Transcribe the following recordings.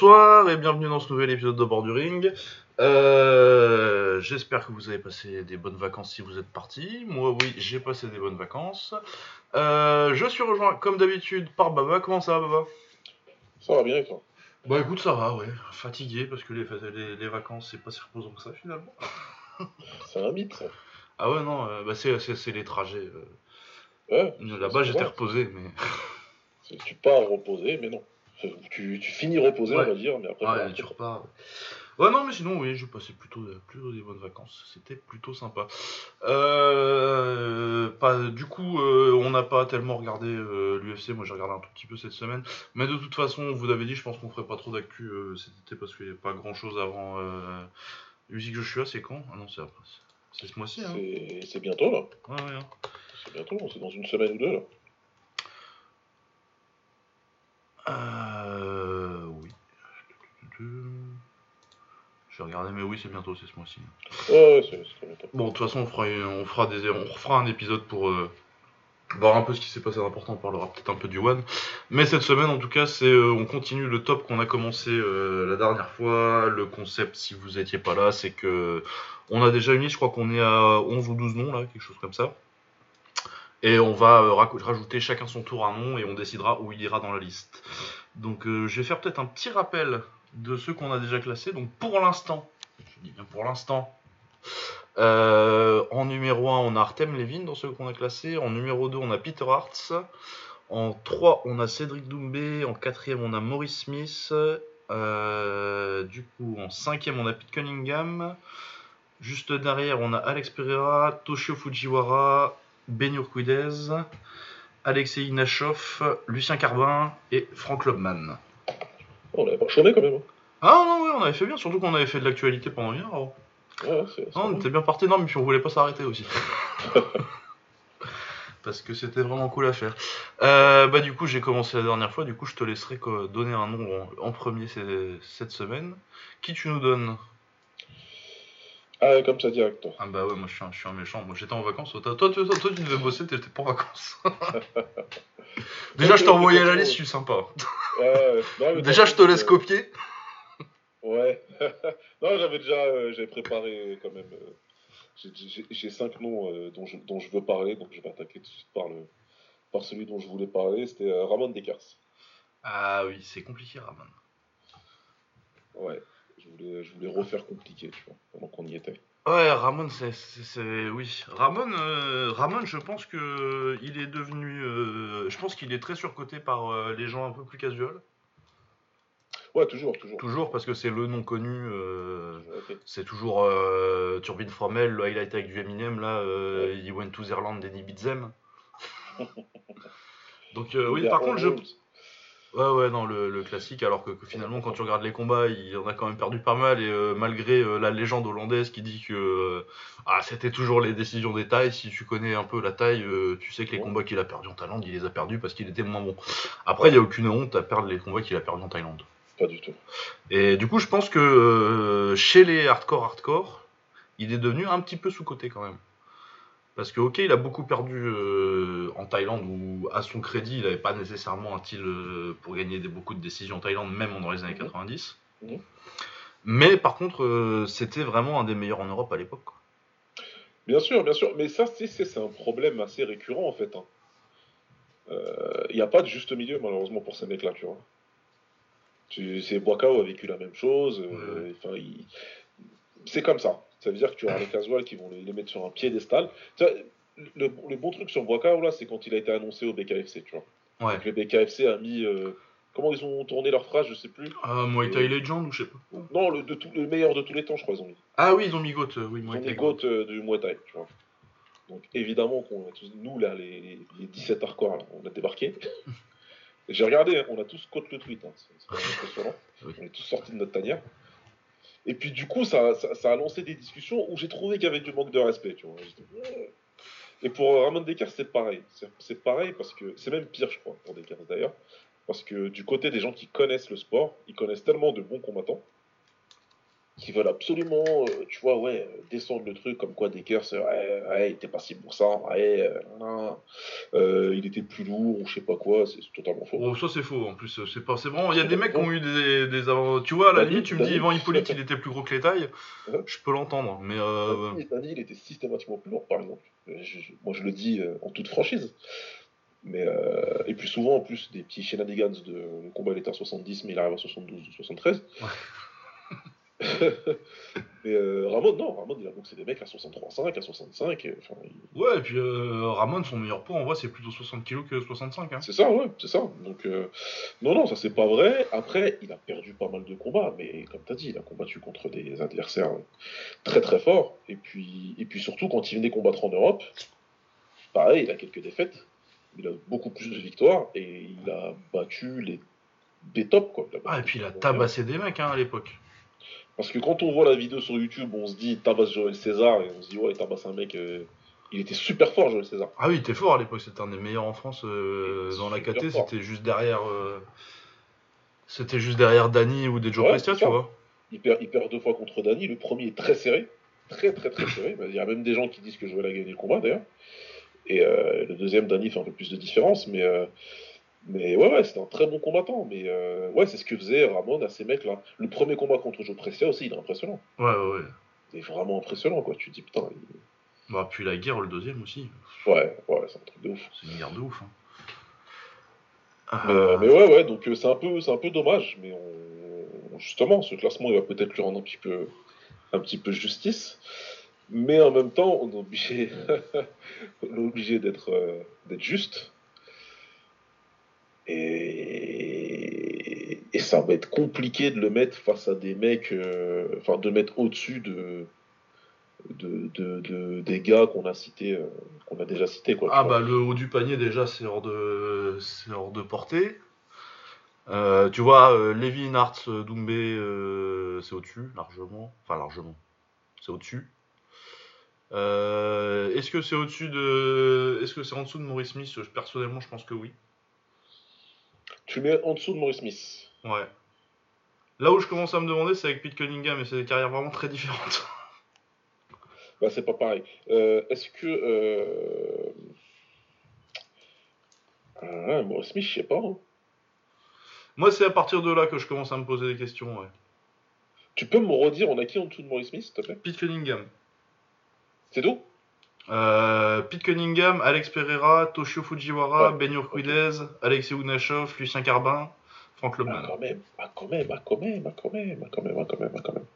Bonsoir et bienvenue dans ce nouvel épisode de Bord du Ring. Euh, J'espère que vous avez passé des bonnes vacances si vous êtes parti. Moi, oui, j'ai passé des bonnes vacances. Euh, je suis rejoint, comme d'habitude, par Baba. Comment ça va, Baba? Ça va bien toi? Bah écoute, ça va, ouais. Fatigué parce que les, les, les vacances, c'est pas si reposant que ça finalement. C'est un mythe, ça. Ah ouais, non, euh, bah c'est les trajets. Ouais, Là-bas, j'étais reposé, mais. Tu pars reposer, mais non. Tu, tu finis reposé, Ouais. on va dire, mais après. Ouais, tu repars. Ouais. Non, mais sinon, oui, j'ai passé plutôt, plutôt des bonnes vacances. C'était plutôt sympa. Euh, pas, du coup, euh, on n'a pas tellement regardé l'UFC. Moi, j'ai regardé un tout petit peu cette semaine. Mais de toute façon, on vous avait dit, je pense qu'on ferait pas trop d'actu euh, cet été parce qu'il n'y a pas grand chose avant. Euh... Musique Joshua, c'est quand Ah non, c'est après. C'est ce mois-ci, hein C'est c'est bientôt, là. Ouais, ouais. hein. C'est bientôt, c'est dans une semaine ou deux, là. Euh. Je vais regarder, mais oui, c'est bientôt, c'est ce mois-ci. Ouais, ouais, c'est bientôt. Bon, de toute façon, on fera, on fera, des, on refera un épisode pour euh, voir un peu ce qui s'est passé d'important. On parlera peut-être un peu du One. Mais cette semaine, en tout cas, c'est, euh, on continue le top qu'on a commencé euh, la dernière fois. Le concept, si vous étiez pas là, c'est que on a déjà une liste, je crois qu'on est à 11 ou 12 noms, là, quelque chose comme ça. Et on va rajouter chacun son tour un nom et on décidera où il ira dans la liste. Donc je vais faire peut-être un petit rappel de ceux qu'on a déjà classés. Donc pour l'instant, je dis bien pour l'instant, euh, en numéro 1, on a Artem Levin dans ceux qu'on a classés. En numéro 2, on a Peter Hartz. En 3, on a Cédric Doumbé. En 4 on a Maurice Smith. Euh, du coup, en 5 on a Pete Cunningham. Juste derrière, on a Alex Pereira, Toshio Fujiwara, Ben Urquidez, Alexei Inachov, Lucien Carbin et Frank Lobman. On avait pas chômé quand même. hein. Ah non, ouais, on avait fait bien, surtout qu'on avait fait de l'actualité pendant une heure. avant. Ouais, c'est. c'est Non, on était bien parti, non, mais puis on voulait pas s'arrêter aussi. Parce que c'était vraiment cool à faire. Euh, bah du coup, j'ai commencé la dernière fois, du coup, je te laisserai donner un nom en, en premier cette semaine. Qui tu nous donnes? Ah, comme ça, direct, toi. Ah bah ouais, moi je suis un, je suis un méchant. Moi j'étais en vacances. Toi, toi, toi, tu devais bosser, t'étais pas en vacances. Déjà, je t'ai envoyé la liste, je suis sympa. Non, Déjà, je te laisse euh, copier. Ouais. non, j'avais déjà euh, j'avais préparé quand même. euh, j'ai- cinq noms euh, dont, je, dont je veux parler, donc je vais attaquer tout de suite par, le, par celui dont je voulais parler. C'était euh, Ramon Descartes. Ah oui, c'est compliqué, Ramon. Ouais. Je voulais, je voulais refaire compliqué, tu vois, pendant qu'on y était. Ouais, Ramon, c'est, oui. Ramon, euh, Ramon, je pense que il est devenu, euh, je pense qu'il est très surcoté par euh, les gens un peu plus casual. Ouais, toujours, toujours. Toujours parce que c'est le nom connu. c'est toujours Turbine Fromel, le highlight avec du Eminem là. Euh, Il went to Zerland, Denny Bitzem. Donc oui, par contre, je. Ouais, ouais, non, le, le classique, alors que, que finalement, quand tu regardes les combats, il en a quand même perdu pas mal, et euh, malgré euh, la légende hollandaise qui dit que euh, ah, c'était toujours les décisions des tailles, si tu connais un peu la taille, tu sais que les combats qu'il a perdus en Thaïlande, il les a perdus parce qu'il était moins bon. Après, il n'y a aucune honte à perdre les combats qu'il a perdus en Thaïlande. Pas du tout. Et du coup, je pense que chez les hardcore hardcore, il est devenu un petit peu sous-coté quand même. Parce que, ok, il a beaucoup perdu euh, en Thaïlande, où à son crédit, il n'avait pas nécessairement un style euh, pour gagner des, beaucoup de décisions en Thaïlande, même dans les années Mhm. 90. Mhm. Mais par contre, euh, c'était vraiment un des meilleurs en Europe à l'époque. quoi. Bien sûr, bien sûr. Mais ça, c'est c'est- c'est un problème assez récurrent, en fait. Il n'y a pas de juste milieu, malheureusement, pour ces mecs-là, tu vois. Tu, c'est Boakao a vécu la même chose. euh, Ouais. enfin, il- C'est comme ça. Ça veut dire que tu auras les casuals qui vont les, les mettre sur un piédestal. Le, le bon truc sur Boakao, là, c'est quand il a été annoncé au BKFC, tu vois. Ouais. Donc, le BKFC a mis... euh, Comment ils ont tourné leur phrase, je sais plus. Euh, Muay Thai Legend ou je sais pas. Non, le, de tout, le meilleur de tous les temps, je crois, ils ont mis. Ah oui, ils ont mis Goat, euh, oui, Ils Muay ont Thai mis Goat. GOAT euh, du Muay Thai, tu vois. Donc évidemment qu'on a tous, nous là, les, les- les 17 hardcore, là, on a débarqué. J'ai regardé, hein, on a tous côte le tweet, hein, c'est impressionnant. Oui. On est tous sortis de notre tanière. Et puis du coup, ça, a lancé des discussions où j'ai trouvé qu'il y avait du manque de respect. Et pour Ramon Descartes, c'est pareil. C'est pareil parce que c'est même pire, je crois, pour Descartes d'ailleurs. Parce que du côté des gens qui connaissent le sport, ils connaissent tellement de bons combattants qui veulent absolument, euh, tu vois, ouais, descendre le truc comme quoi Dekers, ouais, ouais, il était pas si pour ça, ouais, euh, euh, il était plus lourd ou je sais pas quoi, c'est totalement faux. Bon, ça c'est faux en plus. C'est pas, c'est vraiment. Il y a des mecs qui ont eu des, des avant- Tu vois, à la limite, tu me dis Yvan Hippolyte, il était plus gros que les tailles. Ouais. Je peux l'entendre, mais euh, Dani, il était systématiquement plus lourd, par exemple. Je- je- moi, je le dis euh, en toute franchise. Mais, euh, et puis souvent, en plus, des petits shenanigans de le combat, il était à 70, mais il arrive à 72 ou 73. mais euh, Ramon, non, Ramon, il a boxé des mecs à 63,5, à 65. et, Enfin, il- ouais. Et puis euh, Ramon, son meilleur poids en vrai, c'est plutôt 60 kg que 65. Hein. C'est ça, ouais, c'est ça. Donc, euh, non, non, ça c'est pas vrai. Après, il a perdu pas mal de combats, mais comme tu as dit, il a combattu contre des adversaires très très forts. Et puis, et puis surtout, quand il venait combattre en Europe, pareil, il a quelques défaites. Il a beaucoup plus de victoires et il a battu les des tops, quoi. Ah, et puis il a tabassé des mecs hein, à l'époque. Parce que quand on voit la vidéo sur YouTube, on se dit tabasse Joël César et on se dit ouais, il tabasse un mec. euh, Il était super fort, Joël César. Ah oui, il était fort à l'époque, c'était un des meilleurs en France euh, dans la KT, c'était juste derrière. euh, C'était juste derrière Dany ou des Joe Ouais, Prestia, tu vois. Il perd, il perd deux fois contre Dany. Le premier est très serré. Très, très, très serré. Il y a même des gens qui disent que Joël a gagné le combat, d'ailleurs. Et le deuxième, Dany fait un peu plus de différence. Mais, euh, mais ouais, ouais, c'était un très bon combattant. Mais euh, ouais, c'est ce que faisait Ramon à ces mecs-là. Le premier combat contre Joe Prestia aussi, il est impressionnant. Ouais, ouais, ouais. Il est vraiment impressionnant, quoi. Tu te dis, putain, il- Bah, puis la guerre, le deuxième aussi. ouais, ouais, c'est un truc de ouf. C'est une guerre de ouf. Hein. Mais, Euh, mais ouais, ouais, donc euh, c'est un peu, un peu dommage, mais on- justement, ce classement, il va peut-être lui rendre un petit peu, un petit peu justice. Mais en même temps, on est obligé, on est obligé d'être, euh, d'être juste. Et... et ça va être compliqué de le mettre face à des mecs, euh, enfin de mettre au-dessus de, de, de, de- des gars qu'on a cités, euh, qu'on a déjà cités, quoi. Ah bah le haut du panier déjà c'est hors de c'est hors de portée. Euh, tu vois, Levin euh, Doumbé, c'est au-dessus, largement. Enfin, largement. C'est au-dessus. Est-ce que c'est au-dessus de. Est-ce que c'est en dessous de Maurice Smith? Personnellement, je pense que oui. Tu le mets en dessous de Maurice Smith. Ouais. Là où je commence à me demander, c'est avec Pete Cunningham, mais c'est des carrières vraiment très différentes. Bah, c'est pas pareil. Euh, Est-ce que. Euh... Ah, Maurice Smith, je sais pas. hein. Moi, c'est à partir de là que je commence à me poser des questions, ouais. Tu peux me redire, on a qui en dessous de Maurice Smith, s'il te plaît? Pete Cunningham. C'est tout? Euh, Pete Cunningham, Alex Pereira, Toshio Fujiwara, Ouais, Ben Urquidez, Alexei Ounachov, Lucien Carbin, Frank Ah, Lobman. quand même, ah, quand même, ah, quand même, ah, quand même, ah, quand même, ah, quand même, ah, quand même.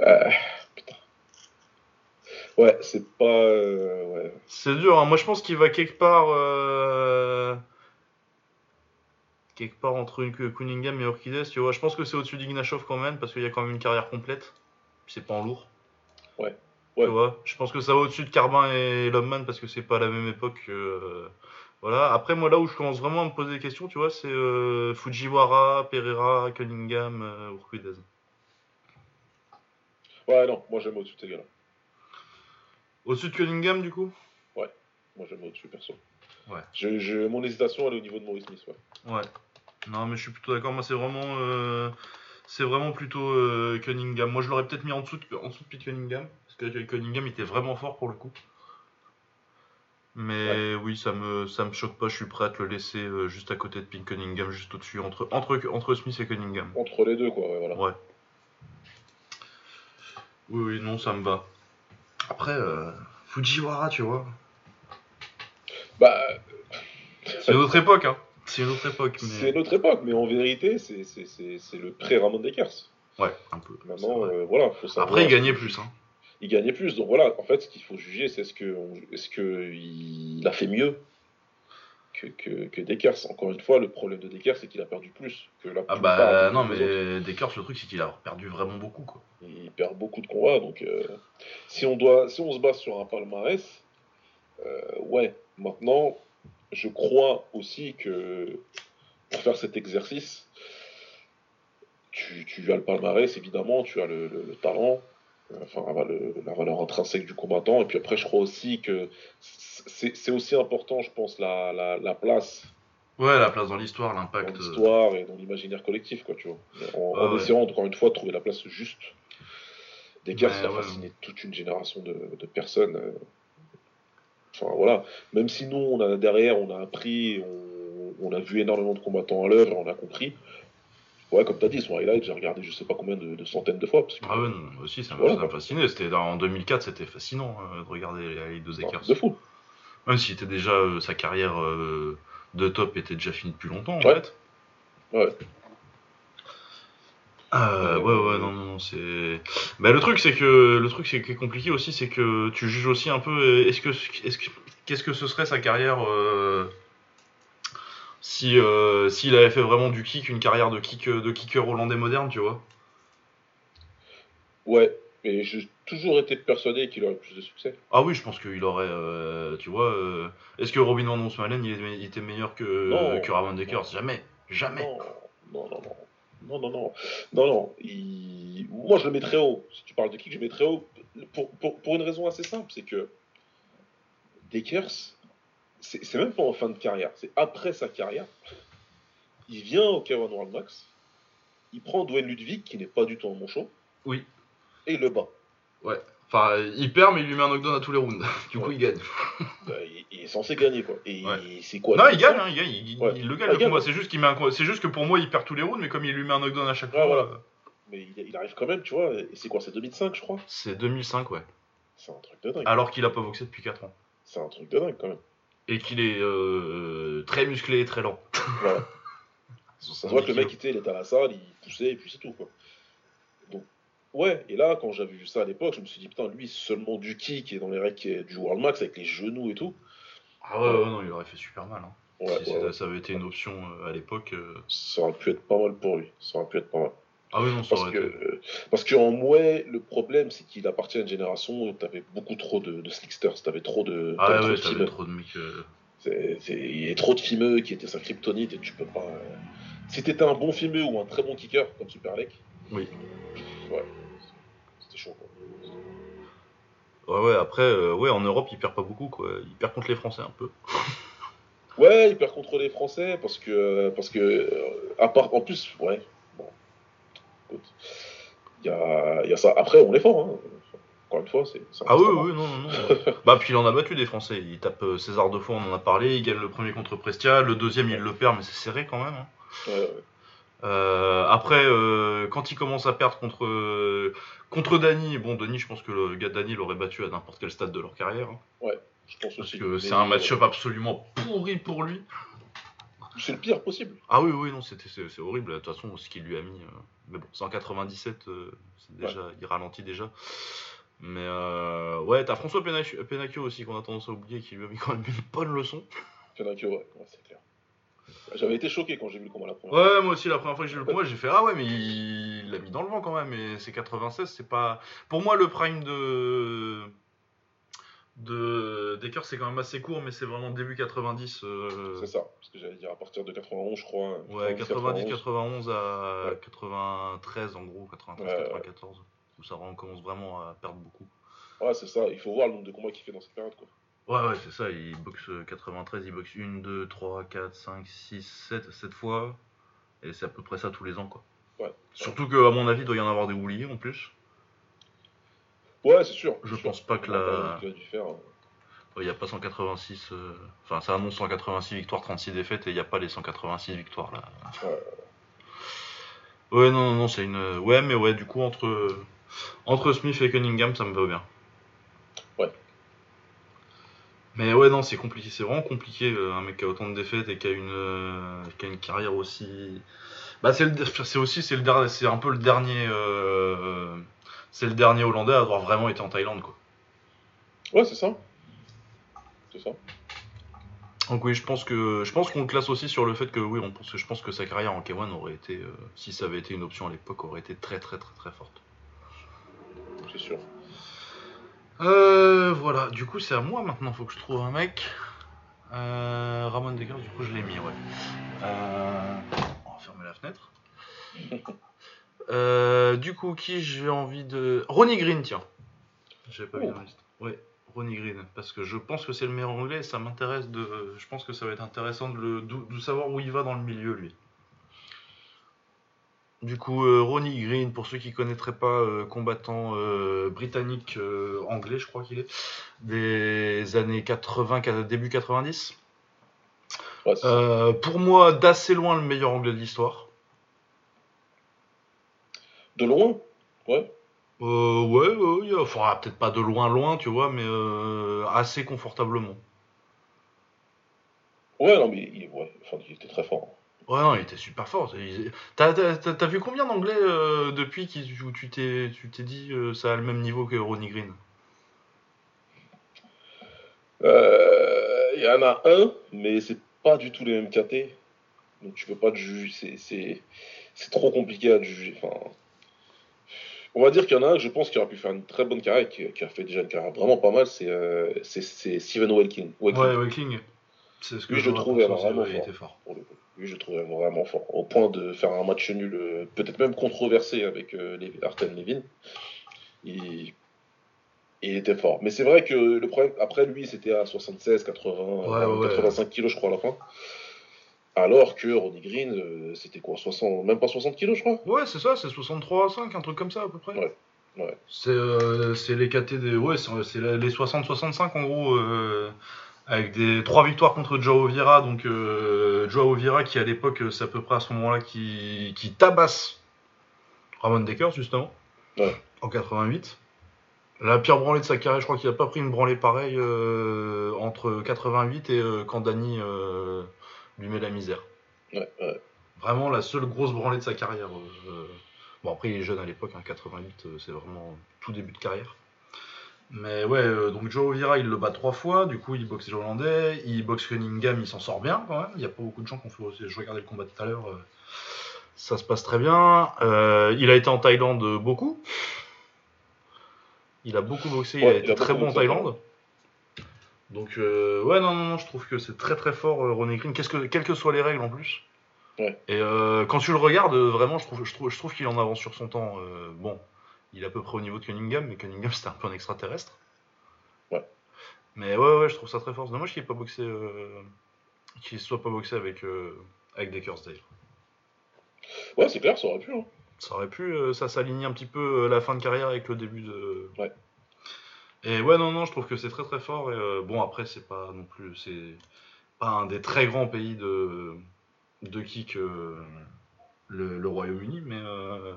Euh, putain. Ouais, c'est pas. euh, ouais. C'est dur, hein. moi je pense qu'il va quelque part. euh, Quelque part entre une- Cunningham et Urquidez, tu vois. Je pense que c'est au-dessus d'Ignachov quand même, parce qu'il y a quand même une carrière complète. C'est pas en lourd. Ouais. Ouais. Tu vois Je pense que ça va au-dessus de Carbin et Lobman, parce que c'est pas à la même époque. que, euh, Voilà. Après, moi là où je commence vraiment à me poser des questions, tu vois, c'est euh, Fujiwara, Pereira, Cunningham, euh, Urquidez. Ouais, non, moi j'aime au-dessus de ces gars-là. Au-dessus de Cunningham, du coup? Moi j'aime au-dessus, perso. Ouais. Je, je- mon hésitation, elle est au niveau de Maurice Smith, ouais. Ouais. Non, mais je suis plutôt d'accord. Moi, c'est vraiment, euh, c'est vraiment plutôt euh, Cunningham. Moi, je l'aurais peut-être mis en dessous, de, en dessous de Pete Cunningham, que Cunningham était vraiment fort pour le coup. Mais oui, ça me, ça me choque pas. Je suis prêt à te le laisser euh, juste à côté de Pete Cunningham, juste au-dessus, entre, entre, entre Smith et Cunningham. Entre les deux, quoi, ouais, voilà. Ouais. Oui, oui, non, ça me va. Après, euh, Fujiwara, tu vois. Bah, C'est une autre époque, hein. C'est une autre époque, mais. c'est notre époque, mais en vérité, c'est- le pré-Ramon Dekers. Ouais, un peu. Maintenant, euh, voilà, faut savoir. Après, il gagnait plus, hein. Il gagnait plus, donc voilà, en fait, ce qu'il faut juger, c'est est-ce que, est-ce que il a fait mieux que, que, que Dekers. Encore une fois, le problème de Dekers, c'est qu'il a perdu plus que la Ah bah non mais Dekers le truc c'est qu'il a perdu vraiment beaucoup quoi. Il perd beaucoup de combats, donc euh, si on doit, si on se base sur un palmarès, euh, ouais. Maintenant, je crois aussi que pour faire cet exercice, tu, tu as le palmarès évidemment, tu as le, le- le talent, enfin voilà, le- la valeur intrinsèque du combattant, et puis après je crois aussi que c'est aussi important, je pense, la, la, la place Ouais la place dans l'histoire, dans l'impact. euh, l'histoire et dans l'imaginaire collectif, quoi, tu vois. En, en Ouais, ouais. essayant encore une fois de trouver la place juste Dekers Ouais, il a fasciné toute une génération de, de personnes. euh. Enfin voilà, même si nous, on a derrière, on a appris, on, on a vu énormément de combattants à l'œuvre, on a compris. Ouais, comme tu as dit, son highlight, j'ai regardé je sais pas combien de, de centaines de fois. Parce que, Ah ouais, non, moi aussi, ça m'a Voilà, fasciné. C'était en 2004, c'était fascinant euh, de regarder les deux enfin, Zekers. de fou. Même si était déjà euh, sa carrière euh, de top était déjà finie depuis longtemps en Ouais. fait. Ouais. Euh, ouais ouais non non, non c'est. Bah le truc c'est que le truc c'est qui est compliqué aussi c'est que tu juges aussi un peu est-ce que est-ce que qu'est-ce que ce serait sa carrière euh, si euh, s'il avait fait vraiment du kick une carrière de kick de kicker hollandais moderne tu vois. Ouais, mais j'ai toujours été persuadé qu'il aurait plus de succès. Ah oui je pense qu'il aurait euh, tu vois euh, est-ce que Robin Van Roosmalen il, était meilleur que Non. que Ramon Dekers jamais jamais. Non, non, non, non. Non, non, non. Non, non. Il- Moi, je le mets très haut. Si tu parles de kick, je le mets très haut. Pour, pour, pour une raison assez simple, c'est que Dekers, c'est même pas en fin de carrière, c'est après sa carrière. Il vient au K1 World Max, il prend Dwayne Ludwig, qui n'est pas du tout un manchot, Oui. et il le bat. Enfin il perd mais il lui met un knockdown à tous les rounds. du coup Ouais. il gagne. Bah, il, est censé gagner, quoi. Et Ouais. c'est quoi Non, il gagne, hein, il gagne, il, Ouais. il le gagne Ah, le combat. C'est juste qu'il met un C'est juste que pour moi, il perd tous les rounds, mais comme il lui met un knockdown à chaque Ouais, fois, voilà. euh, Mais il, il arrive quand même, tu vois. Et c'est quoi C'est 2005, je crois? C'est 2005, ouais. C'est un truc de dingue. Alors qu'il a pas boxé depuis 4 ans. C'est un truc de dingue, quand même. Et qu'il est euh, très musclé et très lent. Voilà. Se voit que le mec, il, était- il était à la salle, il poussait, et puis c'est tout, quoi. Donc, ouais, et là, quand j'avais vu ça à l'époque, je me suis dit, putain, lui, seulement du kick et dans les règles euh, du World Max avec les genoux et tout. Ah ouais, ouais, non, il aurait fait super mal. Hein. Ouais, si ouais, ça- ouais. ça avait été une option euh, à l'époque. euh, Ça aurait pu être pas mal pour lui. Ça aurait pu être pas mal. Ah oui, non, Parce que, euh, parce qu'en Mouais, le problème, c'est qu'il appartient à une génération où t'avais beaucoup trop de, de slicksters, t'avais trop de, Ah t'avais ouais, trop ouais, de t'avais trop de mecs. euh, Il y a trop de fimeux qui étaient sa kryptonite et tu peux pas. euh, Si t'étais un bon fimeux ou un très bon kicker comme Superlek, Oui. ouais, c'était chaud quoi. Ouais, ouais, après, euh, ouais, en Europe, il perd pas beaucoup, quoi. Il perd contre les Français un peu. Ouais, il perd contre les Français parce que. Parce que euh, à part, en plus, ouais. Il y a, y a ça. Après, on est fort, hein. Encore une fois, c'est. Ah oui, oui, non, non, non. bah, puis il en a battu des Français. Il tape euh, César deux fois, on en a parlé. Il gagne le premier contre Prestia. Le deuxième, il le perd, mais c'est serré quand même. hein. Ouais, ouais. Euh, après, euh, quand il commence à perdre contre, euh, contre Dany, bon, Dany, je pense que le gars de Dany l'aurait battu à n'importe quel stade de leur carrière. hein. Je pense parce aussi. que c'est un match-up absolument pourri pour lui. C'est le pire possible. Ah oui, oui, non, c'était, c'est horrible. De toute façon, ce qu'il lui a mis. Mais bon, c'est en 97, euh, c'est déjà, il ralentit déjà. Mais euh, ouais, t'as François Pénacchio aussi qu'on a tendance à oublier, qui lui a mis quand même une bonne leçon. Fenakio, ouais, ouais, c'est clair. J'avais été choqué quand j'ai vu le combat la première Ouais, moi aussi, la première fois que j'ai vu le combat, j'ai fait Ah ouais, mais il l'a mis dans le vent quand même. Et c'est 96, c'est pas. Pour moi, le prime de. De Decker, c'est quand même assez court, mais c'est vraiment début 90. euh, C'est ça, parce que j'allais dire à partir de 91, je crois. hein, Ouais, 90, 90-91 à Ouais. 93 en gros, 93-94. Ouais, ouais. Où ça commence vraiment à perdre beaucoup. Ouais, c'est ça. Il faut voir le nombre de combats qu'il fait dans cette période, quoi. Ouais, ouais, c'est ça, il boxe euh, 93, il boxe 1, 2, 3, 4, 5, 6, 7, 7 fois. Et c'est à peu près ça tous les ans, quoi. Ouais. Surtout que, à mon avis, il doit y en avoir des oubliés en plus. Ouais, c'est sûr. Je sûr. pense pas que la- euh, Il n'y a pas 186. euh, Enfin, ça annonce 186 victoires, 36 défaites, et il n'y a pas les 186 victoires là. Ouais. Ouais, non, non, non, c'est une. Ouais, mais ouais, du coup, entre. Entre Smith et Cunningham, ça me va bien. Ouais. Mais ouais, non, c'est compliqué. C'est vraiment compliqué, euh, un mec qui a autant de défaites et qui a une, qui a une carrière aussi. Bah, c'est le- c'est aussi, c'est le un peu le dernier. euh, C'est le dernier Hollandais à avoir vraiment été en Thaïlande, quoi. Ouais, c'est ça. C'est ça. Donc oui, je pense que je pense qu'on le classe aussi sur le fait que oui, on pense que je pense que sa carrière en K1 aurait été, euh, si ça avait été une option à l'époque, aurait été très très très très forte. C'est sûr. Euh, voilà, du coup c'est à moi maintenant, faut que je trouve un mec. Euh, Ramon Decker, du coup je l'ai mis, ouais. Euh, on va fermer la fenêtre. Euh, du coup, qui j'ai envie de. Ronnie Green, tiens. J'avais pas vu dans la liste. Ouais, Ronnie Green. Parce que je pense que c'est le meilleur anglais et ça m'intéresse de. Je pense que ça va être intéressant de, le... de- de savoir où il va dans le milieu, lui. Du coup, euh, Ronnie Green, pour ceux qui ne connaîtraient pas, euh, combattant euh, britannique anglais, je crois qu'il est, des années 80, quat- début 90. Ouais, c'est- Euh, pour moi, d'assez loin le meilleur anglais de l'histoire. De loin Ouais. Euh, ouais, ouais, ouais, enfin, peut-être pas de loin, loin, tu vois, mais euh, assez confortablement. Ouais, non, mais il, ouais, enfin, il était très fort. Ouais, non, il était super fort. T'as, t'as- t'as- vu combien d'anglais euh, depuis qui, où tu t'es, tu t'es dit euh, ça a le même niveau que Ronnie Green? Euh, Il y en a un, mais c'est pas du tout les mêmes KT. Donc tu peux pas te juger. C'est, c'est, c'est trop compliqué à juger. Enfin, on va dire qu'il y en a un que je pense qui aurait pu faire une très bonne carrière, qui, qui a fait déjà une carrière vraiment pas mal, c'est, euh, Steven Welking. Welking, Ouais, Wakeling. C'est ce que Lui, je trouvais vraiment fort. était fort. pour le coup. Lui, je trouvais vraiment fort. Au point de faire un match nul, euh, peut-être même controversé avec euh, Artem Levin. Il... il était fort. Mais c'est vrai que le problème, après lui, c'était à 76, 80, Ouais, ouais, 85 kilos, je crois, à la fin. Alors que Ronnie Green, euh, c'était quoi 60, Même pas 60 kilos, je crois Ouais, c'est ça, c'est 63 à 5, un truc comme ça à peu près. Ouais, ouais. C'est, euh, c'est les KT des. Ouais, c'est, c'est les 60-65 en gros, euh, avec des trois victoires contre Joao Vieira. Donc, euh, Joao Vieira qui à l'époque, c'est à peu près à ce moment-là, qui, qui tabasse Ramon Decker justement, Ouais. en 88. La pire branlée de sa carrière, je crois qu'il a pas pris une branlée pareille euh, entre 88 et euh, quand euh, lui met la misère. Ouais, ouais. Vraiment la seule grosse branlée de sa carrière. euh, Bon, après, il est jeune à l'époque, hein, 88, euh, c'est vraiment tout début de carrière. Mais ouais, euh, donc Joe Vira, il le bat trois fois, du coup, il boxe les Hollandais, il boxe Cunningham, il s'en sort bien quand même. Il n'y a pas beaucoup de gens qui ont fait. Je regardais le combat tout à l'heure, euh, ça se passe très bien. Euh, il a été en Thaïlande beaucoup. Il a beaucoup boxé, il a il été a très bon en Thaïlande. Donc, euh, ouais, non, non, non, je trouve que c'est très très fort, euh, Ronnie Green, Qu'est-ce que, quelles que soient les règles en plus. Ouais. Et euh, quand tu le regardes, euh, vraiment, je trouve, je trouve, je trouve qu'il en avance sur son temps. Bon, il est à peu près au niveau de Cunningham, mais Cunningham c'était un peu un extraterrestre. Ouais. Mais ouais, ouais, je trouve ça très fort. C'est dommage qu'il ait pas boxé, euh, qu'il soit pas boxé avec, avec Deckersdale. Ouais, c'est clair, ça aurait pu. Hein. Ça aurait pu, ça s'aligne un petit peu la fin de carrière avec le début de. Ouais. Et ouais, non, non, je trouve que c'est très très fort. Et euh, bon, après, c'est pas non plus, c'est pas un des très grands pays de de kick euh, le, le Royaume-Uni, mais euh,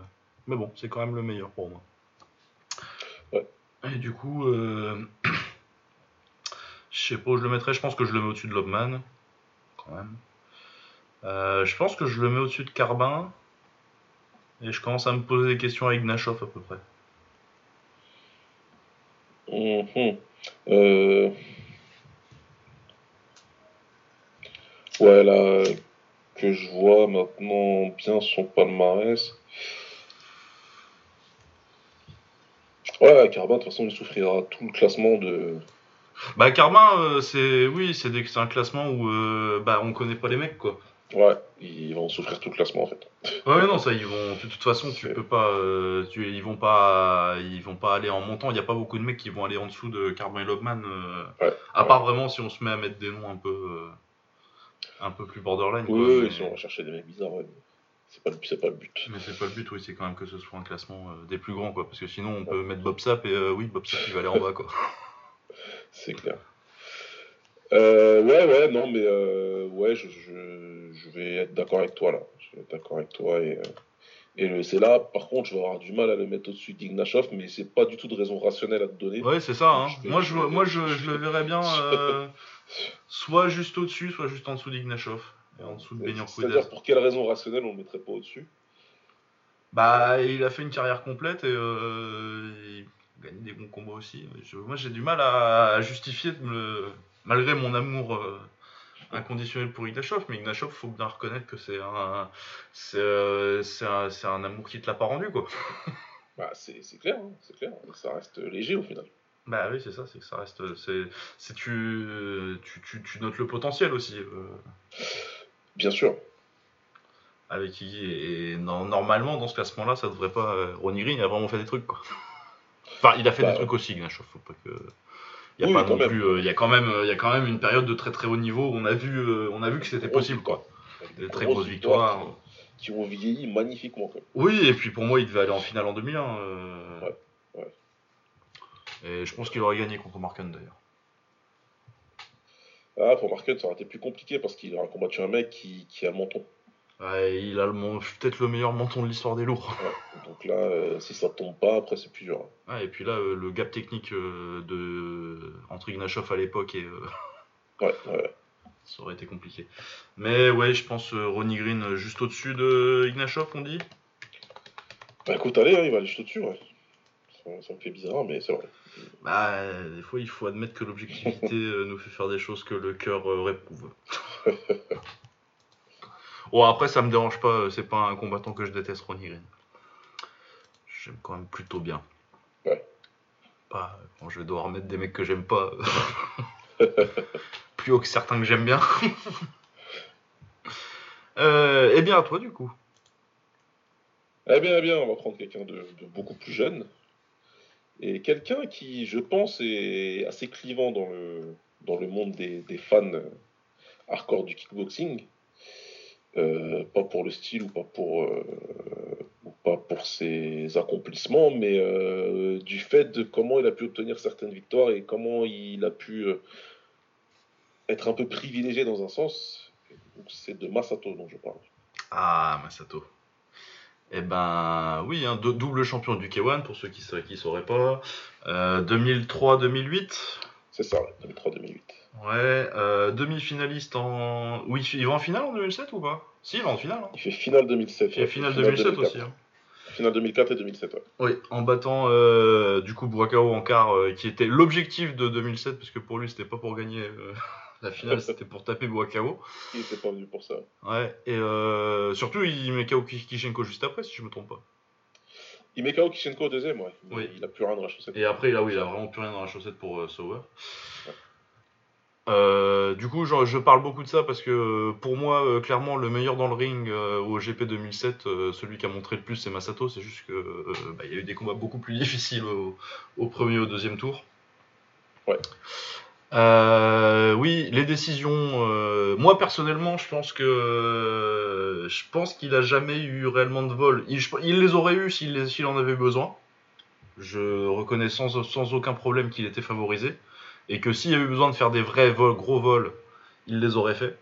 mais bon, c'est quand même le meilleur pour moi. Ouais. Et du coup, euh, je sais pas où je le mettrais. Je pense que je le mets au-dessus de Lobman, quand même. Euh, je pense que je le mets au-dessus de Carbin. Et je commence à me poser des questions avec Nashov à peu près. Mhm. Euh... Ouais, là, que je vois maintenant bien son palmarès. Ouais, Carbin, de toute façon, il souffrira tout le classement de. Bah Carbin, euh, c'est oui, c'est un classement où euh, bah on connaît pas les mecs quoi. Ouais, ils vont souffrir tout le classement en fait. Ouais mais non ça ils vont de toute façon tu peux pas euh, tu, ils vont pas ils vont pas aller en montant, il y a pas beaucoup de mecs qui vont aller en dessous de Carbin et Lobman euh, Ouais, à ouais. part vraiment si on se met à mettre des noms un peu euh, un peu plus borderline Oui, mais- si on va chercher des mecs bizarres, ouais. C'est pas, le- c'est pas le but. Mais c'est pas le but, oui, c'est quand même que ce soit un classement des plus grands, quoi. Parce que sinon, on peut mettre Bob Sap et oui, Bob Sap, il va aller en bas, quoi. C'est clair. Euh, ouais, ouais, non, mais euh, ouais, je, je, je vais être d'accord avec toi là. Je vais être d'accord avec toi et, euh, et le- c'est là, par contre, je vais avoir du mal à le mettre au-dessus d'Ignashov, mais c'est pas du tout de raison rationnelle à te donner. Ouais, c'est ça, hein. Je Moi, je, moi je, le verrais bien euh, soit juste au-dessus, soit juste en dessous d'Ignashov. Et en dessous de Koudez. C'est-à-dire pour quelle raison rationnelle on le mettrait pas au-dessus? Bah, il a fait une carrière complète et il gagne des bons combats aussi. Moi, j'ai du mal à, à justifier, de me- malgré mon amour euh, inconditionnel pour Ignashov, mais Ignashov, faut bien reconnaître que c'est un, c'est, euh, un, amour qui te l'a pas rendu, quoi. Bah, c'est clair, hein, c'est clair. Ça reste léger au final. Bah oui, c'est ça, c'est que ça reste. C'est, tu, tu, tu, tu notes le potentiel aussi euh, Bien sûr. avec Iggy. Et, et non- normalement, dans ce classement-là, ça devrait pas. euh, Ronnie Green a vraiment fait des trucs, quoi. Enfin, il a fait Bah, des trucs aussi, Ignashov, faut pas que. Il y a Oui, pas quand non même. plus. euh, Il y a quand même, il y a quand même une période de très très haut niveau. où On a vu, euh, on a vu que c'était possible, quoi. Des très grosses victoires victoires. qui ont vieilli magnifiquement. Oui, et puis pour moi, il devait aller en finale en 2001. euh. Ouais, ouais. Et je pense qu'il aurait gagné contre Marken d'ailleurs. Ah, pour Marquette, ça aurait été plus compliqué parce qu'il a combattu un mec qui, qui a le menton. Ouais, il a peut-être le meilleur menton de l'histoire des lourds. Ouais. Donc là, euh, si ça tombe pas, après c'est plus dur. Ouais, et puis là, euh, le gap technique euh, de entre Ignashov à l'époque et Ouais, ouais. ça aurait été compliqué. Mais ouais, je pense Ronnie Green juste au-dessus de Ignashov, on dit? Bah écoute, allez, hein, il va aller juste au-dessus, ouais. Ça, ça me fait bizarre, mais c'est vrai. Bah, des fois, il faut admettre que l'objectivité nous fait faire des choses que le cœur réprouve. bon, après, ça me dérange pas, euh, c'est pas un combattant que je déteste, Ronnie Green. J'aime quand même plutôt bien. Ouais. Bah, quand je vais devoir mettre des mecs que j'aime pas, plus haut que certains que j'aime bien. euh, et bien à toi, du coup. Eh bien, eh bien, on va prendre quelqu'un de, de beaucoup plus jeune. Et quelqu'un qui, je pense, est assez clivant dans le, dans le monde des, des fans hardcore du kickboxing. Euh, pas pour le style ou pas pour, euh, ou pas pour ses accomplissements, mais euh, du fait de comment il a pu obtenir certaines victoires et comment il a pu être un peu privilégié dans un sens. C'est de Masato dont je parle. Ah, Masato. Eh ben oui, hein, dou- double champion du K1 pour ceux qui ne qui sauraient pas. Euh, 2003-2008. C'est ça, ouais, 2003-2008. Ouais, euh, demi-finaliste en. Oui, il va en finale en 2007 ou pas? Si, il va en finale. Hein. Il fait finale 2007. Il fait finale finale 2007 2004. aussi. Hein. Finale 2004 et 2007, ouais. Oui, en battant euh, du coup Buakao en quart, euh, qui était l'objectif de 2007, parce que pour lui c'était pas pour gagner la finale, c'était pour taper Buakao. Il était pas venu pour ça. Ouais, et surtout il met KO Kishenko juste après, si je me trompe pas. Il met KO Kishenko au deuxième, ouais. Mais Oui. Il a plus rien dans la chaussette. Et après, là, oui, il a vraiment plus rien dans la chaussette pour Sauer. Euh, du coup, je, je parle beaucoup de ça parce que euh, pour moi, euh, clairement, le meilleur dans le ring euh, au GP 2007, euh, celui qui a montré le plus, c'est Masato. C'est juste euh, bah, y a eu des combats beaucoup plus difficiles au, au premier et au deuxième tour. Ouais. Oui, les décisions. moi personnellement, je pense que je pense qu'il a jamais eu réellement de vol. Il, je- il les aurait eu s'il en avait besoin. Je reconnais sans, sans aucun problème qu'il était favorisé et que s'il y avait besoin de faire des vrais vols, gros vols, il les aurait fait.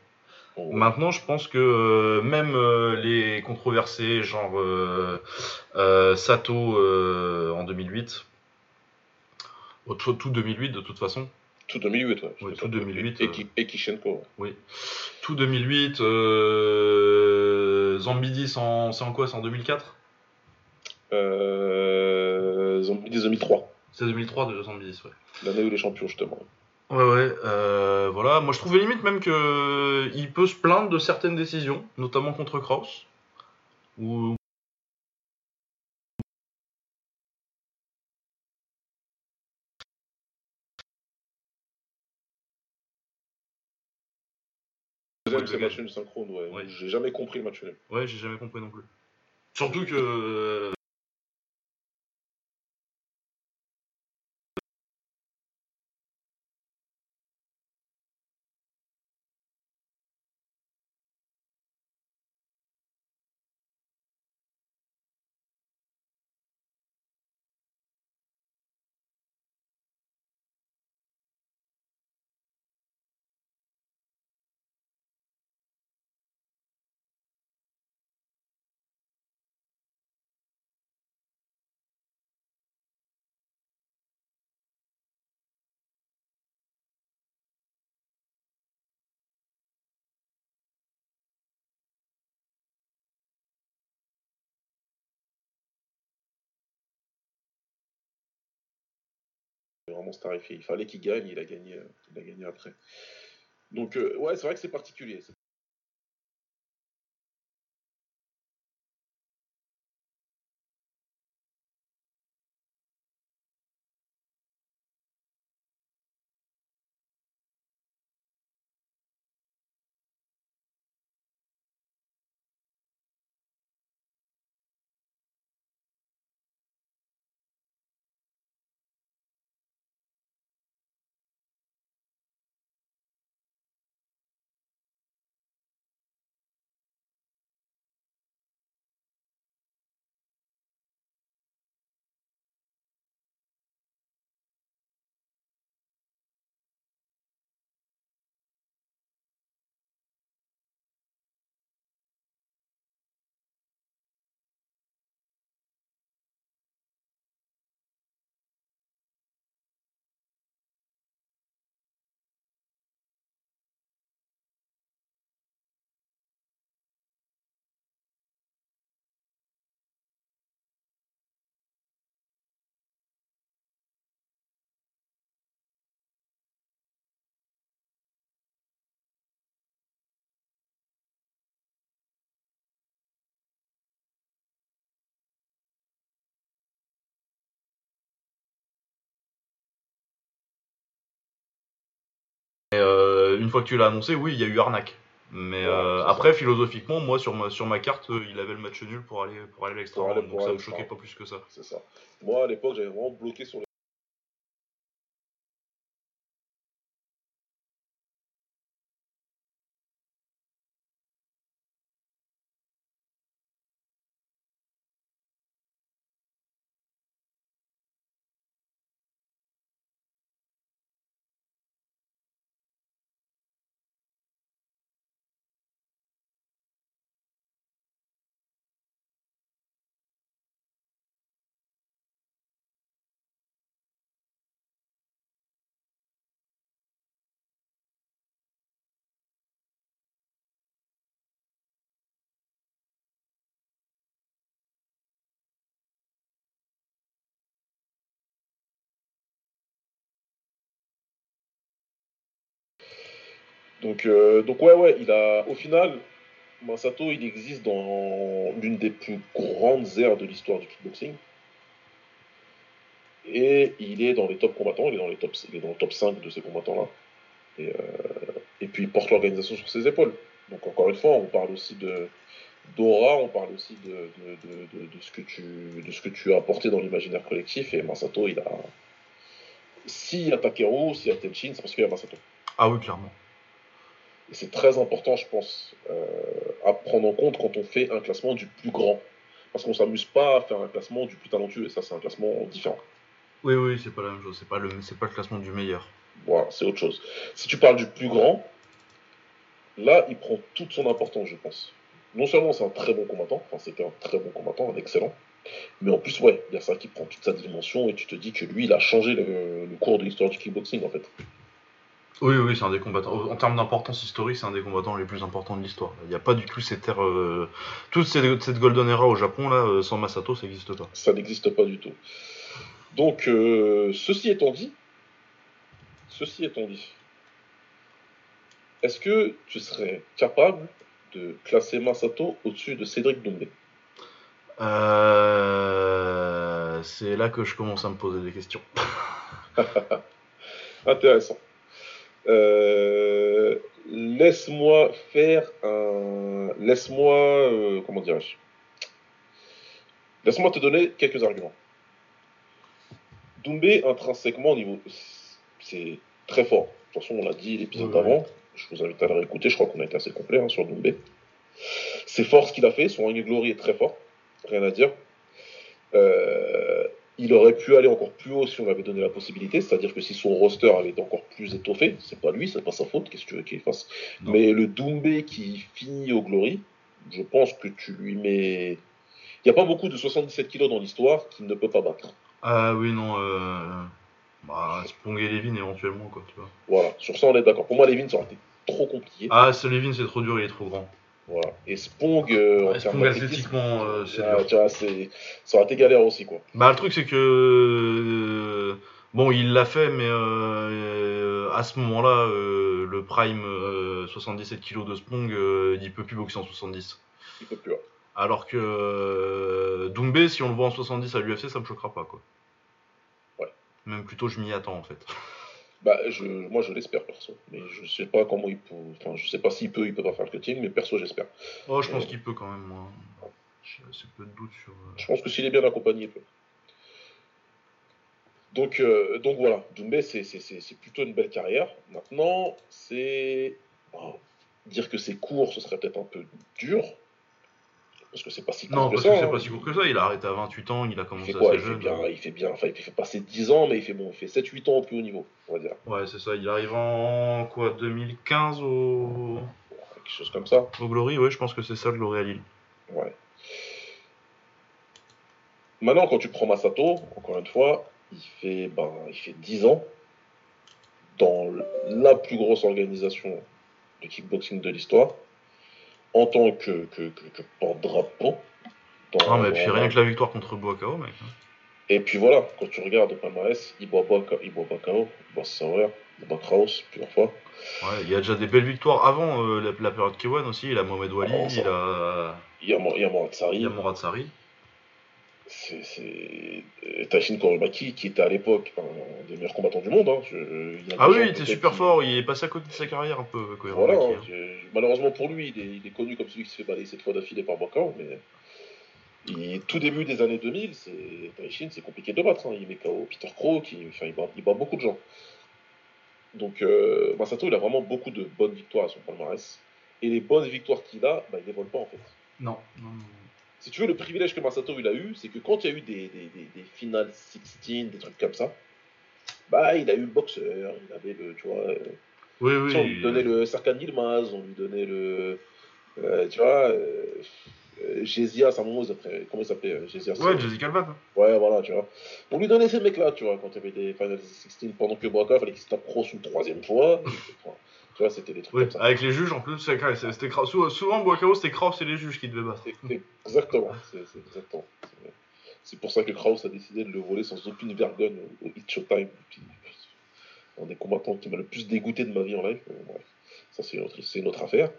Bon, Maintenant, je pense que euh, même euh, les controversés, genre euh, Sato en 2008, au- tout, tout 2008 de toute façon, Tout 2008, ouais. Ouais, c'est tout ça. 2008, Et. Ki- et Kishenko, ouais. tout 2008, euh, Zambidis, c'est en quoi C'est en 2004 Euh, Zombie 2003. C'est 2003 de Zambidis, ouais. L'année où les champions, justement. Ouais, ouais, euh, voilà. Moi, je trouvais limite même que euh, il peut se plaindre de certaines décisions, notamment contre Kraus. Ouais, c'est match nul synchrone, ouais. Ouais. J'ai jamais compris le match nul. ouais, j'ai jamais compris non plus. Surtout que vraiment starifié. Il fallait qu'il gagne, il a gagné, euh, il a gagné après. Donc, euh, ouais, c'est vrai que c'est particulier. Une fois que tu l'as annoncé, oui, il y a eu arnaque. Mais Ouais, euh, après, philosophiquement, moi, sur ma, sur ma carte, euh, il avait le match nul pour aller, pour aller à l'extra aller- donc ça me choquait pas plus que ça. C'est ça. Moi, à l'époque, j'avais vraiment bloqué sur Donc, euh, donc ouais, ouais, il a, au final, Masato, il existe dans l'une des plus grandes aires de l'histoire du kickboxing. Et il est dans les top combattants, il est dans, les top, il est dans le top 5 de ces combattants-là. Et, euh, et puis il porte l'organisation sur ses épaules. Donc encore une fois, on parle aussi de d'aura, on parle aussi de, ce que tu, de ce que tu as apporté dans l'imaginaire collectif. Et Masato, il a... S'il y a Takeru, s'il y a Tenchin, c'est parce qu'il y a Masato. Ah oui, clairement. Et c'est très important, je pense, euh, à prendre en compte quand on fait un classement du plus grand. Parce qu'on s'amuse pas à faire un classement du plus talentueux, et ça, c'est un classement différent. Oui, oui, c'est pas la même chose. C'est pas le, c'est pas le classement du meilleur. Voilà, c'est autre chose. Si tu parles du plus grand, là, il prend toute son importance, je pense. Non seulement c'est un très bon combattant, enfin, c'était un très bon combattant, un excellent, mais en plus, ouais, il y a ça qui prend toute sa dimension, et tu te dis que lui, il a changé le, le cours de l'histoire du kickboxing, en fait. Oui, oui, c'est un des combattants. En termes d'importance historique, c'est un des combattants les plus importants de l'histoire. Il n'y a pas du tout cette ère. euh, Toute cette, cette Golden Era au Japon, là, euh, sans Masato, ça n'existe pas. Ça n'existe pas du tout. Donc, euh, ceci étant dit, ceci étant dit, est-ce que tu serais capable de classer Masato au-dessus de Cédric Doumbé? Euh... C'est là que je commence à me poser des questions. Intéressant. Euh, laisse-moi faire un. Laisse-moi. euh, comment dirais-je? Laisse-moi te donner quelques arguments. Doumbé, intrinsèquement, au niveau. C'est très fort. De toute façon, on l'a dit l'épisode Ouais. d'avant. Je vous invite à le réécouter. Je crois qu'on a été assez complet hein, sur Doumbé. C'est fort ce qu'il a fait. Son Ring Glory est très fort. Rien à dire. Euh, il aurait pu aller encore plus haut si on lui avait donné la possibilité, c'est-à-dire que si son roster avait été encore plus étoffé, c'est pas lui, c'est pas sa faute, qu'est-ce que tu veux qu'il fasse? Non. Mais le Doumbé qui finit au Glory, je pense que tu lui mets. Il n'y a pas beaucoup de 77 kilos dans l'histoire qu'il ne peut pas battre. Ah oui, non. Euh... Bah, Spong et Levin éventuellement, quoi, tu vois. Voilà, sur ça on est d'accord. Pour moi, Levin, ça aurait été trop compliqué. Ah, ce Levin, c'est trop dur, il est trop grand. Voilà. Et Spong, euh, Ouais, Spong, athlétiquement, euh, c'est ah, dur. tu vois, ça aurait été galère aussi, quoi. Bah, le truc, c'est que. euh, Bon, il l'a fait, mais euh, à ce moment-là, euh, le prime euh, 77 kg de Spong, euh, il peut plus boxer en 70. Il peut plus. Alors que euh, Doumbé, si on le voit en 70 à l'UFC, ça me choquera pas, quoi. Ouais. Même plutôt, je m'y attends, en fait. Bah, je, moi, je l'espère, perso. Mais je sais pas comment il peut. Enfin, je sais pas s'il peut, il peut pas faire le cutting, mais perso, j'espère. Oh, je pense Euh. qu'il peut quand même, moi. J'ai assez peu de sur. euh, Je pense que s'il est bien accompagné, il peut. Donc, euh, donc voilà, Doumbé, c'est- c'est c'est- c'est plutôt une belle carrière. Maintenant, c'est. dire que c'est court, ce serait peut-être un peu dur. Parce que c'est pas si court Non, que parce ça. que c'est hein. pas si court que ça. Il a arrêté à 28 ans, il a Il commencé fait quoi assez il fait, bien, il fait bien, enfin, il fait passer 10 ans, mais il fait bon, il fait 7-8 ans au plus haut niveau, on va dire. Ouais, c'est ça. Il arrive en quoi 2015 au, Quelque chose comme ça. au Glory Ouais, je pense que c'est ça le Glory à Lille. Ouais. Maintenant, quand tu prends Masato, encore une fois, il fait, ben, il fait 10 ans dans la plus grosse organisation de kickboxing de l'histoire, en tant que, que, que, que porte-drapeau. dans- Ah, mais puis rien que la victoire contre Boakao, mec. hein. Et puis voilà, quand tu regardes au palmarès, il boit pas, il boit pas KO, il boit Sauer, il boit Kraus plusieurs fois. Ouais, il y a déjà des belles victoires avant euh, la, la période K1 aussi. Il a Mohamed Wali, il a, Il y a, il y a Morat Sari. il y a. c'est Taishin Koromaki qui était à l'époque un des meilleurs combattants du monde. hein. Je- il Ah oui, il était super qui- fort, il est passé à côté de sa carrière un peu. Voilà, hein, malheureusement pour lui, il est, il est connu comme celui qui se fait balayer cette fois d'affilée par Bakao, mais il- tout début des années 2000, c'est Taishin, c'est compliqué de battre. hein. Il met KO Peter Crow, qui, enfin, il, bat, il bat beaucoup de gens. Donc euh, Masato, il a vraiment beaucoup de bonnes victoires à son palmarès. Et les bonnes victoires qu'il a, bah, il les vole pas en fait. Non, non, non. Si tu veux, le privilège que Masato il a eu, c'est que quand il y a eu des, des, des, des finales 16, des trucs comme ça, bah il a eu le boxeur, il avait le, tu vois, Oui, tu sais, on lui oui. donnait le Sarkan Yilmaz, on lui donnait le. euh, tu vois, euh, Gésias, à un moment, appelaient- comment il s'appelait euh, Gésias Ouais, Jessica Calvat. hein. Ouais, voilà, tu vois. On lui donnait ces mecs-là, tu vois, quand il y avait des Final 16, pendant que Broca, fallait qu'il se tape Cross une troisième fois. Tu vois, c'était des trucs Oui, comme ça. avec les juges en plus, c'était Souvent, Boakao, c'était Kraus et les juges qui devaient battre. Exactement, c'est exactement. Pour ça que Kraus a décidé de le voler sans aucune vergogne au, au Hit Showtime. Puis, un des combattants qui m'a le plus dégoûté de ma vie en live. Mais bref, ça c'est une, autre- c'est une autre affaire.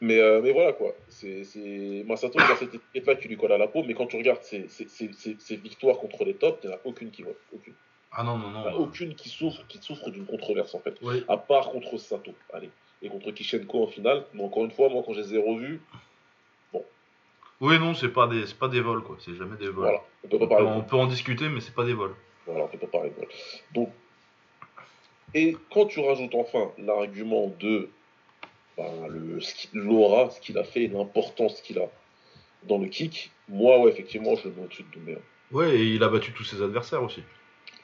Mais, euh, mais voilà quoi. C'est c'est- Masato, il a cette étiquette-là qui lui colle à la peau, mais quand tu regardes ses, ses- ses- ses- ses victoires contre les tops, il n'y en a aucune qui vole. Aucune. Ah non, non, non. a aucune qui souffre, qui souffre d'une controverse en fait. Oui. À part contre Sato. Allez. Et contre Kishenko en finale. Mais encore une fois, moi quand je les ai revus, Oui, non, c'est pas des, pas des vols, quoi. C'est jamais des vols. voilà. On peut pas On, parler peut, on peut en discuter, mais c'est pas des vols. Voilà, on peut pas parler de vol. Donc, et quand tu rajoutes enfin l'argument de ben, le, qui- l'aura, ce qu'il a fait l'importance qu'il a dans le kick, moi, ouais, effectivement, je le mets au-dessus de Doumbé. Ouais, et il a battu tous ses adversaires aussi.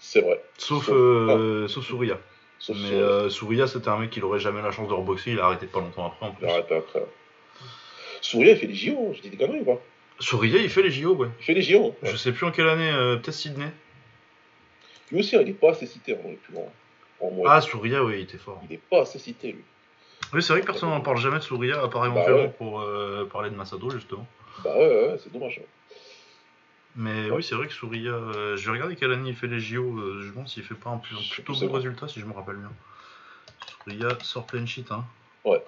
C'est vrai. Sauf, Sauf- euh, sauf Souria. Sauf Mais euh, Souria, c'était un mec qui n'aurait jamais la chance de reboxer. Il a arrêté pas longtemps après en plus. il a arrêté après. Souria, il fait les JO, je dis des conneries ou pas? Souria, il fait les JO, ouais. Il fait les JO. Je sais plus en quelle année, euh, peut-être Sydney. Lui aussi, il est pas assez cité dans les plus. En Ah, Souria, oui, il était fort. il est pas assez cité, lui. Oui, c'est vrai que personne n'en parle jamais de Souria, à part Bah éventuellement ouais. pour euh, parler de Masato, justement. Bah ouais, ouais, ouais, c'est dommage. hein. Mais oui, c'est vrai que Souria. euh, je vais regarder quelle année il fait les JO. euh, je me demande s'il fait pas un plus, un plutôt bon résultat, si je me rappelle bien. Souria sort plein shit, hein. Ouais.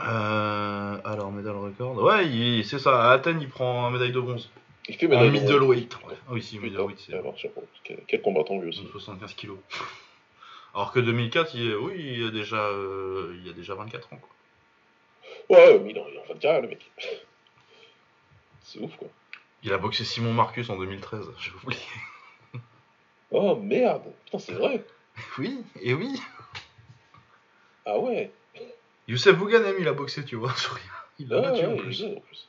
Euh, alors, médaille record. Ouais, c'est ça. À Athènes, il prend un médaille de bronze. Il fait En médaille de bronze. middleweight. Ouais. Ah oui, si, middleweight, c'est alors. Quel, quel combattant lui aussi. 75 kilos. Alors que 2004, il, oui, il y a déjà, euh, il a déjà 24 ans. Quoi. Ouais, mais il est en il est en fin de carrière, le mec. C'est ouf, quoi. Il a boxé Simon Marcus en 2013, j'ai oublié. Oh merde Putain, c'est vrai Oui, et oui. Ah ouais Youssef Bouganem, il a boxé, tu vois, sur rien. Il l'a Ouais, battu ouais, en plus. jeune, en plus.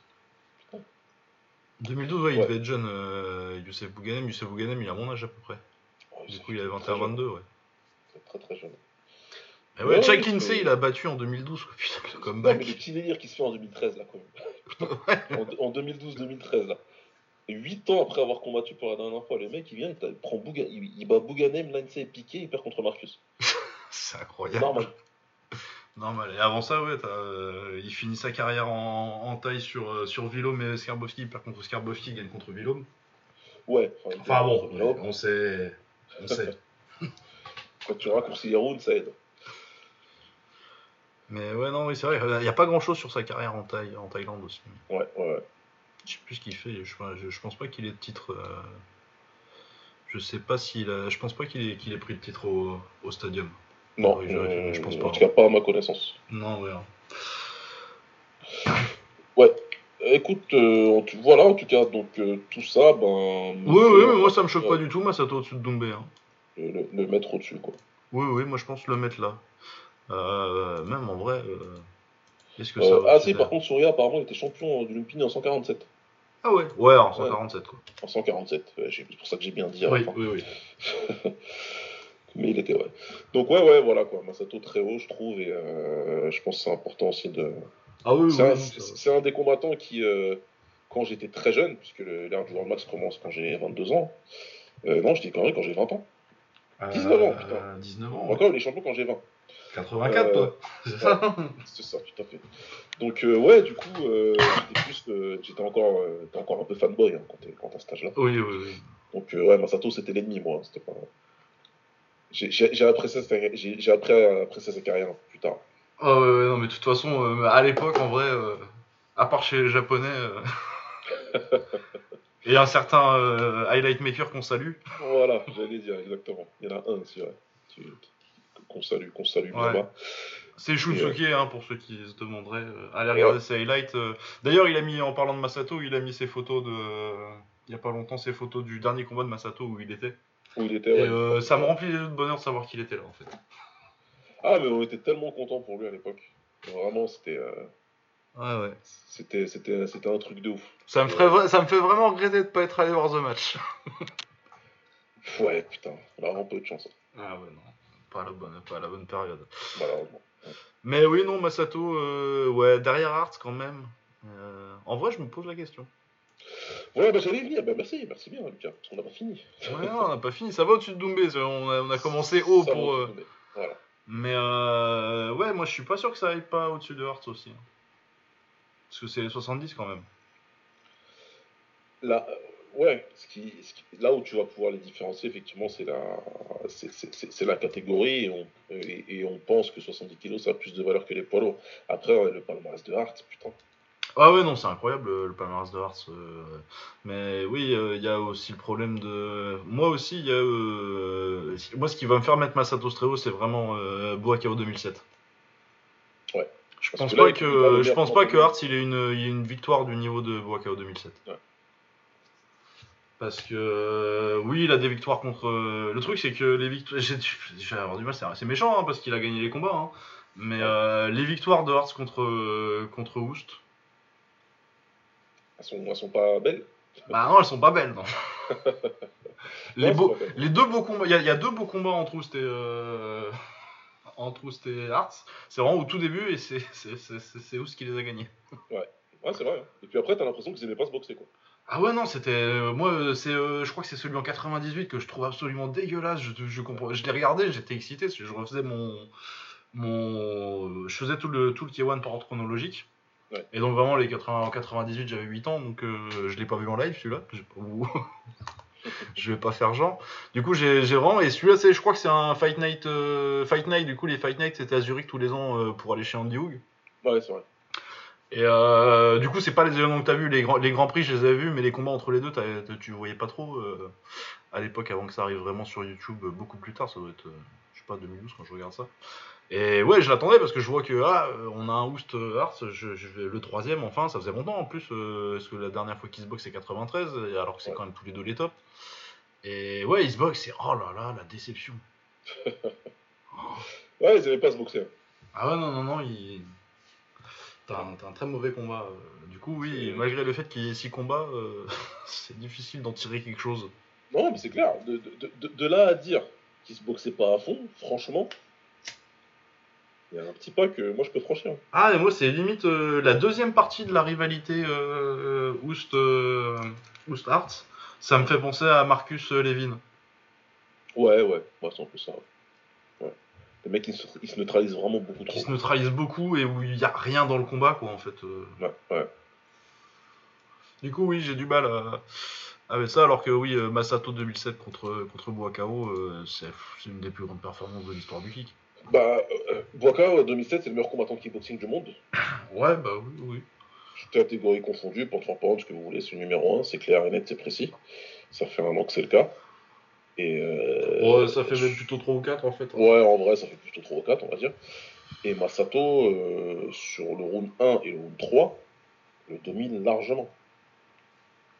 2012, ouais, il devait être jeune, euh, Youssef Bouganem. Youssef Bouganem, il a mon âge à peu près. Oh, Du coup, il avait très jeune. 21-22, ouais. Très très jeune. Et ouais, Lindsay, c'est- il a battu en 2012, quoi. Putain, le Non, mais le petit délire qui se fait en 2013, là, quand même. en, en 2012-2013, là. 8 ans après avoir combattu pour la dernière fois, le mec, il vient, il, prend Bouga, il, il bat Bouganem, Lindsay est piqué, il perd contre Marcus. C'est incroyable. Normal. Normal. Et avant ça, ouais, euh, il finit sa carrière en, en taille sur, euh, sur Vilom et Skarbowski. Il perd contre Skarbowski, il gagne contre Vilom. Ouais. Enfin, bon, on sait. On sait. Quand tu raccourcis les rounds, ça aide. Mais ouais, non, oui, c'est vrai. Il n'y a pas grand chose sur sa carrière en, Thaï, en Thaïlande aussi. Ouais, ouais, ouais. Je sais plus ce qu'il fait. Je, je, je pense pas qu'il ait de titre. euh, Je sais pas s'il a. Je pense pas qu'il ait, qu'il ait pris le titre au, au stadium. Non, Oui, je- euh, je pense en pas. tout cas, pas à ma connaissance. Non, ouais. hein. Ouais. Écoute, euh, en voilà, en tout cas, donc euh, tout ça, ben. Oui, oui, mais moi ça me choque ouais, pas du tout. Moi, ça au-dessus de Doumbé. Hein. Le, le mettre au-dessus, quoi. Oui, oui, moi je pense le mettre là. Euh, même en vrai. euh, Est-ce que Euh, ça va ah, si, par contre, Souria, apparemment, il était champion du Lumpini en 147. Ah ouais Ouais, en 147 quoi. En 147, ouais, j'ai- c'est pour ça que j'ai bien dit Oui, oui, oui. Mais il était, ouais. Donc, ouais, ouais, voilà, quoi. Masato très haut, je trouve, et euh, je pense que c'est important aussi de. Ah oui, C'est oui, un, c'est- un des combattants qui, euh, quand j'étais très jeune, puisque l'ère du World Max commence quand j'ai 22 ans, euh, non, je dis quand même quand j'ai 20 ans. 19 ans, putain. Euh, 19 ans. ouais. Encore, il est champion quand j'ai 20. 84 Euh, toi. C'est ça C'est ça, tout à fait. Donc, euh, ouais, du coup, euh, j'étais plus, euh, j'étais encore, euh, t'es encore un peu fanboy hein, quand t'es quand t'es à cet âge-là. Oui, oui, oui. Donc, euh, ouais, Masato, c'était l'ennemi, moi. C'était pas. J'ai j'ai- j'ai j'ai j'ai appris à apprécier sa carrière plus tard. Oh, ouais, non, mais de toute façon, euh, à l'époque, en vrai, euh, à part chez les Japonais, euh, et un certain euh, highlight maker qu'on salue. Voilà, j'allais dire, exactement. Il y en a un aussi, ouais. Qu'on salue, qu'on salue Ouais. bas. C'est Shunsuke, hein, pour ceux qui se demanderaient. euh, allez regarder ses highlights. euh. D'ailleurs, il a mis, en parlant de Masato, il a mis ses photos de. Il y a pas longtemps, ses photos du dernier combat de Masato où il était. Où il était, Et ouais. euh, ça me remplit de bonheur de savoir qu'il était là, en fait. Ah, mais on était tellement contents pour lui à l'époque. Vraiment, c'était, euh, Ouais, ouais. c'était, c'était, c'était un truc de ouf. Ça me, ferait ça me fait vraiment regretter de pas être allé voir The Match. Ouais, putain, on a vraiment peu de chance, Ah ouais, non. Pas la bonne, pas la bonne période. malheureusement. Mais oui, non, Masato, euh, ouais, derrière Art quand même. Euh, en vrai, je me pose la question. Ouais, bah j'allais y venir. Bah merci, merci bien, Lucas, parce qu'on n'a pas fini. Ouais, non, on n'a pas fini. Ça va au-dessus de Doumbé. On a, on a commencé haut Ça pour. euh, mais Voilà. Mais euh, ouais, moi je suis pas sûr que ça aille pas au-dessus de Hearts aussi. hein. Parce que c'est les 70 quand même. Là, ouais, ce qui, ce qui- là où tu vas pouvoir les différencier, effectivement, c'est la, c'est, catégorie et on, et, et on pense que 70 kg ça a plus de valeur que les poids lourds. Après, ouais, le palmarès de Hart, putain. Ah ouais, non, c'est incroyable le palmarès de Hearts. euh, Mais oui, euh, il y a aussi le problème de. Moi aussi, il y a. euh, Moi, ce qui va me faire mettre Masato haut, c'est vraiment euh, Boakao 2007. Ouais. Je pense que là, pas que je pense pas que Hearts il ait une, il ait une victoire du niveau de Boakao 2007. Ouais. Parce que euh, oui, il a des victoires contre. euh, Le truc c'est que les victoires, j'ai avoir du mal, c'est c'est méchant hein, parce qu'il a gagné les combats. hein. Mais euh, les victoires de Hearts contre euh, contre Elles sont, elles sont pas belles. bah non, elles sont pas belles non. les Non, beaux, c'est pas belle. les deux beaux combats, il y, a- il y a deux beaux combats entre Woust et euh, entre et Hearts. C'est vraiment au tout début et c'est Woust qui les a gagnés. Ouais, c'est vrai. hein. Et puis après, t'as l'impression qu'ils aimaient pas se boxer, quoi. Ah ouais non c'était euh, moi euh, c'est euh, je crois que c'est celui en 98 que je trouve absolument dégueulasse. Je, je comprends je l'ai regardé j'étais excité parce que je refaisais mon mon je faisais tout le tout le K1 par ordre chronologique. Ouais. et donc vraiment les 80 en 98 j'avais 8 ans donc euh, je l'ai pas vu en live celui-là. Je vais pas faire genre. Du coup j'ai j'ai vraiment et celui-là c'est je crois que c'est un fight night fight night du coup les fight nights c'était à Zurich tous les ans pour aller chez Andy Hoog Ouais, c'est vrai. Et euh, du coup, c'est pas les événements que t'as vu, les, grands- les grands prix, je les avais vus, mais les combats entre les deux, tu voyais pas trop euh, à l'époque, avant que ça arrive vraiment sur YouTube, euh, beaucoup plus tard, ça doit être, euh, je sais pas, 2012 quand je regarde ça. Et ouais, je l'attendais parce que je vois que ah, on a un Oust Hearts, je, je vais- le troisième, enfin, ça faisait longtemps en plus, parce que la dernière fois qu'ils se boxent c'est 93, et alors que c'est quand même tous les deux les tops. Et ouais, ils se boxent, c'est oh là là, la déception. Ouais, ils aimaient pas se boxer. Ah ouais, non, non, non, il. T'as un, très mauvais combat. euh. Du coup, oui, malgré le fait qu'il y ait 6 combats, euh, c'est difficile d'en tirer quelque chose. Non, mais c'est clair. De, de, de, de là à dire qu'ils se boxaient pas à fond, franchement, il y a un petit pas que moi je peux franchir. Ah, et moi, c'est limite euh, la deuxième partie de la rivalité euh, Oust, euh. Ça me fait penser à Marcus Levin. Ouais, ouais, ouais c'est un peu ça. Ouais. Les mecs, ils se, ils se neutralisent vraiment beaucoup trop. Qui se neutralise beaucoup et où il n'y a rien dans le combat, quoi, en fait. euh. Ouais, ouais. Du coup, oui, j'ai du mal à- avec ça, alors que oui, euh, Masato 2007 contre, contre Boakao, euh, c'est une des plus grandes performances de l'histoire du kick. Bah, euh, Boaka, en 2007, c'est le meilleur combattant de kickboxing du monde. Ouais, bah oui, oui. Toutes catégories confondues, pour faire prendre ce que vous voulez, c'est le numéro 1, c'est clair et net, c'est précis. Ça fait un an que c'est le cas. Et euh, Ouais, ça fait même plutôt 3 ou 4 en fait. hein. Ouais, en vrai, ça fait plutôt 3 ou 4, on va dire. Et Masato, euh, sur le round 1 et le round 3, le domine largement.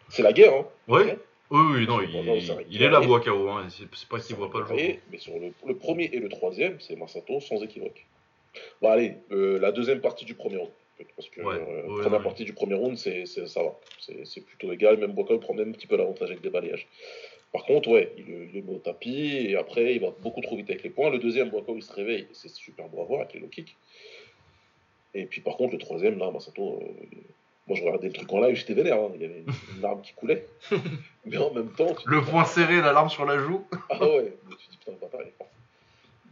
C'est la guerre, hein. Ouais. Oui, oui, non, il, c'est vrai. il est là, Boakao, hein. c'est pas qu'il voit pas le. Et- Mais sur le, le premier et le troisième, c'est Masato sans équivoque. Bon, allez, euh, la deuxième partie du premier round. Parce que Ouais, euh, ouais, première ouais. partie du premier round, c'est, ça va. C'est, plutôt égal. Même Boka prend même un petit peu l'avantage avec des balayages. Par contre, ouais, il, le- il le met au tapis et après, il va beaucoup trop vite avec les points. Le deuxième, Boka, il se réveille. C'est super beau à voir avec les low kicks. Et puis, par contre, le troisième, là, Masato, euh, moi, je regardais le truc en live, j'étais vénère. hein. Il y avait une, larme qui coulait. Mais en même temps, Le dis, point serré, la larme sur la joue. ah ouais, mais tu te dis putain, le bâtard, il est fort.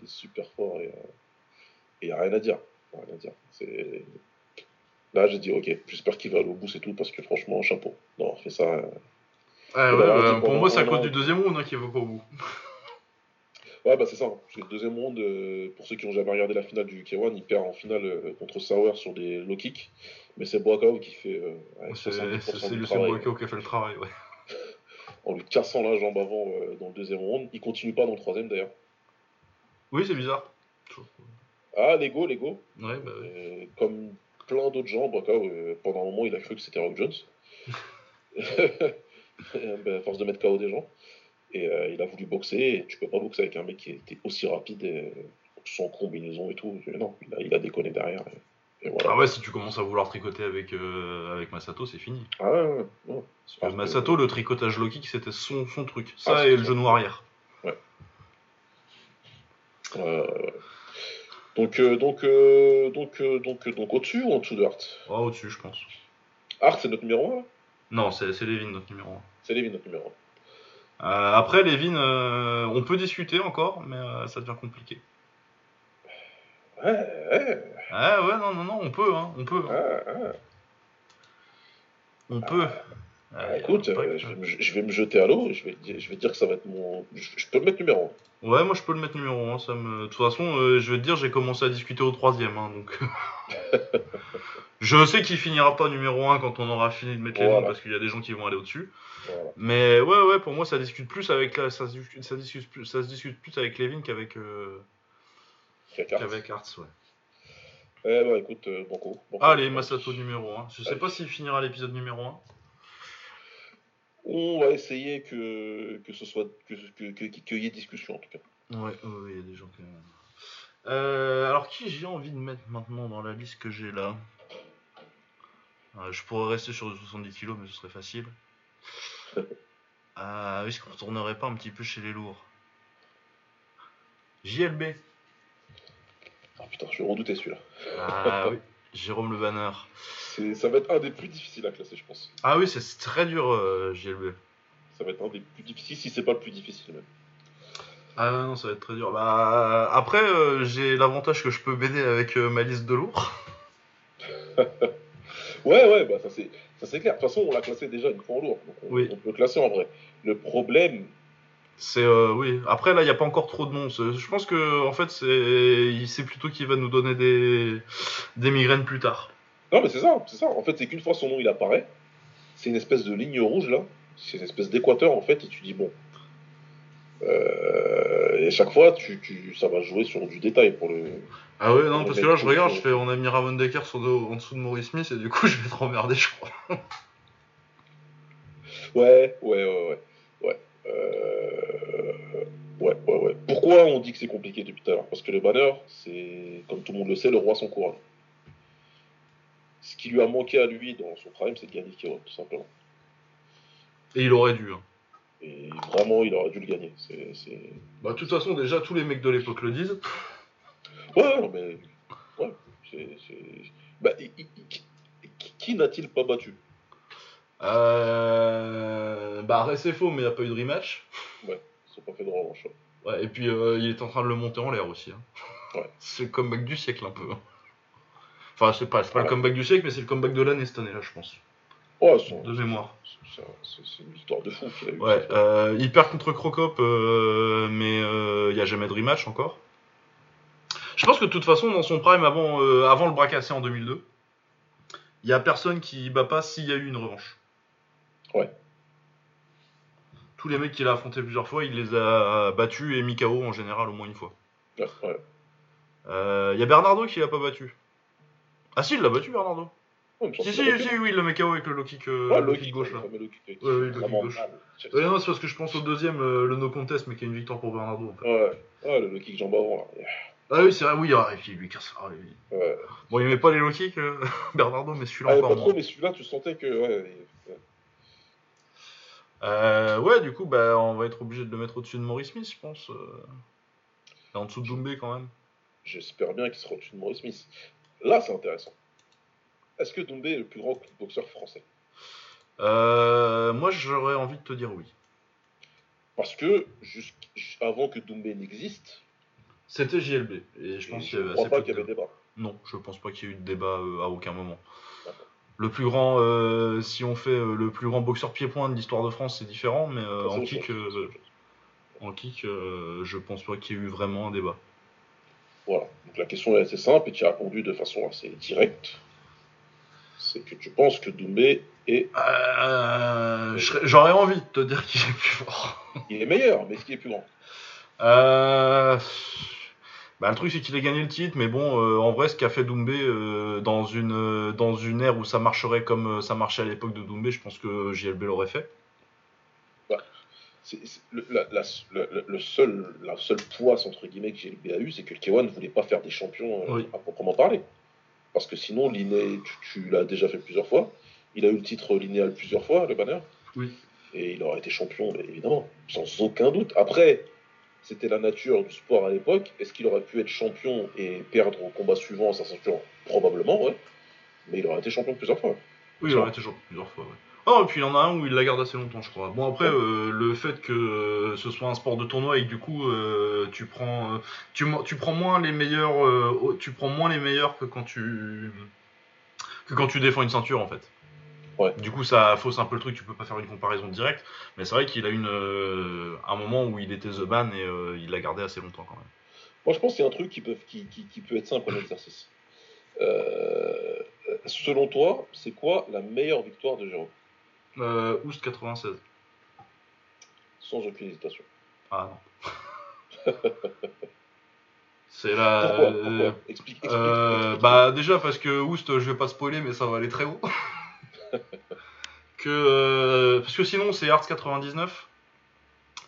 Il est super fort et il n'y a rien à dire. Y a rien à dire. C'est... Là, j'ai dit, ok, j'espère qu'il va aller au bout, c'est tout, parce que franchement, chapeau. Non, fait ça. Euh, Ouais, bah, bah, pour moi, c'est à cause an. du deuxième round hein, qu'il va pas au bout. Ouais, bah c'est ça. hein. Parce que le deuxième round, euh, pour ceux qui ont jamais regardé la finale du K1, il perd en finale euh, contre Sauer sur des low kicks. Mais c'est Boakao qui fait euh, C'est 70% c'est- c'est du le Boakao qui a fait le travail, ouais. en lui cassant la jambe avant euh, dans le deuxième round. Il continue pas dans le troisième d'ailleurs. Oui, c'est bizarre. Ah, Lego, Lego. Ouais, bah oui. Euh, comme plein d'autres gens, Boakao, pendant un moment, il a cru que c'était Rock Jones. Ben, à force de mettre KO des gens. Et euh, il a voulu boxer. Et tu peux pas boxer avec un mec qui était aussi rapide, et, sans combinaison et tout. Non, il a, il a déconné derrière. Et, et voilà. Ah ouais, si tu commences à vouloir tricoter avec, euh, avec Masato, c'est fini. Ah ouais, ouais, ouais. Parce que Masato, le tricotage low kick, c'était son, son truc. Ça Ah, et le genou arrière. Euh, donc, euh, donc, euh, donc, donc, donc, au-dessus ou en dessous de Hart? Oh, au-dessus, je pense. Hart, c'est notre numéro 1 Non, c'est Levin, notre numéro 1. C'est Levin, notre numéro Euh, après, Levin, euh, on peut discuter encore, mais euh, ça devient compliqué. 1. Ouais, ouais, Ah ouais, non, non, non, on peut, hein, on peut. ouais, ouais. On peut. Ah, Euh, écoute, euh, je, vais me, je vais me jeter à l'eau, je vais, je vais dire que ça va être mon. Je, je peux le mettre numéro Ouais, moi je peux le mettre numéro 1. Ça me... De toute façon, euh, je vais te dire, j'ai commencé à discuter au troisième. Hein, donc... je sais qu'il finira pas numéro 1 quand on aura fini de mettre les noms parce qu'il y a des gens qui vont aller au-dessus. 1. Voilà. Mais ouais, ouais, pour moi ça discute plus avec la... ça, se discute, ça, discute plus... ça se discute plus avec Levin qu'avec euh... Qu'avec Hartz. Ouais. Eh bah écoute, euh, banco. banco. Allez, Masato numéro 1. Je sais Allez. pas s'il finira l'épisode numéro 1. On va essayer que, que ce soit. que qu'il que, que, y ait discussion en tout cas. Ouais, ouais, il y a des gens qui. Euh, alors, qui j'ai envie de mettre maintenant dans la liste que j'ai là? Euh, Je pourrais rester sur les 70 kilos, mais ce serait facile. Euh, Est-ce qu'on retournerait pas un petit peu chez les lourds JLB. Ah putain, je redouter celui-là. Ah oui, Jérôme Le Banner. Ça va être un des plus difficiles à classer, je pense. Ah oui, c'est très dur, euh, JLB. Ça va être un des plus difficiles, si c'est pas le plus difficile même. Ah non, ça va être très dur. Bah, après, euh, j'ai l'avantage que je peux m'aider avec euh, ma liste de lourds. Ouais, ouais, bah ça c'est ça c'est clair. De toute façon, on l'a classé déjà une fois en lourd. Donc on, Oui. on peut le classer en vrai. Le problème, C'est euh, oui. Après là, il n'y a pas encore trop de noms. Je pense que en fait, c'est c'est plutôt qu'il va nous donner des des migraines plus tard. Non, mais c'est ça, c'est ça. En fait, c'est qu'une fois son nom il apparaît, c'est une espèce de ligne rouge là, c'est une espèce d'équateur en fait, et tu dis bon. Euh, et à chaque fois, tu, tu, ça va jouer sur du détail pour le. Ah ouais, non, On parce que là, je regarde, sur- je fais, on a mis Ramon Decker sur de- en dessous de Maurice Smith et du coup, je vais être emmerdé, je crois. Ouais, ouais, ouais, ouais. Ouais. Euh, ouais, ouais, ouais. Pourquoi on dit que c'est compliqué depuis tout à l'heure? Parce que le banner, c'est, comme tout le monde le sait, le roi sans couronne. Ce qui lui a manqué à lui dans son prime, c'est de gagner K1, tout simplement. Et il aurait dû. hein. Et vraiment, il aurait dû le gagner. C'est, c'est... Bah, de toute façon, déjà, tous les mecs de l'époque le disent. Ouais, non, mais. Ouais, c'est. c'est... Bah, il- il- il- qui, n'a-t-il pas battu? Euh... Bah, c'est faux, mais il n'y a pas eu de rematch. Ils sont pas fait de revanche. hein. Ouais, et puis, euh, il est en train de le monter en l'air aussi. hein. Ouais. C'est le comeback du siècle, un peu. Enfin, pas, c'est pas le comeback du siècle, mais c'est le comeback de l'année cette année-là, je pense. Ouais, son- De mémoire. c'est, une victoire de fou qu'il a eu. Ouais, euh, il perd contre Crocop, euh, mais il n'y a jamais de rematch encore. Je pense que de toute façon, dans son prime, avant, euh, avant le bras cassé en 2002, il y a personne qui bat pas s'il y a eu une revanche. Ouais. Tous les mecs qu'il a affrontés plusieurs fois, il les a battus et mis KO en général au moins une fois. Ouais. Euh, Il y a Bernardo qui l'a pas battu. Ah si, il l'a battu Bernardo. Semble Si, si, si, oui, le met KO avec le low kick, euh, le low kick gauche là. le fameux low kick, Ouais, oui, le kick gauche. Ouais, non, c'est parce que je pense au deuxième, euh, le no contest, mais qui a une victoire pour Bernardo. En fait. Ouais, ouais, le low kick jambe avant, là. Ah oui, c'est vrai, oui, ah, et puis il lui casse. ah, oui. Ouais. Bon, il met pas les low kicks, euh, Bernardo, mais celui-là Ah, encore pas trop, mais celui-là, tu sentais que. Ouais. Euh, ouais, du coup, bah, on va être obligé de le mettre au-dessus de Maurice Smith, je pense. euh. Et en dessous de Doumbé, quand même. J'espère bien qu'il sera au-dessus de Maurice Smith. Là, c'est intéressant. Est-ce que Doumbé est le plus grand boxeur français? Euh, moi, j'aurais envie de te dire oui. Parce que, jusqu'avant que Doumbé n'existe, C'était JLB, et je pense qu'il y avait crois assez pas qu'il y avait débat. Non, je pense pas qu'il y ait eu de débat euh, à aucun moment. Le plus grand, euh, si on fait euh, le plus grand boxeur pied-point de l'histoire de France, c'est différent, mais euh, en kick, autre chose. En kick, je pense pas qu'il y ait eu vraiment un débat. Voilà. Donc la question est assez simple et tu as répondu de façon assez directe. C'est que tu penses que Doumbé est. Euh, j'aurais envie de te dire qu'il est plus fort. Il est meilleur, mais est-ce qu'il est plus grand? Euh... Bah, le truc, c'est qu'il a gagné le titre, mais bon, euh, en vrai, ce qu'a fait Doumbé euh, dans, une, euh, dans une ère où ça marcherait comme ça marchait à l'époque de Doumbé, je pense que JLB l'aurait fait. Bah, c'est, le, la, seul, la seule poisse, entre guillemets, que a eu, c'est que Kewan ne voulait pas faire des champions à proprement parler. Parce que sinon, Liné, tu, l'as déjà fait plusieurs fois. Il a eu le titre linéal plusieurs fois, le banner. Oui. Et il aurait été champion, évidemment, sans aucun doute. Après, c'était la nature du sport à l'époque. Est-ce qu'il aurait pu être champion et perdre au combat suivant sa ceinture Probablement, ouais. Mais il aurait été champion plusieurs fois. Oui, il aurait été champion plusieurs fois, ouais. Oh, et puis il y en a un où il la garde assez longtemps, je crois. Bon, après, euh, le fait que euh, ce soit un sport de tournoi et que du coup, euh, tu prends, tu, tu, prends moins les meilleurs, tu prends moins les meilleurs que quand tu, que quand tu défends une ceinture, en fait. Du coup, ça fausse un peu le truc, tu peux pas faire une comparaison directe. Mais c'est vrai qu'il a une, un moment où il était The Ban et il l'a gardé assez longtemps quand même. Moi, je pense qu'il y a un truc qui peut, qui, qui, peut être simple en exercice. Selon toi, c'est quoi la meilleure victoire de Jérôme? Euh, Oust 96. Sans aucune hésitation. Ah non. c'est la. Pourquoi, Explique, explique, Bah, déjà parce que Oust, je vais pas spoiler, mais ça va aller très haut. que, euh, parce que sinon, c'est Hearts 99.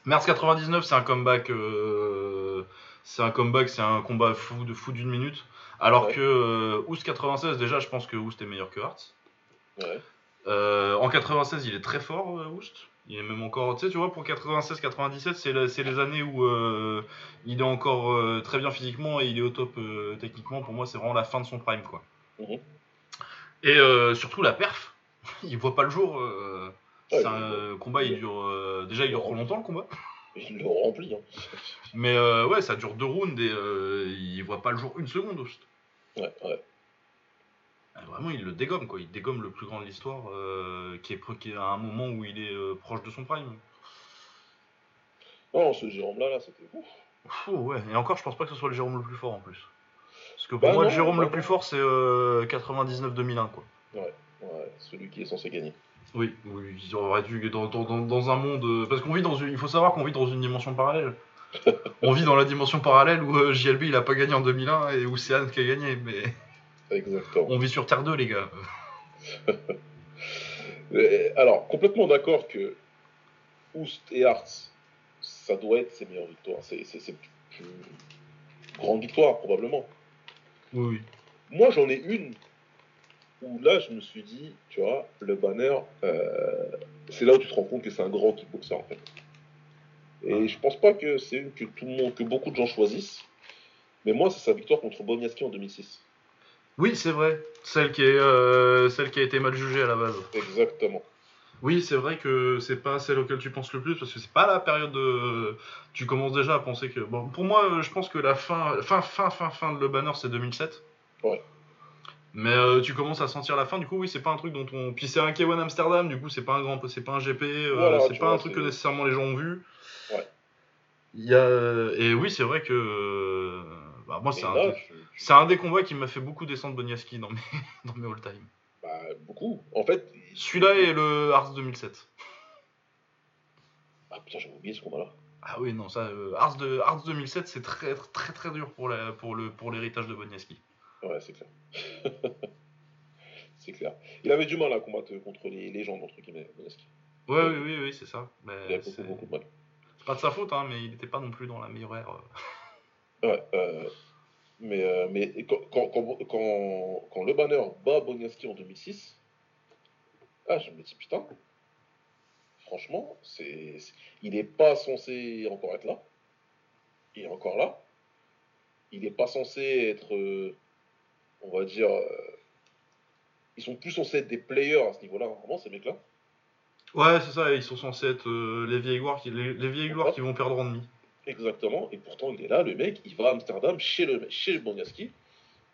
Mais Hearts 99, c'est un comeback. Euh, c'est un comeback, c'est un combat fou de fou d'une minute. Alors que euh, Oust 96, déjà, je pense que Oust est meilleur que Hearts. en 96, il est très fort, Oust. Il est même encore, tu sais, tu vois, pour 96-97, c'est les années où il est encore très bien physiquement et il est au top techniquement. Pour moi, c'est vraiment la fin de son prime, quoi. Mhm. Et surtout la perf il voit pas le jour. Euh, c'est un combat, il dure. Euh, déjà, il dure trop longtemps le combat. Il le remplit. Hein. Mais euh, ouais, ça dure deux rounds et il voit pas le jour une seconde. Ouais, ouais. Ah, vraiment, il le dégomme, quoi. Il dégomme le plus grand de l'histoire, qui, est, qui est à un moment où il est proche de son prime. Non, ce Jérôme-là, là, c'était ouf. ouais. Et encore, je pense pas que ce soit le Jérôme le plus fort en plus. Parce que pour bah moi, le Jérôme le bah plus fort, c'est 99-2001, quoi. Ouais. Ouais, celui qui est censé gagner. Oui, oui, ils auraient dû dans, dans, dans, un monde. Euh, parce qu'on vit dans une. Il faut savoir qu'on vit dans une dimension parallèle. on vit dans la dimension parallèle où euh, JLB il a pas gagné en 2001 et où c'est Anne qui a gagné, mais. Exactement. On vit sur Terre 2, les gars. alors, complètement d'accord que Oust et Arts, ça doit être ses meilleures victoires. C'est ses plus grandes victoires, probablement. Oui, oui. Moi, j'en ai une où là, je me suis dit, tu vois, le banner, euh, c'est là où tu te rends compte que c'est un grand kickboxer en fait. Et je pense pas que c'est une que tout le monde, que beaucoup de gens choisissent. Mais moi, c'est sa victoire contre Boniaski en 2006. Oui, c'est vrai. Celle qui, est, euh, celle qui a été mal jugée à la base. Exactement. Oui, c'est vrai que c'est pas celle auquel tu penses le plus parce que c'est pas la période de. Tu commences déjà à penser que. Bon, pour moi, je pense que la fin, fin, fin, fin, fin de le banner, c'est 2007. Ouais. Mais euh, tu commences à sentir la fin, du coup, oui, c'est pas un truc dont on. Puis c'est un K1 Amsterdam, du coup, c'est pas un grand, c'est pas un GP, euh, c'est pas un truc que nécessairement les gens ont vu. Ouais. Il y a... Et oui, c'est vrai que. Bah, moi, c'est un, c'est un des combats qui m'a fait beaucoup descendre Boniaski dans mes, dans mes all-time. Bah, beaucoup. En fait. Celui-là et le Ars 2007. Ah putain, j'avais oublié ce combat-là. Ah oui, non, ça. Euh, Ars, de... Ars 2007, c'est très, très, très dur pour, la... pour, le... pour l'héritage de Boniaski. Ouais, c'est clair. c'est clair. Il avait du mal à combattre contre les légendes, entre guillemets, Ouais, oui, oui, oui, c'est ça. Mais il a beaucoup, beaucoup de mal. C'est pas de sa faute, hein, mais il n'était pas non plus dans la meilleure ère. Euh. ouais, euh, mais, euh, mais quand, quand, quand, quand, le banner bat Boniaski en 2006, ah, je me dis putain, franchement, c'est, il n'est pas censé encore être là. Il est encore là. Il n'est pas censé être on va dire, euh, ils sont plus censés être des players à ce niveau-là, vraiment, ces mecs-là. Ouais, c'est ça, ils sont censés être euh, les vieilles gloires, qui, les, vieilles gloires qui vont perdre en demi. Exactement, et pourtant il est là, le mec, il va à Amsterdam chez le chez Boniaski,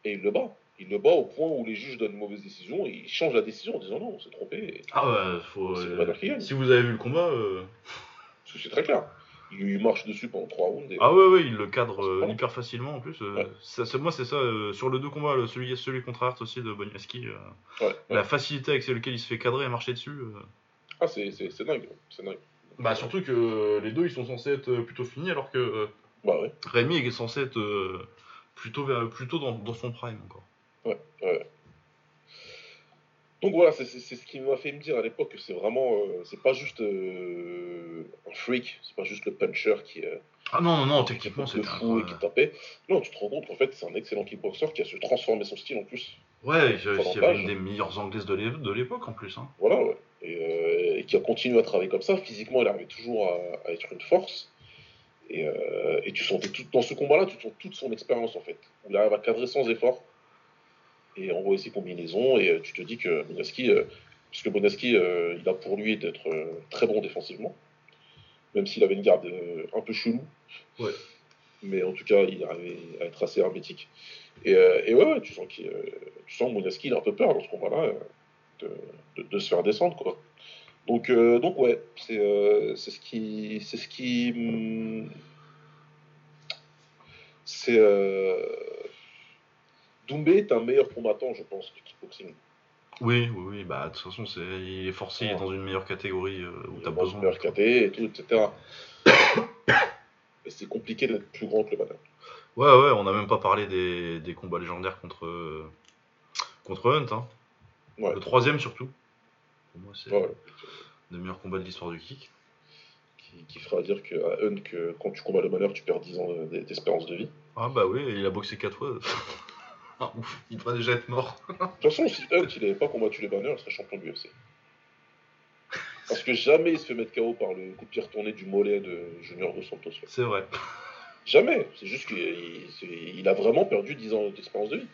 et il le bat. Il le bat au point où les juges donnent une mauvaise décision, et il change la décision en disant non, on s'est trompé. Ah ouais, faut. Euh, si vous avez vu le combat. C'est très clair. Il marche dessus pendant 3 rounds. Et... Ah ouais, ouais, il le cadre euh, hyper facilement en plus. euh, Ouais. ça, moi, c'est ça. euh, sur le deux combats, celui, celui contre Hart aussi de Boniaski, euh, Ouais, ouais. la facilité avec lequel il se fait cadrer et marcher dessus. euh. Ah, c'est dingue. C'est dingue. Bah, surtout que les deux ils sont censés être euh, plutôt finis alors que euh, Bah ouais. Rémi est censé être euh, plutôt, plutôt dans, dans son prime encore. Ouais, ouais. Donc voilà, c'est c'est- c'est ce qui m'a fait me dire à l'époque que c'est vraiment, euh, c'est pas juste euh, un freak, c'est pas juste le puncher qui, euh, Ah non, non, non, techniquement c'était fou et qui tapait. Non, tu te rends compte qu'en fait c'est un excellent kickboxer qui a su transformer son style en plus. Ouais, l'âge. une des meilleures anglaises de l'époque en plus. Hein. Voilà, ouais. Et, euh, et qui a continué à travailler comme ça. Physiquement, il arrivait toujours à, à être une force. Et, euh, et tu sentais tout, dans ce combat-là, tu sens toute son expérience en fait. Il arrive à cadrer sans effort et envoyer ses combinaisons. Et euh, tu te dis que Bonaski, euh, puisque Bonaski, il a pour lui d'être très bon défensivement, même s'il avait une garde un peu chelou. Ouais. Mais en tout cas, il arrivait à être assez hermétique. Et, et ouais, tu sens qu'il, tu sens que Bonaski, il a un peu peur dans ce combat-là. De, de- de se faire descendre quoi. Donc euh, donc ouais, c'est euh, c'est ce qui c'est ce qui hum, c'est euh, Doumbé est un meilleur combattant je pense du kickboxing. Oui, oui, oui, bah de toute façon c'est, il est forcé, il est dans une meilleure catégorie euh, où t'as est dans une besoin. meilleure KT et tout etc. Et c'est compliqué d'être plus grand que le Banner. Ouais, ouais, on n'a même pas parlé des, des combats légendaires contre, contre Hunt. Hein. Ouais. Le troisième surtout. Pour moi, c'est Ouais, le meilleur combat de l'histoire du kick. qui, qui fera dire que à Hunt que quand tu combats le Banner tu perds 10 ans de- d'espérance de vie. Ah bah oui, il a boxé 4 fois. Ah, ouf, il devrait déjà être mort. De toute façon, si Hunt il n'avait pas combattu les banners, il serait champion de l'UFC. Parce que jamais il se fait mettre KO par le coup de pied retourné du mollet de Junior Dos Santos. C'est vrai. Jamais. C'est juste qu'il il a vraiment perdu 10 ans d'espérance de vie.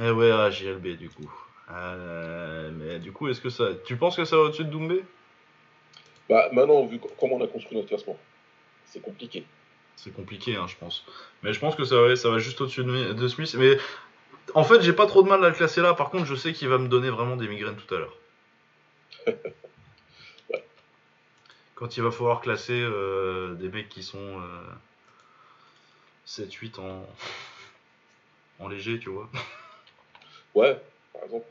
Eh ouais, ah, JLB du coup. Euh, mais du coup, est-ce que ça. Tu penses que ça va au-dessus de Doumbé? Bah, maintenant, vu co- comment on a construit notre classement, c'est compliqué. C'est compliqué, hein, je pense. Mais je pense que ça, va- ça va juste au-dessus de Smith. Mais en fait, j'ai pas trop de mal à le classer là. Par contre, je sais qu'il va me donner vraiment des migraines tout à l'heure. Ouais. Quand il va falloir classer euh, des mecs qui sont euh, 7-8 en... en léger, tu vois. Ouais, par exemple.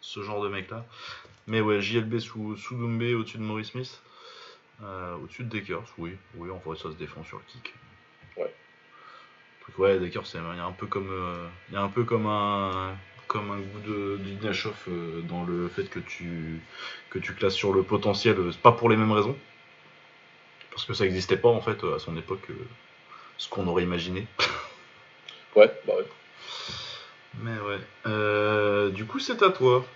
Ce genre de mec là. Mais ouais, JLB sous, sous Doumbé, au-dessus de Maurice Smith. Euh, au-dessus de Dekers, oui. Oui, en vrai, ça se défend sur le kick. Ouais. Ouais, Dekers, il y a un peu comme, euh, y a un peu comme un, comme un goût de, Dinashov, euh, dans le fait que tu, que tu classes sur le potentiel. C'est pas pour les mêmes raisons. Parce que ça n'existait pas en fait à son époque, ce qu'on aurait imaginé. Ouais, bah ouais. Mais ouais. Euh, du coup, c'est à toi.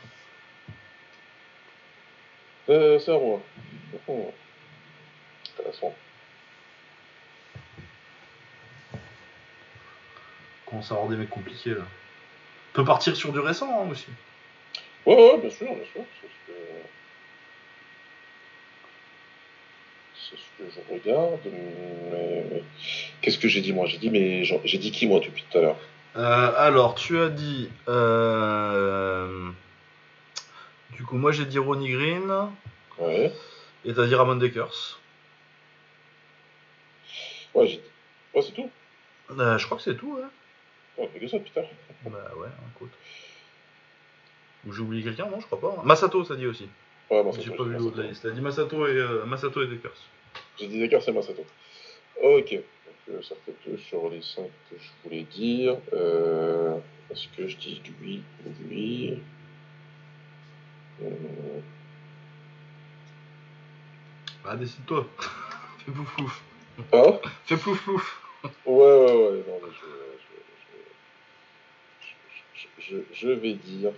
Euh, c'est à moi. Oh. Intéressant. Commence à avoir des mecs compliqués là? On peut partir sur du récent hein, aussi. Ouais, ouais, bien sûr, bien sûr. C'est ce que, c'est ce que je regarde. Mais qu'est-ce que j'ai dit moi? J'ai dit mais j'ai dit qui moi depuis tout à l'heure? Euh, alors, tu as dit. euh, Du coup, moi j'ai dit Ronnie Green Ouais. et t'as dit Ramon Dekers. Ouais, j'ai dit. Ouais, c'est tout. Euh, je crois que c'est tout, ouais. Ouais, fait que ça, putain. Bah ouais, écoute. Ou j'ai oublié quelqu'un, non, je crois pas. Masato, ça dit aussi. Ouais, Masato, J'ai pas vu haut de la liste. T'as dit Masato et, Masato et Dekers. J'ai dit d'accord, c'est Masato. Ok. Ça fait deux sur les cinq que je voulais dire. Euh, Est-ce que je dis lui ou lui? Euh, Bah, décide-toi. Fais plouf plouf. Hein? Fais plouf plouf. Ouais, ouais, ouais. Non, mais je, je, je, je, je- je vais dire.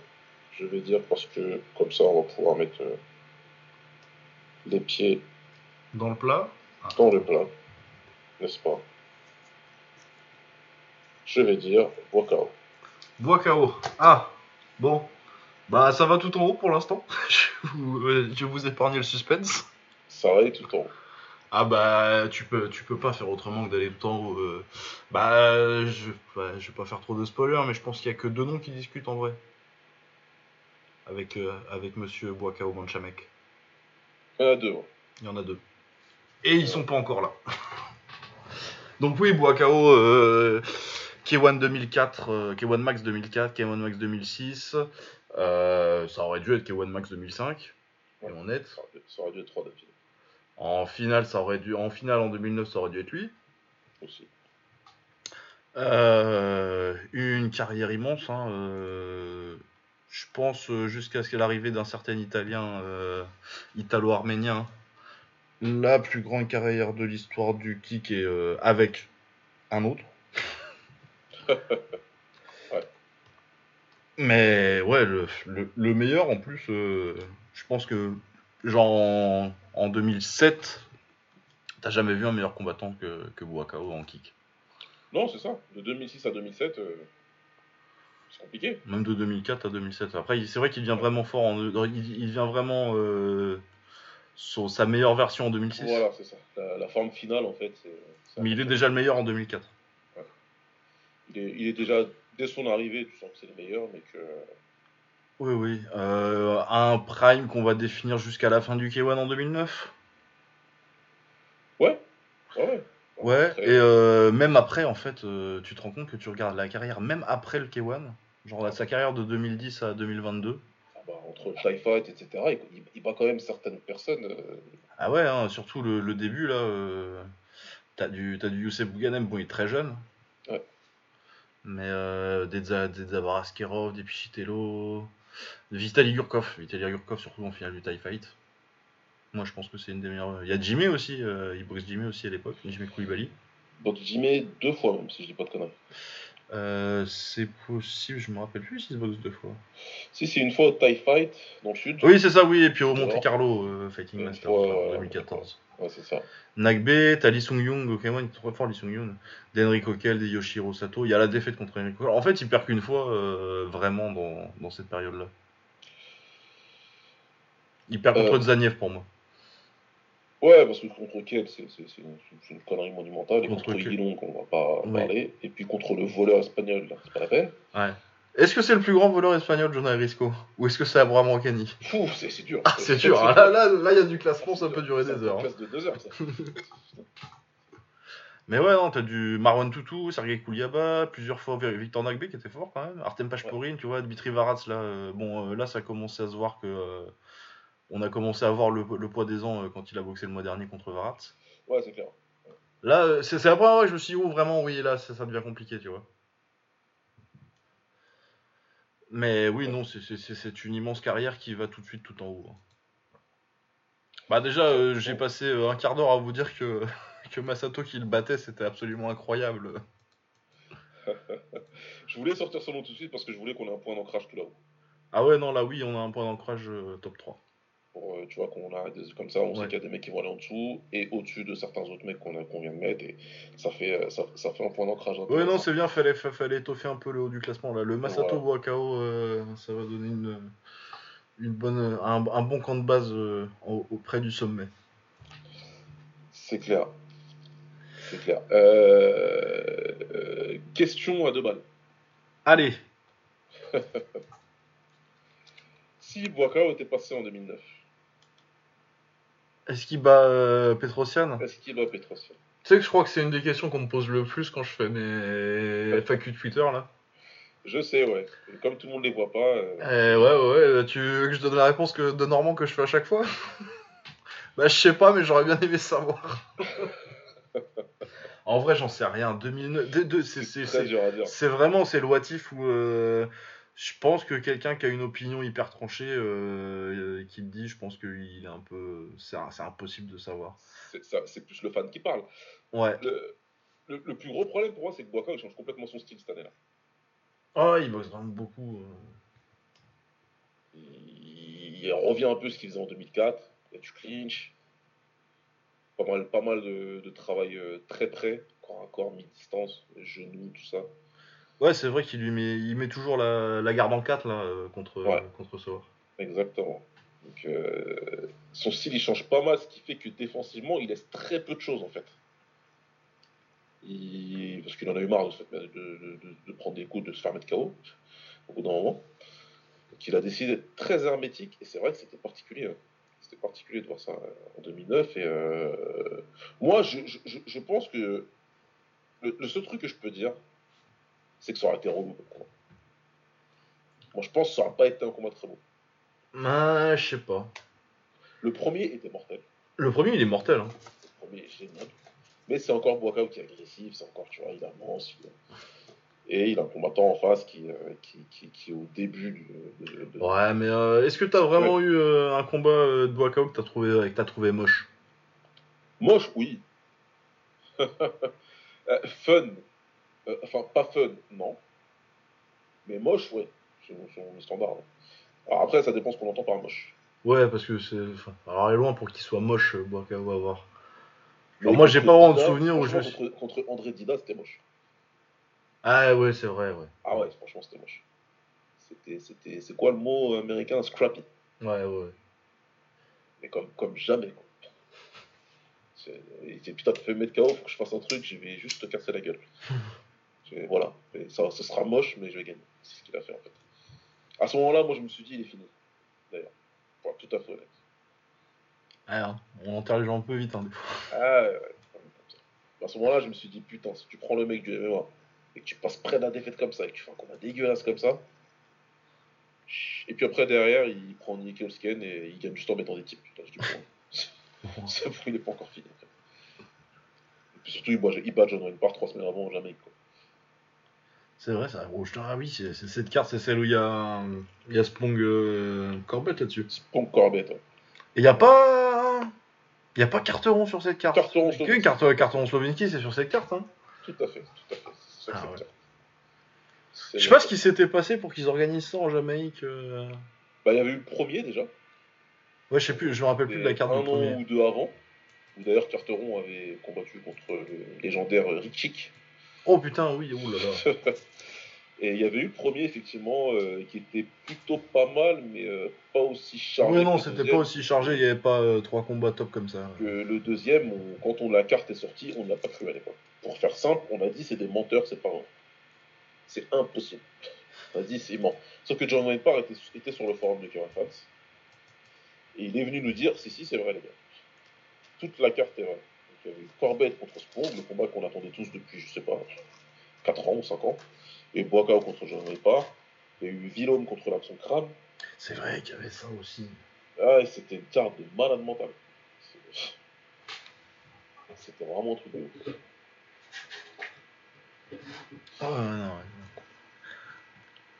Je vais dire parce que comme ça, on va pouvoir mettre euh, les pieds Dans le plat. dans le plat. N'est-ce pas? Je vais dire Wakao. Bois KO. Ah, bon. Bah, ça va tout en haut pour l'instant. je, vous, euh, je vous épargner le suspense. Ça va aller tout en haut. Ah bah tu peux tu peux pas faire autrement que d'aller tout en haut. euh. Bah je, bah, je vais pas faire trop de spoilers mais je pense qu'il y a que deux noms qui discutent en vrai. Avec euh, avec Monsieur Boakao Manchamek. Il y en a deux. ouais. Il y en a deux. Et ils sont pas encore là. Donc oui, Boakao, euh, K1 2004, euh, K1 Max 2004, K1 Max 2006. euh, ça aurait dû être K1 Max 2005. Et on est. Ça aurait dû- Ça aurait dû être 3 d'affilée En finale, ça aurait dû, en finale en 2009, ça aurait dû être lui. aussi. Euh, une carrière immense. hein, euh, je pense jusqu'à ce qu'à l'arrivée d'un certain Italien italo-arménien, la plus grande carrière de l'histoire du kick et avec un autre. Mais ouais, le, le- le meilleur en plus, euh, je pense que genre en, en 2007, t'as jamais vu un meilleur combattant que, que Buakao en kick. Non, c'est ça. De 2006 à 2007, euh, c'est compliqué. Même de 2004 à 2007. Après, c'est vrai qu'il devient vraiment fort. En, il, il devient vraiment euh, sa meilleure version en 2006. Voilà, c'est ça. La, la forme finale, en fait, c'est. c'est Mais il est déjà le meilleur en 2004. Il est, il est déjà, dès son arrivée, tu sens que c'est le meilleur, mais que. Oui, oui. Euh, un prime qu'on va définir jusqu'à la fin du K1 en 2009. Ouais, ouais, ouais. Après, Et euh, même après, en fait, euh, tu te rends compte que tu regardes la carrière, même après le K1, genre sa carrière de 2010 à 2022. ah bah, entre le TIE Fight, etc., il, bat quand même certaines personnes. Ah ouais, hein, surtout le, le début là. t'as du t'as du Youssef Bouganem, bon il est très jeune. Mais euh, des, Za- des Pichitello, Vitaly Gurkov, Vitaly Gurkov surtout en finale du TIE Fight. Moi je pense que c'est une des meilleures. Il y a Jimmy aussi, euh, il boxe Jimmy aussi à l'époque, Jimmy Koulibaly. Donc Jimmy deux fois même, si je dis pas de conneries. Euh, c'est possible, je me rappelle plus s'il se boxe deux fois. Si c'est une fois au TIE Fight, dans le sud. Oui c'est ça, oui, et puis au Monte Carlo, euh, Fighting Master fois, en euh, 2014. Ouais, c'est ça. Nagbe, t'as Lee Sung Young, ok, ouais, il est trop fort Lee Sung Young. D'Enrico Kell, de Yoshiro Sato. Il y a la défaite contre Enrico. En fait, il perd qu'une fois euh, vraiment dans, dans cette période-là. Il perd contre Euh. Zaniev pour moi. Ouais, parce que contre Kell, c'est une, connerie monumentale. Et Contre contre. Guilon, qu'on va pas Oui. parler. Et puis contre le voleur espagnol, là, c'est pas la peine. Ouais. Est-ce que c'est le plus grand voleur espagnol, John Risco? Ou est-ce que c'est Abraham Rancani Pouf, c'est dur. Ah, c'est dur. hein. Là, là, là, il y a du classement, ça peut durer Ça des heures. hein. classe de deux heures, ça. Mais ouais, non, t'as du Marwan Toutou, Sergei Kouliaba, plusieurs fois Victor Nagbe qui était fort quand même, Artem Pachpourine, tu vois, Dmitri Varats, là, euh, bon, euh, là, ça a commencé à se voir que. euh, on a commencé à voir le, le poids des ans quand il a boxé le mois dernier contre Varats. Ouais, c'est clair. Là, c'est c'est la première fois que je me suis dit, oh, vraiment, oui, là, ça, ça devient compliqué, tu vois. Mais oui, non, c'est- une immense carrière qui va tout de suite tout en haut. hein. Bah, déjà, euh, j'ai passé euh, un quart d'heure à vous dire que, que Masato qui le battait, c'était absolument incroyable. Je voulais sortir son nom tout de suite parce que je voulais qu'on ait un point d'ancrage tout là-haut. Ah ouais, non, là, oui, on a un point d'ancrage euh, top 3. Pour, euh, tu vois, qu'on a des- comme ça, on Ouais. sait qu'il y a des mecs qui vont aller en dessous et au-dessus de certains autres mecs qu'on a- qu'on vient de mettre. Et ça fait, euh, ça, ça fait un point d'ancrage. Ouais, non, intéressant. c'est bien, fallait, fa- fallait étoffer un peu le haut du classement. Là. Le Masato Voilà. Boakao, euh, ça va donner une, une bonne, un, un bon camp de base euh, au- auprès du sommet. C'est clair. C'est clair. Euh, euh, question à deux balles. Allez, Si Boakao était passé en 2009, est-ce qu'il bat euh, Petrosian est-ce qu'il bat Petrosian Tu sais que je crois que c'est une des questions qu'on me pose le plus quand je fais mes FAQ de Twitter là. Je sais, ouais. Comme tout le monde les voit pas, euh, Eh ouais, ouais, tu veux que je donne la réponse que, de Normand que je fais à chaque fois? Bah, je sais pas, mais j'aurais bien aimé savoir. en vrai, j'en sais rien. 2009, de- de- c'est- vraiment, c'est le what if où euh, je pense que quelqu'un qui a une opinion hyper tranchée, euh, qui je pense qu'il est un peu. C'est impossible de savoir. C'est plus le fan qui parle. Ouais. Le, le- le plus gros problème pour moi, c'est que Boakao il change complètement son style cette année-là. Oh, il boxe vraiment beaucoup. euh. Il, il revient un peu ce qu'il faisait en 2004. Il y a du clinch. Pas mal, pas mal de, de travail euh, très près, corps à corps, mi-distance, genoux, tout ça. Ouais, c'est vrai qu'il lui met, il met toujours la, la garde en 4 là, euh, contre, Ouais. contre Sauer. Exactement. Donc, euh, son style, il change pas mal, ce qui fait que défensivement, il laisse très peu de choses en fait. Parce qu'il en a eu marre de, prendre des coups, de se faire mettre KO au bout d'un moment. Donc, il a décidé d'être très hermétique, et c'est vrai que c'était particulier. hein. c'était particulier de voir ça en 2009. Et euh, moi, je, pense que le, seul truc que je peux dire, c'est que ça aurait été relou. Moi, je pense que ça n'aurait pas été un combat très beau. Bah, je sais pas. Le premier était mortel. Le premier, il est mortel. Hein. Le premier est génial. Mais c'est encore Boakao qui est agressif, c'est encore, tu vois, il avance. Et il a un combattant en face qui, euh, qui, qui, qui, est au début de. Ouais, mais euh, est-ce que tu as vraiment eu euh, un combat de Boakao que tu as, trouvé, que as trouvé moche? Moche, oui. fun. enfin, pas fun, non. Mais moche, ouais. C'est mon standard. Alors après, ça dépend ce qu'on entend par moche. Ouais, parce que c'est. alors, il est loin pour qu'il soit moche, Boakao, à voir. Alors, moi, j'ai pas vraiment de souvenir où je. Contre, contre André Dida, c'était moche. Ah ouais, c'est vrai, ouais. Ah ouais, franchement, c'était moche. C'était, c'était, c'est quoi le mot américain? Scrappy. Ouais, ouais. Mais comme, comme jamais, quoi. Il dit putain, tu fais mettre KO, faut que je fasse un truc, je vais juste te casser la gueule. voilà, ça, ce sera moche, mais je vais gagner. C'est ce qu'il a fait en fait. À ce moment-là, moi je me suis dit, il est fini. D'ailleurs, pour être tout à fait honnête. Ah, on enterre les gens un peu vite, hein. Ah, ouais, À ce moment-là, je me suis dit, putain, si tu prends le mec du MMA et que tu passes près la défaite comme ça et que tu fais un combat dégueulasse comme ça, et puis après, derrière, il prend Nick Elsken et il gagne juste en mettant des types. Putain, je dis, c'est il n'est pas encore fini. Et puis surtout, il bat, il bat John Wayne trois semaines avant, jamais. Quoi. C'est vrai, ça. Oh, ah oui, c'est, cette carte, c'est celle où il y a, il y a Spong euh, Corbett là-dessus. Spong Corbett, ouais. Et il n'y a pas. Il n'y a pas Carteron sur cette carte. Carteron Slovenski. Carte, Carteron Slovenski, c'est sur cette carte. Hein. Tout à fait, tout à fait. C'est ah, ouais. Je sais pas ce qui s'était passé pour qu'ils organisent ça en Jamaïque. Euh. Bah, il y avait eu le premier déjà. Ouais, je sais plus, je me rappelle plus de la carte un du premier. ou deux avant, où d'ailleurs Carteron avait combattu contre le légendaire Richik. Oh putain, oui, oulala. Et il y avait eu le premier, effectivement, euh, qui était plutôt pas mal, mais euh, pas aussi chargé. Oui, non, c'était pas aussi chargé, il n'y avait pas euh, trois combats top comme ça. Que le deuxième, quand on, la carte est sortie, on ne l'a pas cru à l'époque. Pour faire simple, on a dit c'est des menteurs, c'est pas vrai. C'est impossible. On a dit c'est ment. Sauf que John Wayne Parr était, était, sur le forum de Current Et il est venu nous dire si, si, c'est vrai, les gars. Toute la carte est vraie. Il y avait eu Corbett contre Sprong, le combat qu'on attendait tous depuis, je sais pas, 4 ans ou 5 ans et Boakao contre Jean pas. Il y a eu Villaume contre l'action crâne. C'est vrai qu'il y avait ça aussi. Ah, c'était une carte de malade mental. C'était vraiment un truc de ouf. Ah non,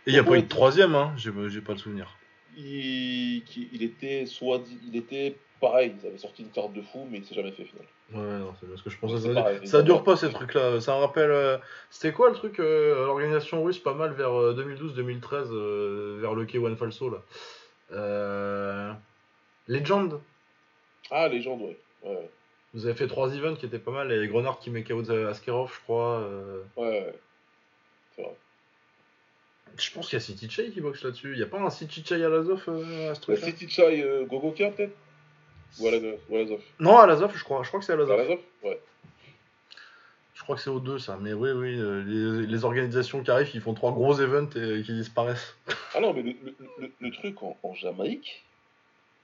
Et il n'y a pas eu de troisième, hein j'ai pas le souvenir. Il, il était soit il était pareil, ils avaient sorti une carte de fou, mais il s'est jamais fait final. Ouais, non, c'est parce que je pensais ça, ça dure pas ces trucs-là. Ça me rappelle. Euh, c'était quoi le truc euh, L'organisation russe, pas mal vers 2012-2013, euh, vers le K1 Falso là. Legend Ah, Legend, ouais. ouais. Vous avez fait trois events qui étaient pas mal, et Grenard qui met KO Askerov, je crois. Ouais, ouais. C'est vrai. Je pense qu'il y a City Chai qui boxe là-dessus. Il n'y a pas un City Chai à l'Azov à ce truc City Chai Gogoka peut-être? Ou Alazov Non, Alazov, je crois. Je crois que c'est Alazov. Alazov Ouais. Je crois que c'est aux deux, ça. Mais oui, oui, euh, les, organisations qui arrivent, ils font trois gros events et qui disparaissent. Ah non, mais le, truc en, Jamaïque,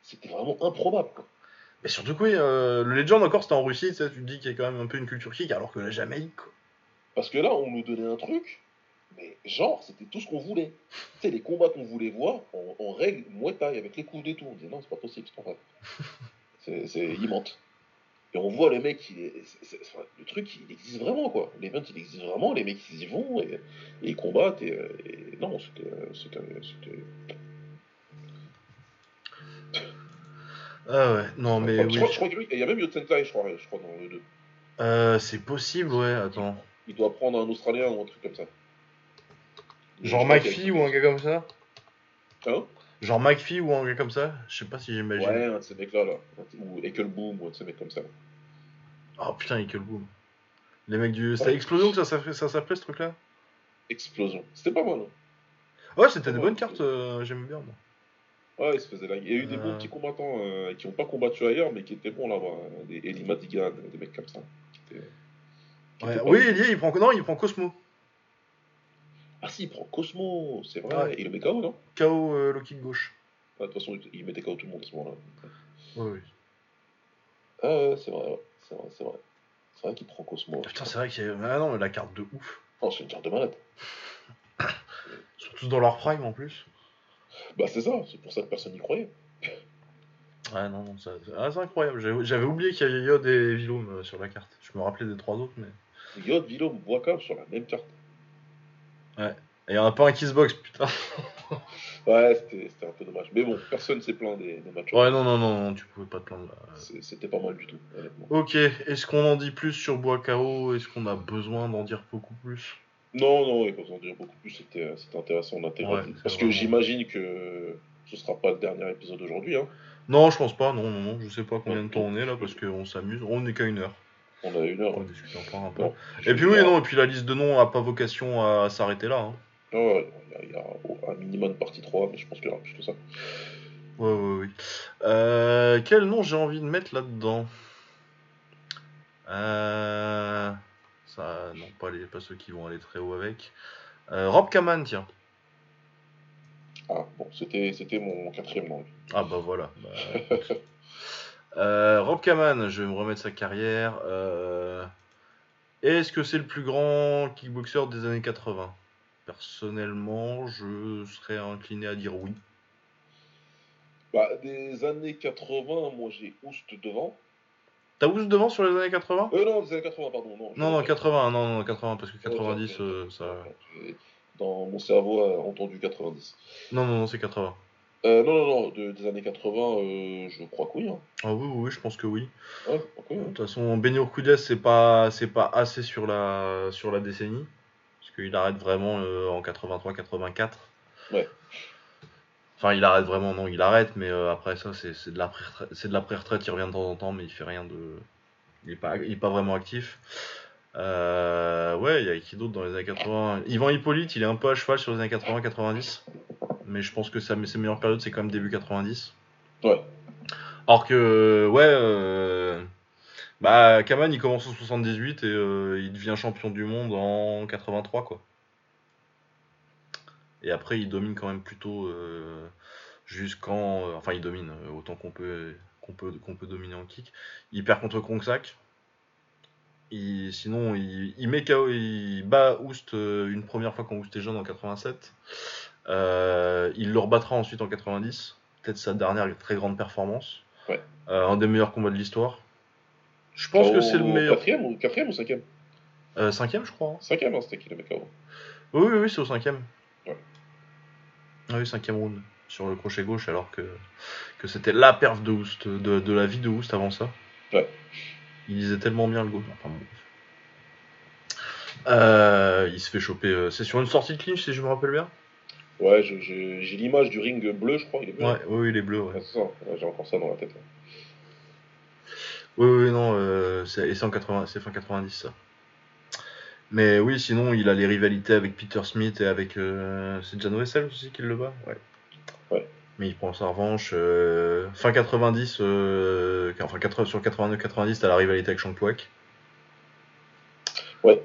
c'était vraiment improbable. Quoi. Mais surtout que oui, euh, le Legend encore, c'était en Russie, tu, sais, tu te dis qu'il y a quand même un peu une culture kick, alors que la Jamaïque. Quoi. Parce que là, on nous donnait un truc, mais genre, c'était tout ce qu'on voulait. Tu sais, les combats qu'on voulait voir, en, règle Muay Thai, avec les coups et tout. On disait non, c'est pas possible, c'est pas vrai. C'est immense. Et on voit le mec, il est, le truc, il existe vraiment, quoi. L'event, il existe vraiment, les mecs, ils y vont, et, ils combattent, et, non, c'était... Ah ouais, non, mais oui. Je crois, qu'il y a même Yotenkai, je crois, je crois, dans le 2. Euh, c'est possible, ouais, attends. Il doit prendre un Australien ou un truc comme ça. Genre McPhee ou un gars comme ça? Hein? Genre McPhee ou un gars comme ça Je sais pas si j'imagine. Ouais, un de ces mecs-là, là. Ou Ekelboom ou un de ces mecs comme ça. Oh putain, Ekelboom. Les mecs du. C'était Explosion que ça, ça, s'appelait ce truc-là? Explosion. C'était pas mal, hein. Ouais, c'était des bonnes cartes, euh, j'aime bien, moi. Ouais, il se faisait la... Il y a eu des bons euh. petits combattants euh, qui n'ont pas combattu ailleurs, mais qui étaient bons là-bas. Des Eli Madigan, des mecs comme ça. ouais. Oui, Eli, il prend... Non, il prend Cosmo. Ah si, il prend Cosmo, c'est vrai. Il le met KO, non? KO euh, le kick gauche. de toute façon, il mettait KO tout le monde à ce moment-là. Oui, oui. Ah ouais, c'est vrai, ouais. c'est vrai, c'est vrai. C'est vrai qu'il prend Cosmo. Putain, c'est vrai qu'il y a. Ah non, mais la carte de ouf. Oh, c'est une carte de malade. Ils sont tous dans leur prime en plus. Bah c'est ça, c'est pour ça que personne n'y croyait. Ouais, non, non, ça- ah, c'est incroyable. J'avais oublié qu'il y avait Yod et Vilum euh, sur la carte. Je me rappelais des trois autres, mais. Yod, Vilo, Boaka sur la même carte. Et il en a pas un qui se boxe, putain. Ouais, c'était un peu dommage. Mais bon, personne s'est plaint des, des matchs. Ouais, non, non, non, non, tu pouvais pas te plaindre C'était pas mal du tout, honnêtement. Ok, est-ce qu'on en dit plus sur Boakao? Est-ce qu'on a besoin d'en dire beaucoup plus? Non, non, quand on en dire beaucoup plus, c'était c'était intéressant d'intégrer. Ouais, Parce que j'imagine que ce sera pas le dernier épisode aujourd'hui. Hein. Non, je pense pas, non, non, non, je sais pas combien de temps on est là parce qu'on s'amuse. On est qu'à une heure. On a une heure. On discute encore un peu. Bon, Et puis oui, non, et puis la liste de noms a pas vocation à s'arrêter là. Hein. Ah ouais, il y a- il y, a un minimum de partie 3, mais je pense qu'il y aura plus que ça. Ouais, ouais, oui. Euh, quel nom j'ai envie de mettre là-dedans? Euh... Ça, non, pas, les, pas ceux qui vont aller très haut avec. Euh, Rob Kaman, tiens. Ah, bon, c'était c'était mon quatrième nom. Ah bah voilà. Bah, Rob Kaman, je vais me remettre sa carrière. Euh, Est-ce que c'est le plus grand kickboxer des années 80 Personnellement, je serais incliné à dire oui. Bah, des années 80, moi j'ai Oust devant. T'as Oust devant sur les années 80 Euh, non, des années 80, pardon. Non, Non, non, 80, non, non, 80, parce que 90, Ouais, euh, ça... Dans mon cerveau a entendu 90. Non, non, non, c'est 80. Euh, non, non, non, de- des années 80, euh, je crois que oui. Hein. Ah oui, oui, oui, je pense que oui. Ouais, je crois que oui, De toute façon, Urquidez, c'est pas, c'est pas assez sur la, sur la décennie. Parce qu'il arrête vraiment euh, en 83-84. Ouais. Enfin, il arrête vraiment, non, il arrête, mais euh, après ça, c'est de la pré-retraite, c'est de la pré-retraite, il revient de temps en temps, mais il fait rien de. Il est pas, il est pas vraiment actif. Ouais, il y a qui d'autre dans les années 80 Yvan Hippolyte, il est un peu à cheval sur les années 80-90. Mais je pense que sa, ses meilleures périodes, c'est quand même début 90. Ouais. Alors que, ouais, euh, bah, Kaman, il commence en 78 et euh, il devient champion du monde en 83, quoi. Et après, il domine quand même plutôt euh, jusqu'en. euh, enfin, il domine euh, autant qu'on peut, qu'on peut, qu'on peut dominer en kick. Il perd contre Kongsak. Il, sinon, il, il met KO, il bat Oust euh, une première fois quand Oust est jeune en 87. Euh, il le rebattra ensuite en 90. Peut-être sa dernière très grande performance. Ouais. Euh, un des meilleurs combats de l'histoire. Je pense que c'est le meilleur. Quatrième ou, quatrième ou cinquième Euh, cinquième, je crois. hein. Cinquième, hein, c'était qui le mec avant Oui, oui, oui, c'est au cinquième. Ouais. Ah oui, cinquième round. Sur le crochet gauche, alors que, que c'était la perf de Oust, de, de la vie de Oust avant ça. Ouais. Il disait tellement bien le gauche. Enfin, bon. Euh, il se fait choper. c'est sur une sortie de clinch, si je me rappelle bien Ouais, j'ai l'image du ring bleu, je crois. Il est bleu. Ouais, oui, il est bleu. Ouais. Ouais, c'est ça. Ouais, j'ai encore ça dans la tête. Oui, oui, non, euh, c'est et c'est en 80, c'est fin 90 ça. Mais oui, sinon il a les rivalités avec Peter Smith et avec euh, c'est Jan Wessel aussi qui le bat. Ouais. Ouais. Mais il prend sa revanche euh, fin 90, euh, enfin 80, sur 89-90, t'as la rivalité avec Shankwack. Ouais.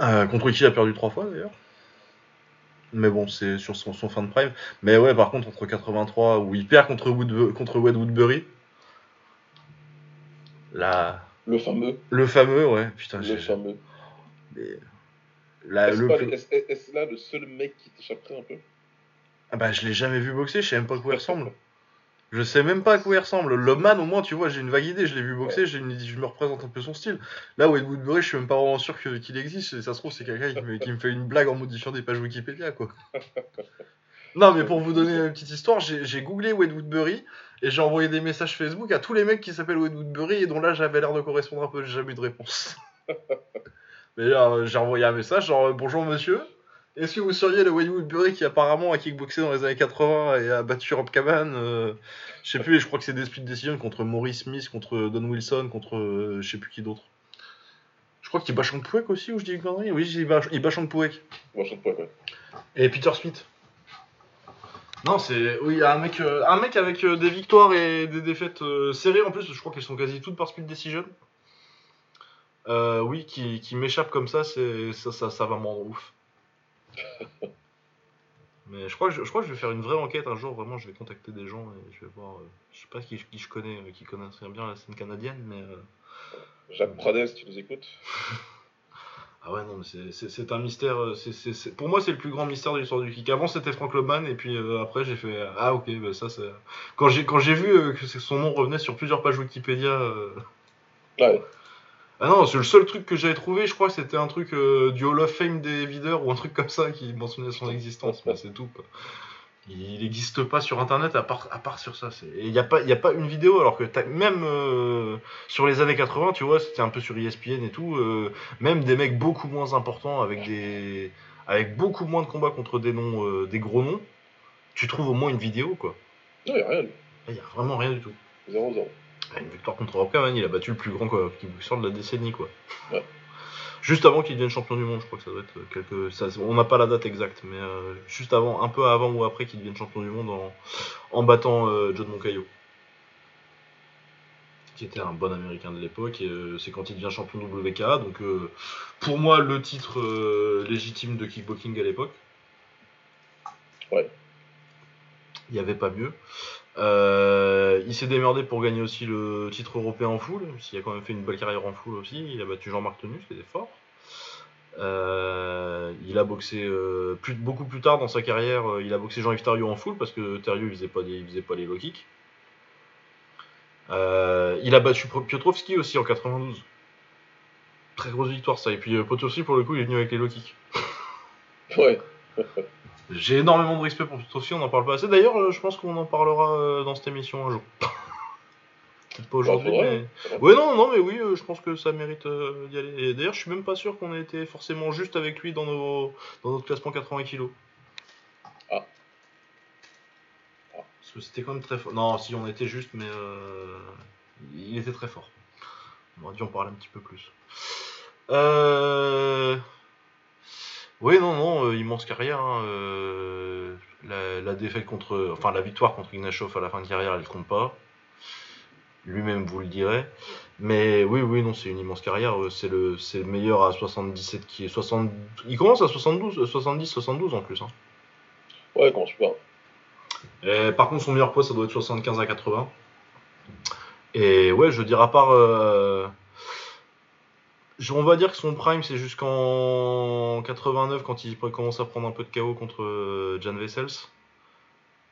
Euh, contre qui il a perdu trois fois d'ailleurs. Mais bon, c'est sur son, son fin de prime. Mais ouais, par contre, entre 83, où il perd contre, Wood, contre Wade Woodbury, là, Le fameux. le fameux, ouais, putain, Le fameux. mais- le est-ce là le seul mec qui t'échapperait un peu? Ah bah, je l'ai jamais vu boxer, je sais même pas à quoi il ressemble. Je sais même pas à quoi il ressemble. Lobman, au moins, tu vois, j'ai une vague idée, je l'ai vu boxer, j'ai une... je me représente un peu son style. Là, Wade Woodbury, je suis même pas vraiment sûr qu'il existe, et ça se trouve, c'est quelqu'un qui, me- qui me fait une blague en modifiant des pages Wikipédia, quoi. Non, mais pour vous donner une petite histoire, j'ai googlé Wade Woodbury, et j'ai envoyé des messages Facebook à tous les mecs qui s'appellent Wade Woodbury, et dont là, j'avais l'air de correspondre un peu, j'ai jamais eu de réponse. mais là, euh, j'ai envoyé un message, genre, euh, bonjour monsieur. Est-ce que vous seriez le Wade Woodbury qui apparemment a kickboxé dans les années 80 et a battu Rob Caban euh, Je sais plus, et je crois que c'est des split decisions contre Maurice Smith, contre Don Wilson, contre euh, je sais plus qui d'autre. Je crois qu'il bat Shankpuek aussi, ou je dis une connerie? Oui, il bat, il bat pas. Et Peter Smith. Non, c'est. Oui, un mec, euh, un mec avec euh, des victoires et des défaites euh, serrées en plus, je crois qu'elles sont quasi toutes par split decision. Oui, qui, qui m'échappe comme ça, c'est ça, ça, ça va me rendre ouf. Mais je crois, que je, je crois que je vais faire une vraie enquête un jour, vraiment, je vais contacter des gens et je vais voir. euh, je sais pas qui, qui je connais, euh, qui connaissent bien la scène canadienne, mais. euh, Jacques Pradel, si tu nous écoutes? Ah ouais, non, mais c'est- un mystère. c'est Pour moi, c'est le plus grand mystère de l'histoire du kick. Avant, c'était Frank Loman, et puis après, j'ai fait Ah, ok, bah, ça, c'est. Quand j'ai vu que son nom revenait sur plusieurs pages Wikipédia. Ouais. Ah non, c'est le seul truc que j'avais trouvé, je crois que c'était un truc euh, du Hall of Fame des videurs ou un truc comme ça qui mentionnait son existence, mais c'est tout. quoi. Il n'existe pas sur internet à part, à part sur ça. il n'y a, pas- y a pas une vidéo, alors que même euh, sur les années 80, tu vois, c'était un peu sur ESPN et tout, euh, même des mecs beaucoup moins importants avec des avec beaucoup moins de combats contre des noms, des gros noms, tu trouves au moins une vidéo, quoi. Non, il n'y a rien. Il n'y a vraiment rien du tout. 0-0. Une victoire contre Rob Kavan, il a battu le plus grand kickboxer de la décennie quoi. Ouais. Juste avant qu'il devienne champion du monde, je crois que ça doit être quelques. ça- on n'a pas la date exacte, mais euh, juste avant, un peu avant ou après qu'il devienne champion du monde en, en battant euh, John Moncayo. Qui était un bon américain de l'époque, et euh, c'est quand il devient champion WKA, donc euh, pour moi le titre légitime de kickboxing à l'époque. Ouais. Il n'y avait pas mieux. Euh, il s'est démerdé pour gagner aussi le titre européen en full, s'il a quand même fait une belle carrière en full aussi. Il a battu Jean-Marc Tenus, qui était fort. Euh, il a boxé euh, plus, beaucoup plus tard dans sa carrière. il a boxé Jean-Yves Thériault en full parce que Thériault il faisait pas, des, il faisait pas les low kicks. Il a battu Piotrowski aussi en 92. Très grosse victoire ça. Et puis Piotrowski pour le coup il est venu avec les low kicks. Ouais. J'ai énormément de respect pour Piotrowski, on n'en parle pas assez. D'ailleurs, euh, je pense qu'on en parlera euh, dans cette émission un jour. Peut-être pas aujourd'hui, mais. Ouais, non, non, mais oui, euh, je pense que ça mérite d'y aller. Et d'ailleurs, je suis même pas sûr qu'on ait été forcément juste avec lui dans, nos, dans notre classement 80 kg. Ah. Parce que c'était quand même très fort. Non, si on était juste, mais euh, il était très fort. On aurait dû en parler un petit peu plus. Euh. Oui, non, non, euh, immense carrière. hein, euh, la, la défaite contre. Enfin, la victoire contre Ignashov à la fin de carrière, elle compte pas. Lui-même vous le dirait. Mais oui, oui, non, c'est une immense carrière. euh, C'est le, c'est le meilleur à 77 qui est 60. Il commence à 72, euh, 70, 72 en plus. hein. Ouais, comment super. Et par contre, son meilleur poids, ça doit être 75 à 80. Et ouais, je veux dire, à part. euh, On va dire que son prime, c'est jusqu'en 89 quand il commence à prendre un peu de KO contre euh, Jan Vessels.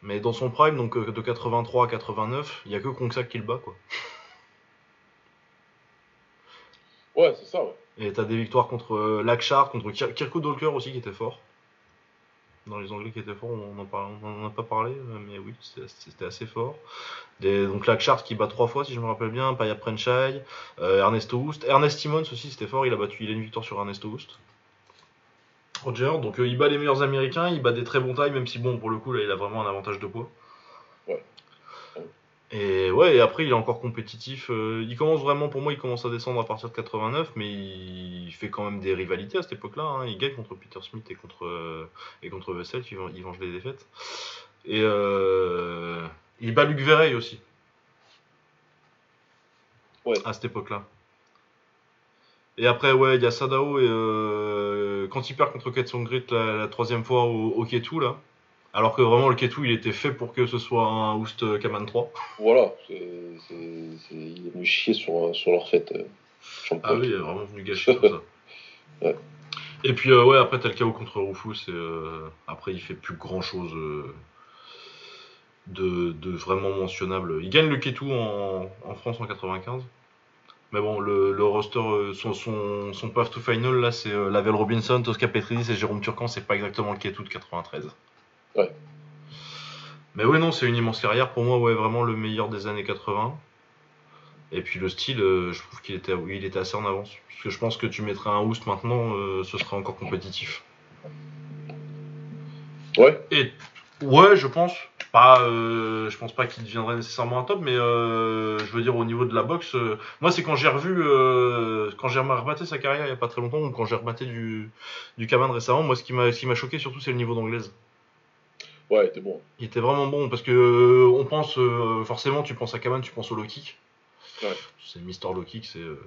Mais dans son prime, donc euh, de 83 à 89, il y a que Kongsak qui le bat, quoi. Ouais, c'est ça, ouais. Et t'as des victoires contre euh, Lakshar, contre Kir- Kirko Dolker aussi qui était fort. Dans les Anglais qui étaient forts, on en, parle- on en a pas parlé, euh, mais oui, c'était assez fort. Des, donc Lakshar qui bat trois fois, si je me rappelle bien, Paya Prenchai, euh, Ernesto Houst. Ernest Simmons aussi, c'était fort, il a battu, il a une victoire sur Ernesto Houst. Roger, donc euh, il bat les meilleurs américains, il bat des très bons tailles, même si bon, pour le coup, là, il a vraiment un avantage de poids. Ouais. Et ouais, et après il est encore compétitif. euh, il commence vraiment, pour moi, il commence à descendre à partir de 89, mais il fait quand même des rivalités à cette époque-là. hein. Il gagne contre Peter Smith et contre euh, et contre Vessel, il, venge- il venge les défaites. Et euh, il bat Luc Verrey aussi. Ouais. À cette époque-là. Et après, ouais, il y a Sadao et euh, quand il perd contre Ketsong Grit la, la troisième fois au, au Ketu, là. Alors que vraiment, le Ketu, il était fait pour que ce soit un Oust Kaman 3. Voilà, c'est, c'est, c'est- il est venu chier sur, sur leur fête. euh. Ah oui, il est vraiment venu gâcher tout ça. Ouais. Et puis, euh, ouais, après, t'as le KO contre Rufus. Et, euh, après, il fait plus grand chose de, de vraiment mentionnable. Il gagne le Ketu en, en France en 95. Mais bon, le, le roster, euh, son, son, son path to final, là, c'est euh, Lavelle Robinson, Tosca Petridis et Jérôme Turcan. C'est pas exactement le Ketu de 93. Ouais. Mais oui, non, c'est une immense carrière. Pour moi, ouais, vraiment le meilleur des années 80. Et puis le style, euh, je trouve qu'il était, il était assez en avance. Parce que je pense que tu mettrais un Oust maintenant, euh, ce serait encore compétitif. Ouais, Et ouais, je pense. Pas, euh, je pense pas qu'il deviendrait nécessairement un top, mais euh, je veux dire au niveau de la boxe, moi c'est quand j'ai revu, quand j'ai rematé sa carrière il y a pas très longtemps, ou quand j'ai rematé du du Kaman récemment, moi ce qui m'a ce qui m'a choqué surtout c'est le niveau d'anglaise. Ouais, t'es bon. Il était vraiment bon parce que euh, on pense euh, forcément tu penses à Kaman, tu penses au low kick. Ouais. C'est Mister Low Kick, c'est. euh,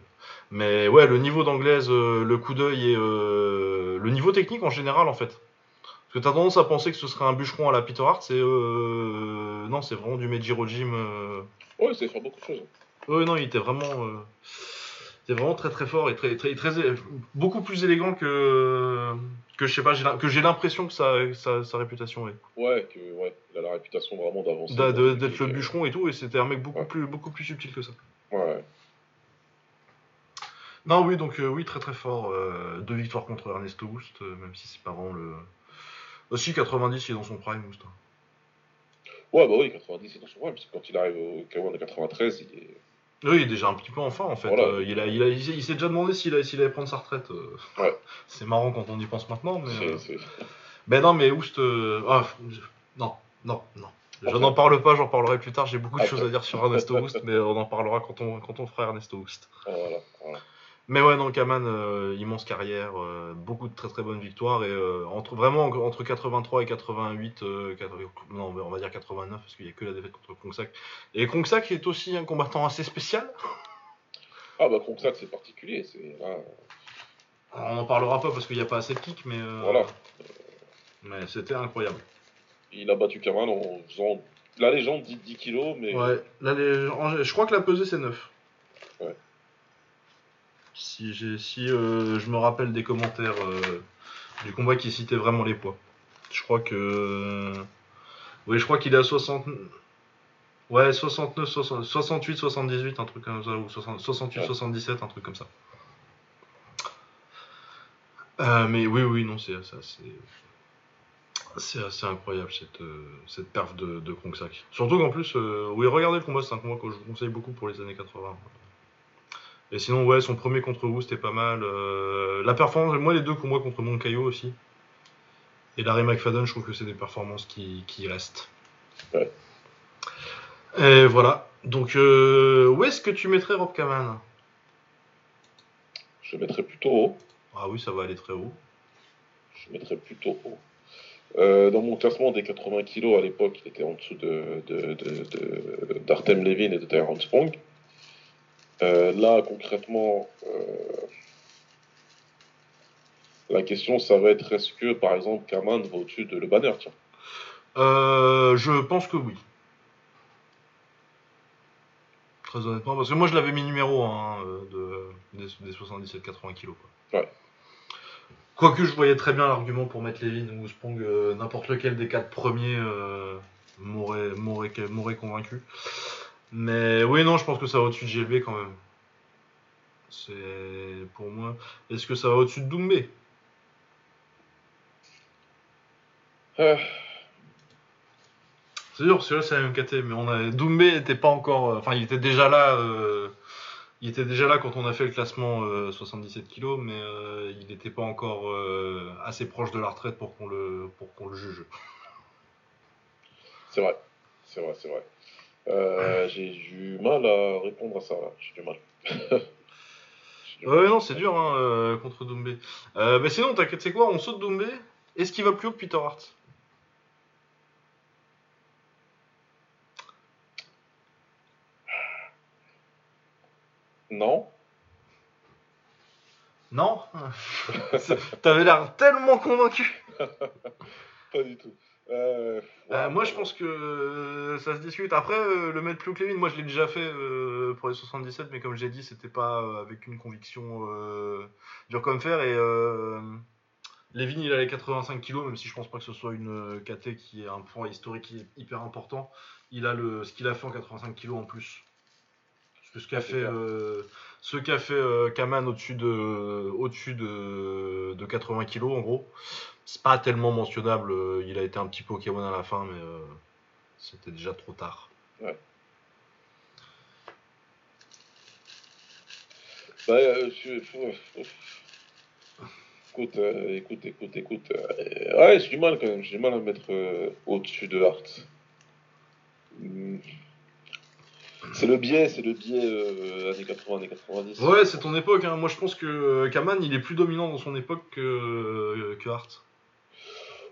Mais ouais, le niveau d'anglaise, le coup d'œil et euh, le niveau technique en général en fait. Parce que t'as tendance à penser que ce serait un bûcheron à la Peter Hart, c'est euh... non, c'est vraiment du Mejiro Jim. Euh... Ouais, c'est faire beaucoup de choses. Ouais, non, il était vraiment, euh... il était vraiment très très fort et très très, très, beaucoup plus élégant que que je sais pas, que j'ai l'impression que sa, sa, sa, réputation est. Ouais, que ouais, il a la réputation vraiment d'avancer. D'être le bûcheron et tout, et c'était un mec beaucoup plus beaucoup plus subtil que ça. Ouais. Non, oui, donc euh, oui, très très fort. Euh, deux victoires contre Ernesto Houst, euh, même si c'est pas vraiment le. Aussi 90, il est dans son prime, Houst. Hein. Ouais, bah oui, 90, il est dans son prime, parce que quand il arrive au K1 de 93, il est. Oui, il est déjà un petit peu enfin en fait. il, a, il, a, il, s'est déjà demandé s'il, allait prendre sa retraite. Ouais. C'est marrant quand on y pense maintenant, mais. C'est, Ben non, mais Houst. Ah, non, non, non. Je n'en parle pas, j'en parlerai plus tard. J'ai beaucoup de choses à dire sur Ernesto Houst, mais on en parlera quand on, quand on fera Ernesto Houst. Voilà, voilà. Mais ouais, non, Kaman, euh, immense carrière, euh, beaucoup de très très bonnes victoires et euh, entre vraiment entre 83 et 88, non, on va dire 89 parce qu'il n'y a que la défaite contre Kongsak. Et Kongsak est aussi un combattant assez spécial. Ah bah Kongsak c'est particulier, c'est on n'en parlera pas parce qu'il n'y a pas assez de kick, mais voilà. Mais c'était incroyable. Il a battu Kaman en faisant la légende dit 10 kilos, mais ouais, la légende... je crois que la pesée c'est 9. Ouais. Si, si euh, je me rappelle des commentaires euh, du combat qui citait vraiment les poids. Je crois que. Oui, je crois qu'il est à 60. Ouais, 69, 68, 78, un truc comme ça, ou 68, 77, un truc comme ça. Euh, mais oui, oui, non, c'est assez. C'est assez incroyable cette, cette perf de, de. Surtout qu'en plus, oui, regardez le combat, c'est un combat que je vous conseille beaucoup pour les années 80. Et sinon, ouais, son premier contre vous, c'était pas mal. Euh, la performance, moi, les deux moi contre Moncayo aussi. Et Larry McFadden, je trouve que c'est des performances qui, qui restent. Ouais. Et voilà. Donc, euh, où est-ce que tu mettrais Rob Kaman? Je mettrais plutôt haut. Ah oui, ça va aller très haut. Je mettrais plutôt haut. Euh, dans mon classement des 80 kg à l'époque, il était en dessous de, d'Artem Levin et de Tyrone Sprong. Euh, là, concrètement, euh, la question, ça va être est-ce que, par exemple, Kaman va au-dessus de le banner tiens? Euh, Je pense que oui. Très honnêtement, parce que moi je l'avais mis numéro 1 de, des, 77-80 kg. Ouais. Quoique je voyais très bien l'argument pour mettre Levin ou Sprong, n'importe lequel des quatre premiers m'aurait convaincu. Mais oui, non, je pense que ça va au-dessus de GLB quand même. C'est pour moi. Est-ce que ça va au-dessus de Doumbé? Euh. C'est dur, parce que là c'est la même KT, mais on a... Doumbé était pas encore. Euh, enfin, il était déjà là. Euh, il était déjà là quand on a fait le classement 77 kg, mais il n'était pas encore assez proche de la retraite pour qu'on le, pour qu'on le juge. C'est vrai, c'est vrai, c'est vrai. Euh, j'ai du mal à répondre à ça, j'ai du mal. ouais, non, c'est dur hein, euh, contre Doumbé. Euh, bah sinon, t'inquiète, c'est quoi On saute Doumbé? Est-ce qu'il va plus haut que Peter Hart? Non. Non? T'avais l'air tellement convaincu Pas du tout. Euh, euh, moi, je pense que euh, ça se discute. Après, le mettre plus haut moi je l'ai déjà fait pour les 77, mais comme j'ai dit, c'était pas avec une conviction dure comme fer. Et Levin, il a les 85 kg, même si je pense pas que ce soit une KT qui est un point historique hyper important. Il a le, ce qu'il a fait en 85 kg en plus. Parce que ce qu'a fait, ce qu'a fait Kaman au-dessus de, au-dessus de, de 80 kg en gros c'est pas tellement mentionnable. Euh, il a été un petit Pokémon à la fin, mais euh, c'était déjà trop tard. Ouais. Bah, euh, écoute, écoute, écoute, écoute. ouais, j'ai du mal quand même. J'ai du mal à me mettre au-dessus de Art. Hmm. C'est le biais, c'est le biais années 80, années 90. Ouais, c'est ton époque. Hein. Moi, je pense que Kaman, il est plus dominant dans son époque que, que Hart.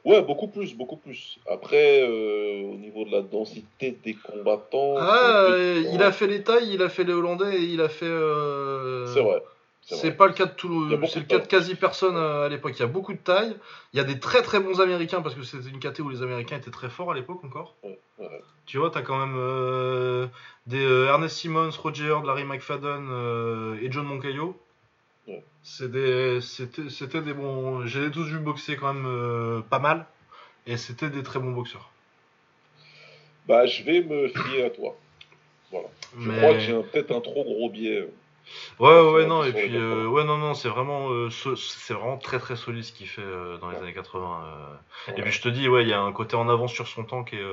Ouais, beaucoup plus, beaucoup plus. Après, euh, au niveau de la densité des combattants. Ah, il a fait les tailles, il a fait les Hollandais et il a fait. Euh, c'est vrai. C'est pas le cas de beaucoup c'est le cas de quasi personne euh, à l'époque. Il y a beaucoup de taille. Il y a des très très bons américains parce que c'était une caté où les américains étaient très forts à l'époque encore. Ouais, ouais. Tu vois, t'as quand même euh, des euh, Ernest Simmons, Roger Larry McFadden euh, et John Moncayo. Ouais. C'est des- C'était des bons. J'ai tous vu boxer quand même euh, pas mal. Et c'était des très bons boxeurs. Bah, je vais me fier à toi. Voilà. Je Mais- crois que j'ai peut-être un trop gros biais. euh. Ouais, ouais, non, et puis, euh, 80. ouais, non, non, c'est vraiment, euh, so- c'est vraiment très, très solide ce qu'il fait euh, dans les années 80. euh. Et puis, je te dis, ouais, il y a un côté en avance sur son temps qui est.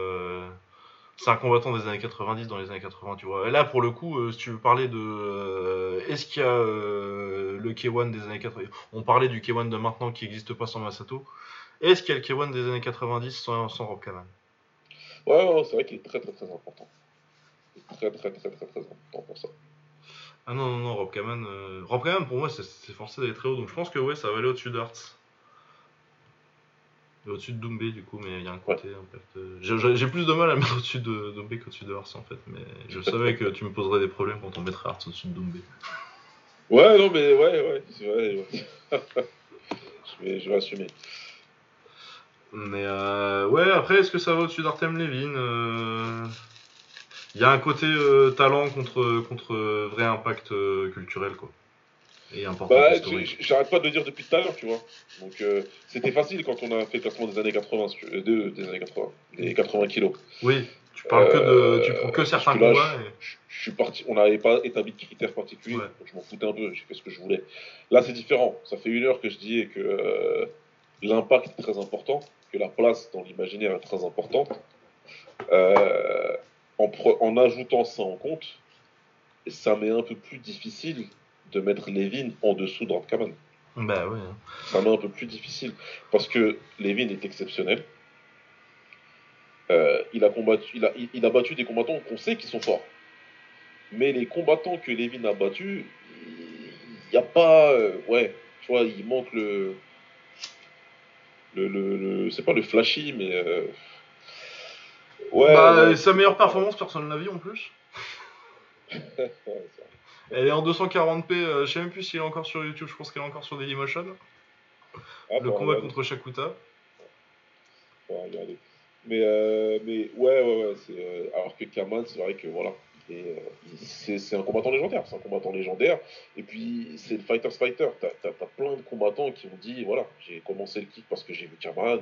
C'est un combattant des années 90 dans les années 80, tu vois. Et là, pour le coup, euh, si tu veux parler de. euh, Est-ce qu'il y a euh, le K1 des années 80 On parlait du K1 de maintenant qui n'existe pas sans Masato. Est-ce qu'il y a le K1 des années 90 sans, sans Rob Kaman? Ouais, ouais, ouais, c'est vrai qu'il est très très très important. Il est Très très très très très important pour ça. Ah non, non, non, Rob Kaman. Rob Kaman, pour moi, c'est c'est forcé d'aller très haut. Donc, je pense que, ouais, ça va aller au-dessus d'Arts. Et Au-dessus de Doumbé, du coup, mais il y a un côté. peu, euh, j'ai- plus de mal à mettre au-dessus de Doumbé qu'au-dessus de Hart, en fait. Mais je savais que tu me poserais des problèmes quand on mettrait Hart au-dessus de Doumbé. Ouais, non, mais ouais, ouais, c'est vrai. ouais. je, vais, je vais assumer. Mais euh, ouais, après, est-ce que ça va au-dessus d'Artem Levin Euh, Il y a un côté euh, talent contre, contre vrai impact culturel, quoi. Et important Bah, j'arrête pas de le dire depuis tout à l'heure, tu vois. Donc, euh, c'était facile quand on a fait le classement des années 80, si tu- euh, de- des années 80, des 80 kilos. Oui, tu parles que de. Euh, Tu prends que certains combats. et- Je, je suis parti, on n'avait pas établi de critères particuliers, Ouais. donc je m'en foutais un peu, j'ai fait ce que je voulais. Là, c'est différent. Ça fait une heure que je dis que euh, l'impact est très important, que la place dans l'imaginaire est très importante. Euh, en, en ajoutant ça en compte, ça m'est un peu plus difficile de mettre Levin en dessous de Kaman. Bah ouais. hein. Ça un peu plus difficile parce que Levin est exceptionnel. Euh, il, a combattu, il, a, il, a battu des combattants qu'on sait qui sont forts. Mais les combattants que Levin a battus, il n'y a pas. euh, ouais, tu vois, il manque le. Le, le, le- c'est pas le flashy, mais. euh, ouais. Bah, sa meilleure performance, personne ne l'a vu en plus. Elle est en 240p, euh, je sais même plus si elle est encore sur YouTube, je pense qu'elle est encore sur Dailymotion. Ah, le combat regarder, contre Shakuta. faut regarder. Mais, euh, mais ouais, ouais, ouais. C'est, euh, alors que Kaman, c'est vrai que voilà. euh, c'est, c'est un combattant légendaire. C'est un combattant légendaire. Et puis, c'est le fighter's fighter. T'as, t'as, t'as plein de combattants qui ont dit voilà, j'ai commencé le kick parce que j'ai vu Kaman.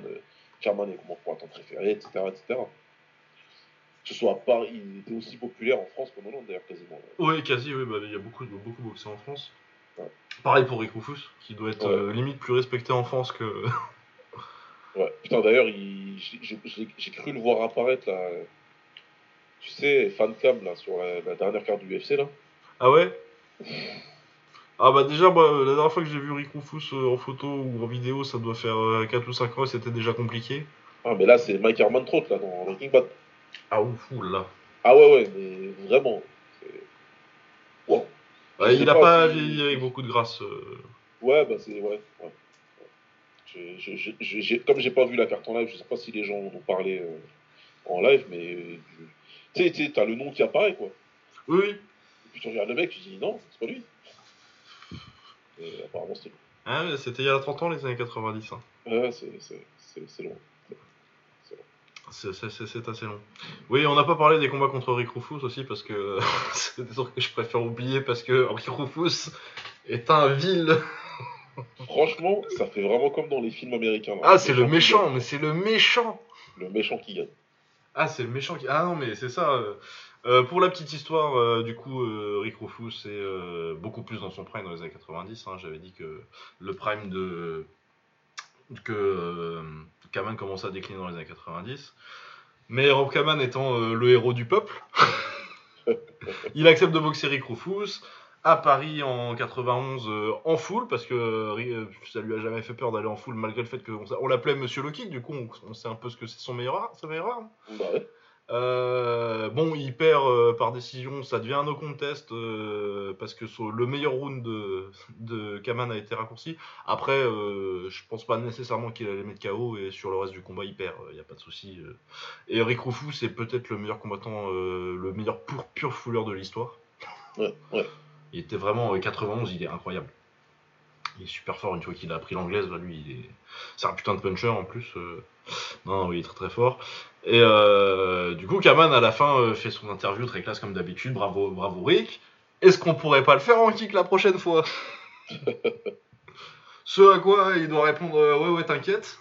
Kaman est mon combattant préféré, etc. etc. Que ce soit à Paris, il était aussi populaire en France qu'en Hollande, d'ailleurs, quasiment. Oui, quasi, oui, bah, il y a beaucoup, beaucoup boxé en France. Ouais. Pareil pour Rick Rufus, qui doit être Ouais. euh, limite plus respecté en France que. Ouais. Putain, d'ailleurs, il... j'ai, cru le voir apparaître là. Tu sais, fancam là, sur la, la dernière carte du UFC là. ah ouais? Ah bah déjà, moi, la dernière fois que j'ai vu Rick Rufus euh, en photo ou en vidéo, ça doit faire euh, 4 ou 5 ans et c'était déjà compliqué. Ah, mais là, c'est Mike Herman-Trot, là, dans Breaking Bad. Ah ouf, oula. Ah ouais, ouais, mais vraiment. Wow. Je Ouais, il a pas vieilli avec beaucoup de grâce. euh. Ouais, bah c'est... Ouais, ouais. J'ai- j'ai- Comme j'ai pas vu la carte en live, je sais pas si les gens en ont parlé euh, en live, mais... euh, Tu sais, tu sais, t'as le nom qui apparaît, quoi. Oui, oui. Et puis tu regardes le mec, tu dis non, c'est pas lui. Et apparemment, c'est lui. Ah, mais c'était il y a 30 ans, les années 90. hein. Ouais, c'est, c'est, c'est, c'est long. C'est assez long. Oui, on n'a pas parlé des combats contre Rick Rufus aussi parce que c'est des trucs que je préfère oublier parce que Rick Rufus est un vil. Franchement, ça fait vraiment comme dans les films américains. là. Ah, c'est le méchant, mais c'est le méchant. Le méchant qui gagne. Ah, c'est le méchant qui. Ah non, mais c'est ça. euh. Euh, pour la petite histoire, euh, du coup, euh, Rick Rufus est beaucoup plus dans son prime dans les années 90. hein. J'avais dit que le prime de. que Kaman commençait à décliner dans les années 90. Mais Rob Kaman étant euh, le héros du peuple, il accepte de boxer Rick Rufus à Paris en 91 euh, en full parce que euh, ça lui a jamais fait peur d'aller en full malgré le fait qu'on on l'appelait Monsieur le Kick. Du coup, on, sait un peu ce que c'est son meilleur, ar- sa meilleure arme. Ouais. Euh, bon, il perd euh, par décision, ça devient un no contest euh, parce que le meilleur round de, de Kaman a été raccourci. Après, je pense pas nécessairement qu'il allait mettre KO et sur le reste du combat il perd, il n'y a pas de souci. Et Rick Rufus c'est peut-être le meilleur combattant, le meilleur pur, pur fouleur de l'histoire. Ouais, ouais. Il était vraiment euh, 91, il est incroyable. il est super fort une fois qu'il a appris l'anglaise. Là, lui, il est... c'est un putain de puncher en plus. Non, non, il est très très fort. Et euh, du coup, Kaman à la fin euh, fait son interview très classe comme d'habitude. Bravo, bravo Rick. Est-ce qu'on pourrait pas le faire en kick la prochaine fois? Ce à quoi il doit répondre euh, ouais ouais t'inquiète.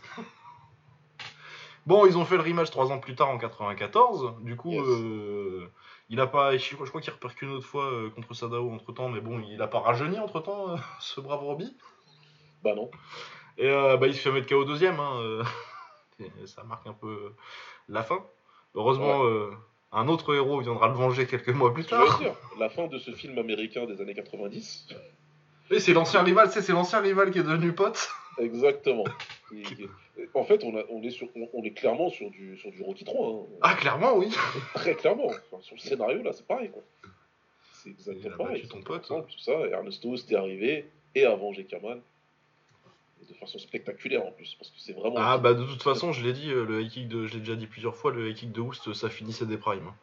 Bon, ils ont fait le rematch trois ans plus tard en 94. Du coup, Yes. il a pas, je crois, qu'il repère une autre fois contre Sadao entre temps, mais bon, il a pas rajeuni entre temps, ce brave Robbie. Bah non. Et bah, il se fait mettre KO deuxième. Hein, ça marque un peu la fin? Heureusement, euh, un autre héros viendra le venger quelques mois plus tard. dire, la fin de ce film américain des années 90. Et c'est l'ancien rival, c'est l'ancien rival qui est devenu pote. Exactement. Et- et- en fait, on, a- on est sur, on, on est clairement sur du, sur du Rocky 3. hein. Ah, clairement, oui. Très clairement. Enfin, sur le scénario, là, c'est pareil. quoi. C'est exactement pareil. ton pote. Ensemble, tout ça. Ernesto, c'était arrivé et a vengé Kaman. De façon spectaculaire en plus. Parce que c'est vraiment. Ah, bah de toute façon, je l'ai dit, euh, le high kick de, je l'ai déjà dit plusieurs fois, le high kick de Oust, ça finissait des primes. hein.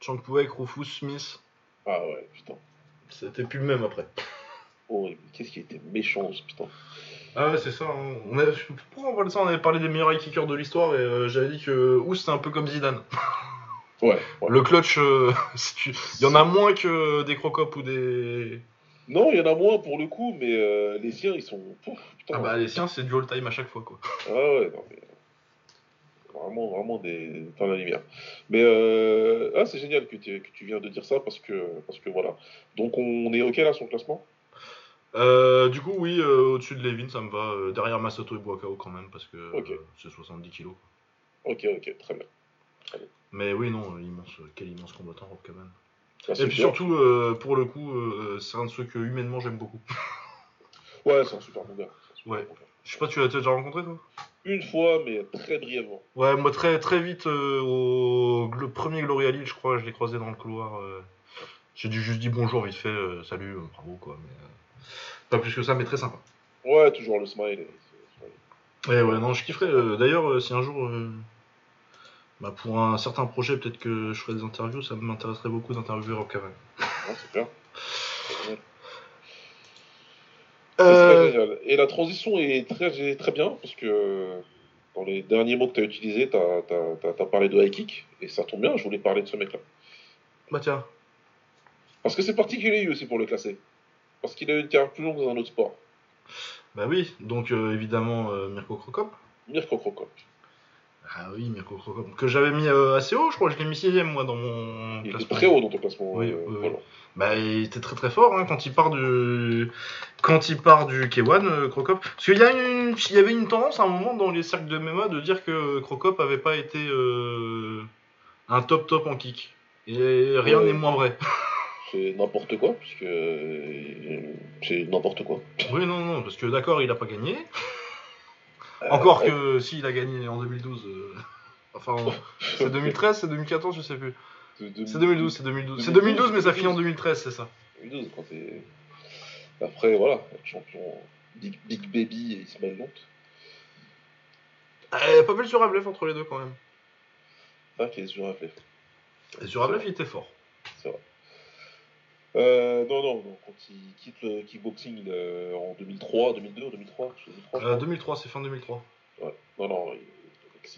Chankpuek, Rufus, Smith, Ah ouais, putain. c'était plus le même après. Qu'est-ce qui était méchant, putain. Ah ouais, c'est ça. hein. On a... Pourquoi on parle de ça? On avait parlé des meilleurs high kickers de l'histoire et euh, j'avais dit que Oust c'était un peu comme Zidane. Ouais. ouais. Le clutch, euh, si tu- il y en a moins que des crocop ou des. Non, il y en a moins pour le coup, mais euh, les siens, ils sont. Pouf, putain. Ah bah les siens, c'est du all time à chaque fois quoi. Ah ouais, non, mais. Vraiment, vraiment des temps la lumière. Mais euh, ah, c'est génial que tu, que tu viens de dire ça parce que, parce que voilà. Donc on est OK là sur le classement? Euh, du coup, oui, euh, au-dessus de Levin, ça me va. euh, derrière Masato et Buakao quand même, parce que c'est 70 kilos. Ok, ok, très bien. Mais oui, non, immense, quel immense combattant, Rob. Et puis bien. surtout, euh, pour le coup, euh, c'est un de ceux que humainement j'aime beaucoup. Ouais, c'est un super bon gars. Ouais. Je sais pas, tu l'as déjà rencontré toi? Une fois, mais très brièvement. Ouais, moi très très vite euh, au le premier Gloria Lille, je crois, je l'ai croisé dans le couloir. J'ai dû juste dire bonjour vite fait, salut, bravo quoi. Mais, pas plus que ça, mais très sympa. Ouais, toujours le smile. et Ouais, ouais, non, je kifferais. D'ailleurs, si un jour, bah, pour un certain projet, peut-être que je ferai des interviews, ça m'intéresserait beaucoup d'interviewer Rob Kaman. Ouais, c'est clair. C'est génial. Euh, génial. Et la transition est très, très bien parce que dans les derniers mots que tu as utilisés, tu as, parlé de high kick et ça tombe bien, je voulais parler de ce mec-là. Bah tiens, Parce que c'est particulier lui aussi pour le classer. Parce qu'il a une carrière plus longue dans un autre sport. bah oui, donc euh, évidemment euh, Mirko Krokop. Mirko Krokop. Ah oui, Mirko Krokop. Que j'avais mis euh, assez haut, je crois, je l'ai mis 6 moi dans mon Il classement. très haut dans ton classement. Oui, euh, oui, voilà. Bah, il était très très fort hein, quand il part du quand il part du K1 euh, Crocop. Parce qu'il y a une il y avait une tendance à un moment dans les cercles de MMA de dire que Crocop avait pas été euh, un top top en kick. Et rien n'est moins vrai. C'est n'importe quoi, puisque euh, c'est n'importe quoi. oui non non parce que d'accord il a pas gagné. Encore Euh, que si il a gagné en 2012. euh, Enfin c'est 2013 c'est 2014 je sais plus. C'est 2012 c'est 2012 c'est 2012, 2012 mais ça finit en 2013 c'est ça. 2012, quand t'es. Après, voilà, champion Big, Big Baby et Ismaël Lont. Euh, pas mal sur Ablev entre les deux quand même. Ah, qui est sur. Et Ablev il était fort. C'est vrai. Euh, non, non, non, quand il quitte le kickboxing euh, en 2003, 2002, 2003, je sais 2003, je Euh, crois. 2003 c'est fin 2003. Ouais. Non, non, il,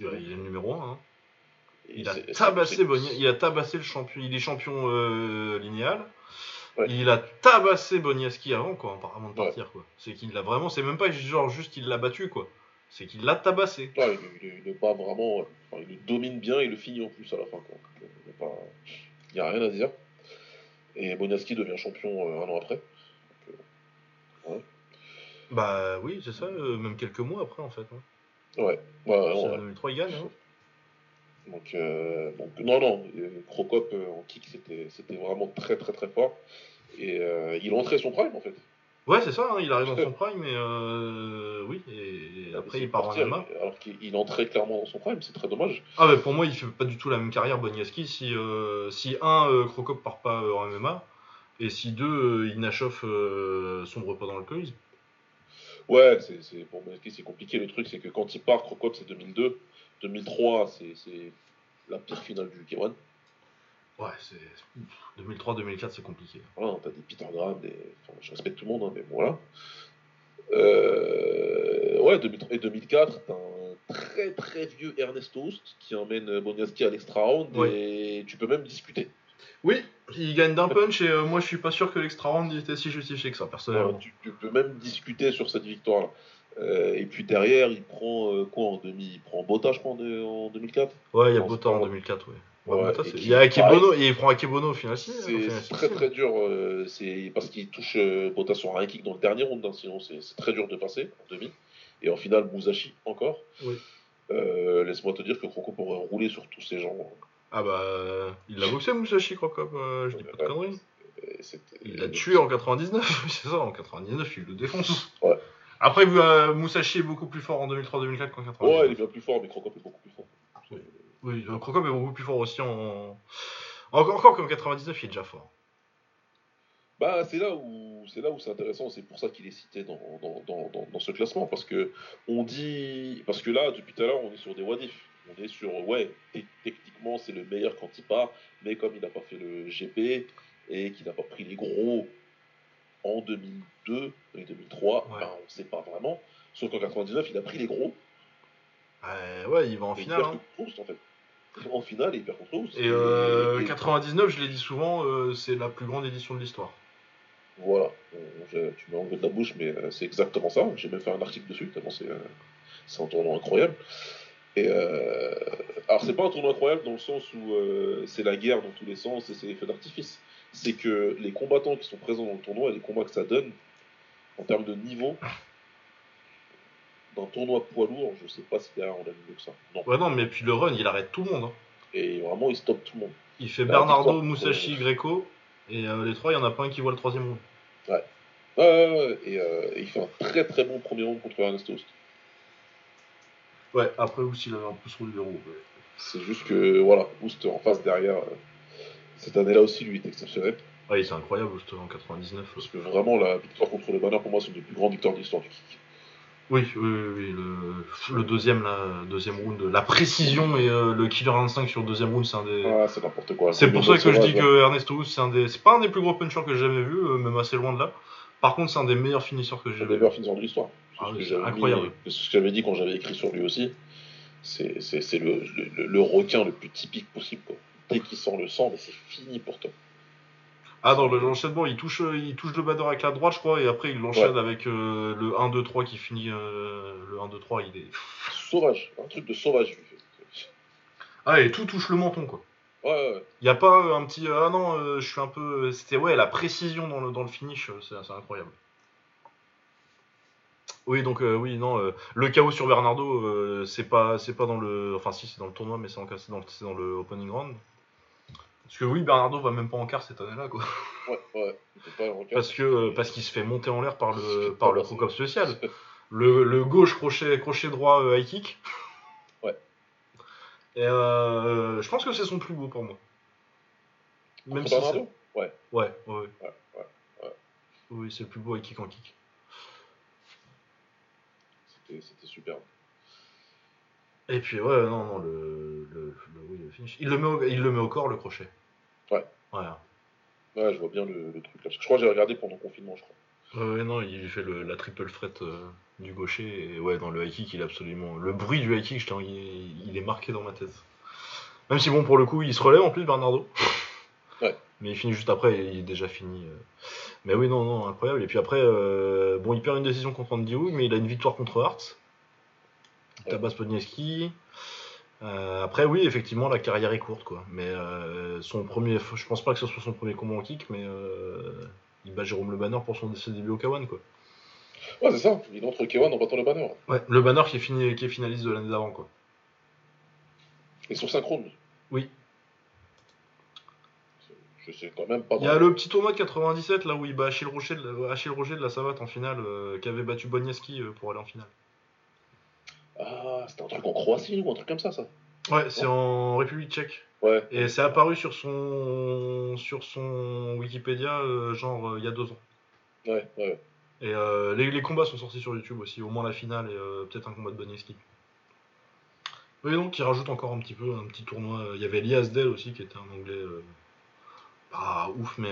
Il est le numéro 1. Hein. Et Il a tabassé Bonnier, il a tabassé le champion, il est champion euh, linéal. Ouais. Il a tabassé Boniaski avant quoi, avant de Ouais. partir quoi. C'est qu'il l'a vraiment, c'est même pas genre juste il l'a battu quoi. C'est qu'il l'a tabassé. Ouais, il, il, il est pas vraiment. enfin, il le domine bien, il le finit en plus à la fin. Quoi. Il n'y a, pas- il y a rien à dire. Et Bonaski devient champion euh, un an après. Bah oui, c'est ça, euh, même quelques mois après en fait. hein. Ouais, ouais, ouais, C'est ouais. en 2003 il gagne. hein. Donc, euh, donc non, non, euh, Crocop euh, en kick, c'était c'était vraiment très, très, très fort. Et euh, il entrait son prime en fait. Ouais, c'est ça, hein, il arrive dans son prime mais euh, oui, et, et après il part en MMA. Alors qu'il il entrait clairement dans son prime, c'est très dommage. Ah mais pour moi il fait pas du tout la même carrière Boniaski si euh, si un euh, Crocop part pas euh, en MMA et si deux Inachov sombre pas dans l'alcoolisme. Ouais, c'est c'est- pour Bonaski, c'est compliqué. Le truc, c'est que quand il part, Crocop, c'est 2002. 2003, c'est c'est la pire finale du K1. Ouais, c'est 2003-2004 c'est compliqué. Voilà, t'as des Peter Graham, des... enfin, je respecte tout le monde, hein, mais bon, voilà. Euh, ouais, 2003 et 2004, t'as un très très vieux Ernest Host qui emmène Boniaski à l'extra round et tu peux même discuter. Oui, il gagne d'un punch et euh, moi je suis pas sûr que l'extra round était si justifié que ça, personnellement. Tu, tu peux même discuter sur cette victoire-là. Euh, et puis derrière, il prend quoi en demi? Il prend Bota, je crois, en, de- en 2004 Ouais, il y a Bota en pas- 2004, ouais. Ouais, il y a Akebono, et il prend Akebono au final. C'est très très dur, euh, c'est parce qu'il touche euh, Bota sur un kick dans le dernier round, hein, sinon c'est très dur de passer en demi. Et en finale, Musashi encore. Oui. Euh, Laisse-moi te dire que Croco pourrait rouler sur tous ces gens. Ah bah, il l'a boxé Musashi Crocop, euh, je dis pas de conneries. Il l'a tué en 99, oui, c'est ça, en 99 il le défonce. Ouais. Après, Musashi est beaucoup plus fort en 2003-2004 qu'en 99. Ouais, il est bien plus fort, mais Croco est beaucoup plus fort. Oui, Crocop est beaucoup plus fort aussi en... Encore, qu'en 99 il est déjà fort. Bah, c'est là où c'est là où c'est intéressant. C'est pour ça qu'il est cité dans, dans, dans, ce classement parce que on dit parce que là depuis tout à l'heure on est sur des wadifs. On est sur ouais te- techniquement c'est le meilleur quand il part, mais comme il n'a pas fait le GP et qu'il n'a pas pris les gros en 2002 et 2003, Ouais. bah, on ne sait pas vraiment. Sauf qu'en 99 il a pris les gros. Euh, ouais, il va en et finale. hein. Proust, en fait. En finale il perd contre Proust. Et euh, et- 99, je l'ai dit souvent, euh, c'est la plus grande édition de l'histoire. Voilà, je- tu enlevé de la bouche, mais euh, c'est exactement ça. J'ai même fait un article dessus, tellement c'est euh, c'est un tournoi incroyable. Et euh, alors, c'est pas un tournoi incroyable dans le sens où euh, c'est la guerre dans tous les sens et c'est les feux d'artifice. C'est que les combattants qui sont présents dans le tournoi et les combats que ça donne, en termes de niveau, d'un tournoi poids lourd, je sais pas si derrière on a mieux que ça. Non. Ouais, non, mais puis le run, il arrête tout le monde. hein. Et vraiment, il stoppe tout le monde. Il fait Bah, Bernardo. Musashi, Greco, et euh, les trois, il y en a pas un qui voit le troisième round. Ouais, ouais, ouais, et, euh, et il fait un très très bon premier round contre Ernest Host. Ouais, après aussi, il avait un peu sur le verrou. ouais. C'est juste que, voilà, Boost en face derrière, euh, cette année-là aussi, lui, est exceptionnel. Ouais, c'est incroyable, juste en 99. Parce que vraiment, la victoire contre le banner, pour moi, c'est une des plus grandes victoires de l'histoire du kick. Oui, oui, oui, le, le deuxième, là, deuxième round, la précision et euh, le killer 25 sur le deuxième round, c'est un des. Ah, c'est n'importe quoi. C'est pour ça que je dis ouais. que Ernesto c'est un des. C'est pas un des plus gros punchers que j'ai jamais vu, euh, même assez loin de là. Par contre, c'est un des meilleurs finisseurs que j'ai C'est le jamais vu. meilleur finisseur de l'histoire. Ah ce c'est mis, incroyable. c'est ce que j'avais dit quand j'avais écrit sur lui aussi. C'est c'est- le, le, le requin le plus typique possible. Quoi. Dès qu'il sent le sang, mais c'est fini pour toi. Ah, le l'enchaînement, il touche, euh, il touche le banner avec la droite, je crois, et après il l'enchaîne avec euh, le 1-2-3 qui finit. euh, le 1-2-3, il est. Sauvage, un truc de sauvage. Ah, et tout touche le menton, quoi. Ouais, ouais, ouais. Il y a pas un petit. ah non, euh, je suis un peu. C'était, ouais, la précision dans le, dans le finish, c'est incroyable. Oui, donc, euh, oui, non, le chaos sur Bernardo, c'est pas, pas dans le. Enfin, si, c'est dans le tournoi, mais c'est dans, le- dans le opening round. Parce que oui, Bernardo va même pas en quart cette année-là, quoi. ouais, ouais. Pas. Parce que euh, parce qu'il se fait monter en l'air par le par le spécial. Le, le gauche crochet crochet droit euh, high kick. Ouais. Et euh, je pense que c'est son plus beau pour moi. Même Contre si c'est- Bernardo Ouais. Ouais, ouais, ouais. Ouais. Oui, c'est le plus beau high kick en kick. C'était c'était superbe. Et puis ouais, non, non, le, le, le- oui, le finish. Il le met au, il le met au corps le crochet. Ouais. Voilà. Ouais, je vois bien le, le truc là. Parce que je crois que j'ai regardé pendant le confinement, je crois. Ouais, ouais, non, il fait le- la triple threat euh, du gaucher. Et ouais, dans le high kick, il est absolument. Le bruit du high kick, je il, il est marqué dans ma tête. Même si, bon, pour le coup, il se relève en plus, Bernardo. Ouais. Mais il finit juste après, il est déjà fini. euh. Mais oui, non, non, incroyable. Et puis après, euh, bon, il perd une décision contre Andy mais il a une victoire contre Hart. Tabasse Podnieski. Euh, après, oui, effectivement, la carrière est courte, quoi. Mais euh, son premier, je pense pas que ce soit son premier combat en kick, mais euh, il bat Jérôme Le Banner pour son ses débuts au Kawan, quoi. Ouais, c'est ça. Il entre Kewan en battant le banner. Ouais, le Banner qui est, fini, qui est finaliste de l'année d'avant, quoi. Et sur synchrone. Oui. Je sais quand même pas. Il y a le petit tournoi de 97, là où il bat Achille Rocher de la, Achille Roger de la Savate en finale, euh, qui avait battu euh, pour aller en finale. C'était un truc en Croatie ou un truc comme ça, ça. Ouais, c'est en République tchèque. Ouais. Et c'est apparu sur son, sur son Wikipédia, euh, genre, euh, il y a deux ans. Ouais, ouais. Et euh, les, les combats sont sortis sur YouTube aussi, au moins la finale et euh, peut-être un combat de Boniaski. Oui, donc il rajoute encore un petit peu, un petit tournoi. Il y avait Elias Dell aussi, qui était un anglais pas ouf, mais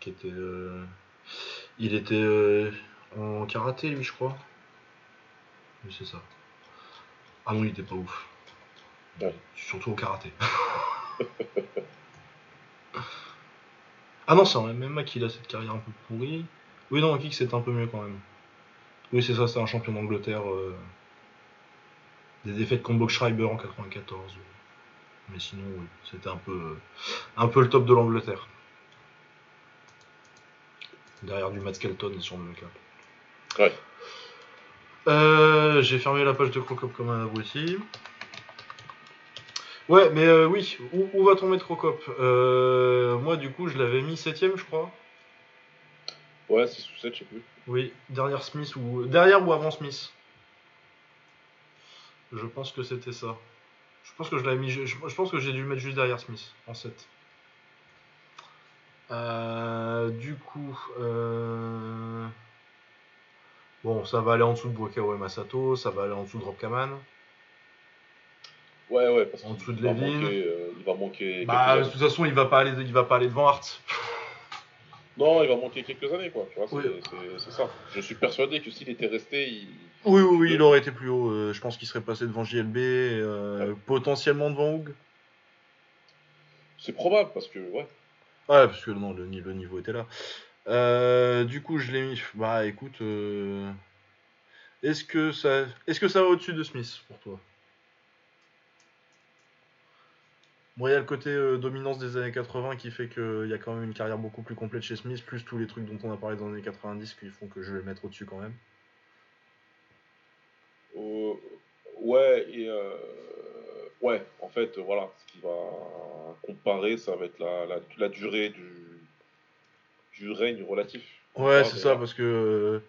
qui était. euh, il était. en karaté, lui, je crois. Oui, c'est ça. Ah non, il était pas ouf. Surtout au karaté. ah non, c'est en MMA qu'il a cette carrière un peu pourrie. Oui, non, en kick, c'est un peu mieux quand même. Oui, c'est ça, c'est un champion d'Angleterre. euh, Des défaites contre Boxschreiber en 94. oui. Mais sinon, oui, c'était un peu, un peu le top de l'Angleterre. Derrière du Matt Skelton sur le cap. Ouais. Euh, J'ai fermé la page de Crocop comme un abruti. Ouais, mais euh, oui, où, où va-t-on mettre Crocop Euh, Moi, du coup, je l'avais mis 7ème, je crois. Ouais, 6 ou 7, je sais plus. Oui, derrière Smith ou. Derrière ou avant Smith Je pense que c'était ça. Je pense que je l'avais mis. Je, je pense que j'ai dû le mettre juste derrière Smith, en 7. Euh, du coup. Bon, ça va aller en dessous de Brokawa et Masato, ça va aller en dessous de Rob Kaman. Ouais, ouais, parce En dessous de va Levin. manquer, euh, il va manquer. Bah, de toute façon, il va pas aller, il va pas aller devant Hart. Non, il va manquer quelques années, quoi. Tu vois, c'est Oui. c'est- c'est ça. Je suis persuadé que s'il était resté, il. Oui, oui, oui, il aurait été plus haut. euh, je pense qu'il serait passé devant JLB, euh, potentiellement devant Hoog. C'est probable, parce que, ouais. Ouais, parce que non, le niveau était là. Euh, du coup, je l'ai mis. Bah, écoute, euh, est-ce que ça, est-ce que ça va au-dessus de Smith pour toi? Bon, il y a le côté euh, dominance des années 80 qui fait qu'il y a quand même une carrière beaucoup plus complète chez Smith, plus tous les trucs dont on a parlé dans les années 90 qui font que je vais le mettre au-dessus quand même. Ouais, ouais, en fait, voilà. Ce qui va comparer, ça va être la durée du, du règne relatif. Ouais, Ah, c'est ça, parce que euh,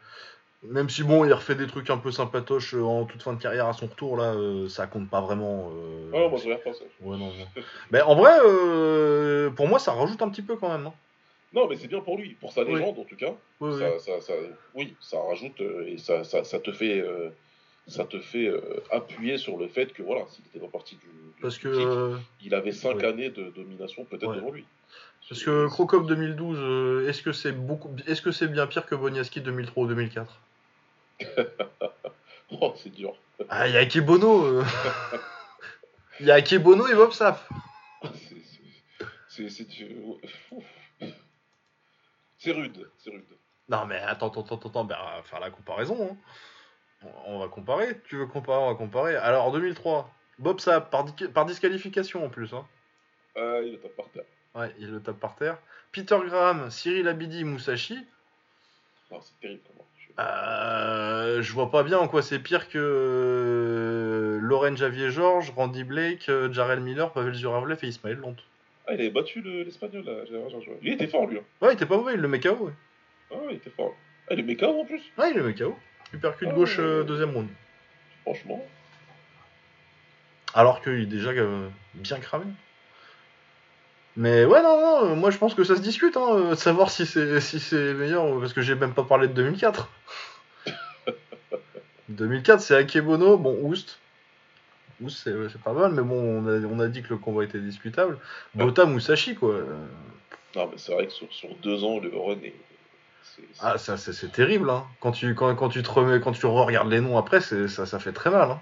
même si bon, il refait des trucs un peu sympatoches euh, en toute fin de carrière à son retour, là, euh, ça compte pas vraiment. euh, non, moi, pas ça. Ouais, non, non. Mais en vrai, euh, pour moi, ça rajoute un petit peu quand même. hein. Non, mais c'est bien pour lui, pour sa Oui. légende en tout cas. Oui, oui. Ça, ça, oui, ça rajoute et ça, ça, ça te fait, ça te fait appuyer sur le fait que voilà, s'il était pas parti du, du- Parce que, kick, il avait cinq années de domination peut-être Ouais. devant lui. Parce que Crocop 2012, euh, est-ce que c'est beaucoup, est-ce que c'est bien pire que Boniaski 2003 ou 2004 Oh, c'est dur. Ah, il y a Akebono. euh. Il y a Akebono et Bob Sap. C'est- c'est- c'est rude, c'est rude. Non, mais attends, attends, attends, attends, ben, on va faire la comparaison. hein. On va comparer. Tu veux comparer, on va comparer. Alors, 2003, Bob Sap, par, di- par disqualification en plus. Hein. Ah, il tape par terre. Ouais, il le tape par terre. Peter Graham, Cyril Abidi, Musashi. Non, c'est terrible Euh, je vois pas bien en quoi c'est pire que euh, Lauren Javier Georges, Randy Blake, euh, Jarrell Miller, Pavel Zuravlev et Ismaël Lont. Ah, il avait battu le- l'espagnol là. j'ai- j'ai- Il était fort lui. hein. Ouais, il était pas mauvais, il le met KO. Ouais, Ah, il était fort. Ah, il est méca en plus. ouais il le met KO. Uppercut Ah, gauche, euh, deuxième round. Franchement. Alors qu'il est déjà euh, bien cramé. Mais ouais, non, non, euh, moi je pense que ça se discute, hein, euh, de savoir si c'est si c'est meilleur, euh, parce que j'ai même pas parlé de 2004. 2004, c'est Akebono, bon, Oust. Oust, c'est pas mal, mais bon, on a, on a dit que le combat était discutable. Bota Musashi, quoi. euh, Non, mais c'est vrai que sur, sur deux ans, le run est. Ah, ça, c'est c'est terrible, hein. Quand tu, quand, quand tu te remets, quand tu regardes les noms après, ça, ça fait très mal, hein.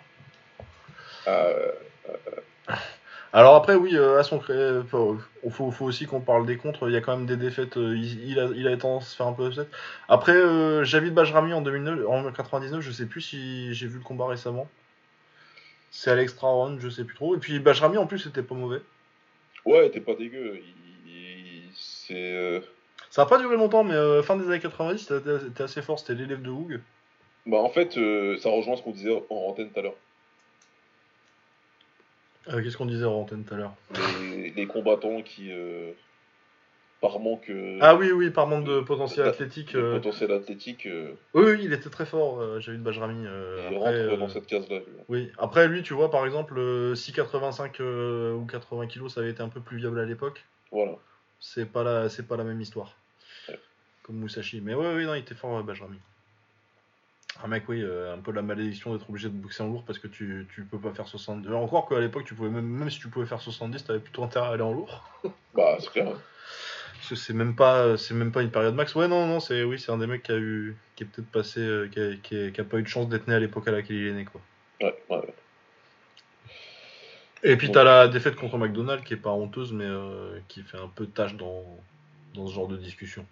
Ah, euh, Alors après, oui, euh, à son cré... faut, faut, faut aussi qu'on parle des contres. Il y a quand même des défaites. euh, il, il a, il a tendance à se faire un peu upset. Après, euh, Javid Bajrami en 2009, en 99, je sais plus si j'ai vu le combat récemment. C'est à l'extra round, je sais plus trop. Et puis Bajrami en plus, c'était pas mauvais. Ouais, t'es pas dégueu. Il, c'est. euh, Ça a pas duré longtemps, mais euh, fin des années 90, c'était assez fort. C'était l'élève de Hoog. Bah, en fait, euh, ça rejoint ce qu'on disait en antenne tout à l'heure. Euh, Qu'est-ce qu'on disait en antenne tout à l'heure Les, les combattants qui, euh, par manque euh, Ah oui, oui, par manque de potentiel de- athlétique. de potentiel athlétique, Oui, oui, il était très fort, euh, Javid Bajrami. euh, il après, rentre dans cette case-là. lui. Oui, après lui, tu vois, par exemple, si 85 euh, ou 80 kilos, ça avait été un peu plus viable à l'époque, Voilà. c'est pas la, c'est pas la même histoire. Ouais. Comme Musashi. Mais ouais, oui, non, il était fort, Bajrami. Un mec, oui, euh, un peu la malédiction d'être obligé de boxer en lourd parce que tu, tu peux pas faire 70. Euh, Encore qu'à l'époque, tu pouvais même, même si tu pouvais faire 70, t'avais plutôt intérêt à aller en lourd. Bah, c'est clair. Parce que c'est même pas, c'est même pas une période max. Ouais, non, non, c'est oui, c'est un des mecs qui a eu, qui est peut-être passé, euh, qui, a, qui, a, qui a pas eu de chance d'être né à l'époque à laquelle il est né, quoi. Ouais, ouais, ouais. Et puis t'as la défaite contre McDonald's qui est pas honteuse, mais euh, qui fait un peu tâche dans, dans ce genre de discussion.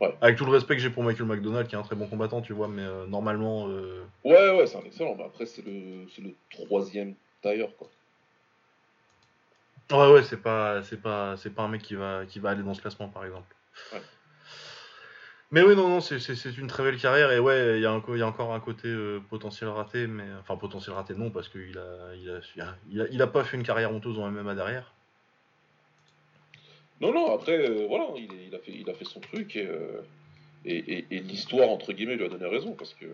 Ouais. Avec tout le respect que j'ai pour Michael McDonald, qui est un très bon combattant, tu vois, mais euh, normalement. euh, Ouais, ouais, c'est un excellent. Mais après, c'est le, c'est le troisième tailleur, quoi. Ouais, ouais, c'est pas, c'est pas, c'est pas un mec qui va, qui va aller dans ce classement, par exemple. Ouais. Mais oui, non, non, c'est, c'est, c'est une très belle carrière et ouais, il y, a un y a encore un côté euh, potentiel raté, mais enfin potentiel raté non parce qu'il a, il a, il a, il a, il a pas fait une carrière honteuse en MMA derrière. Non, non, après, euh, voilà, il, a fait, il a fait son truc et, euh, et, et- et l'histoire, entre guillemets, lui a donné raison parce que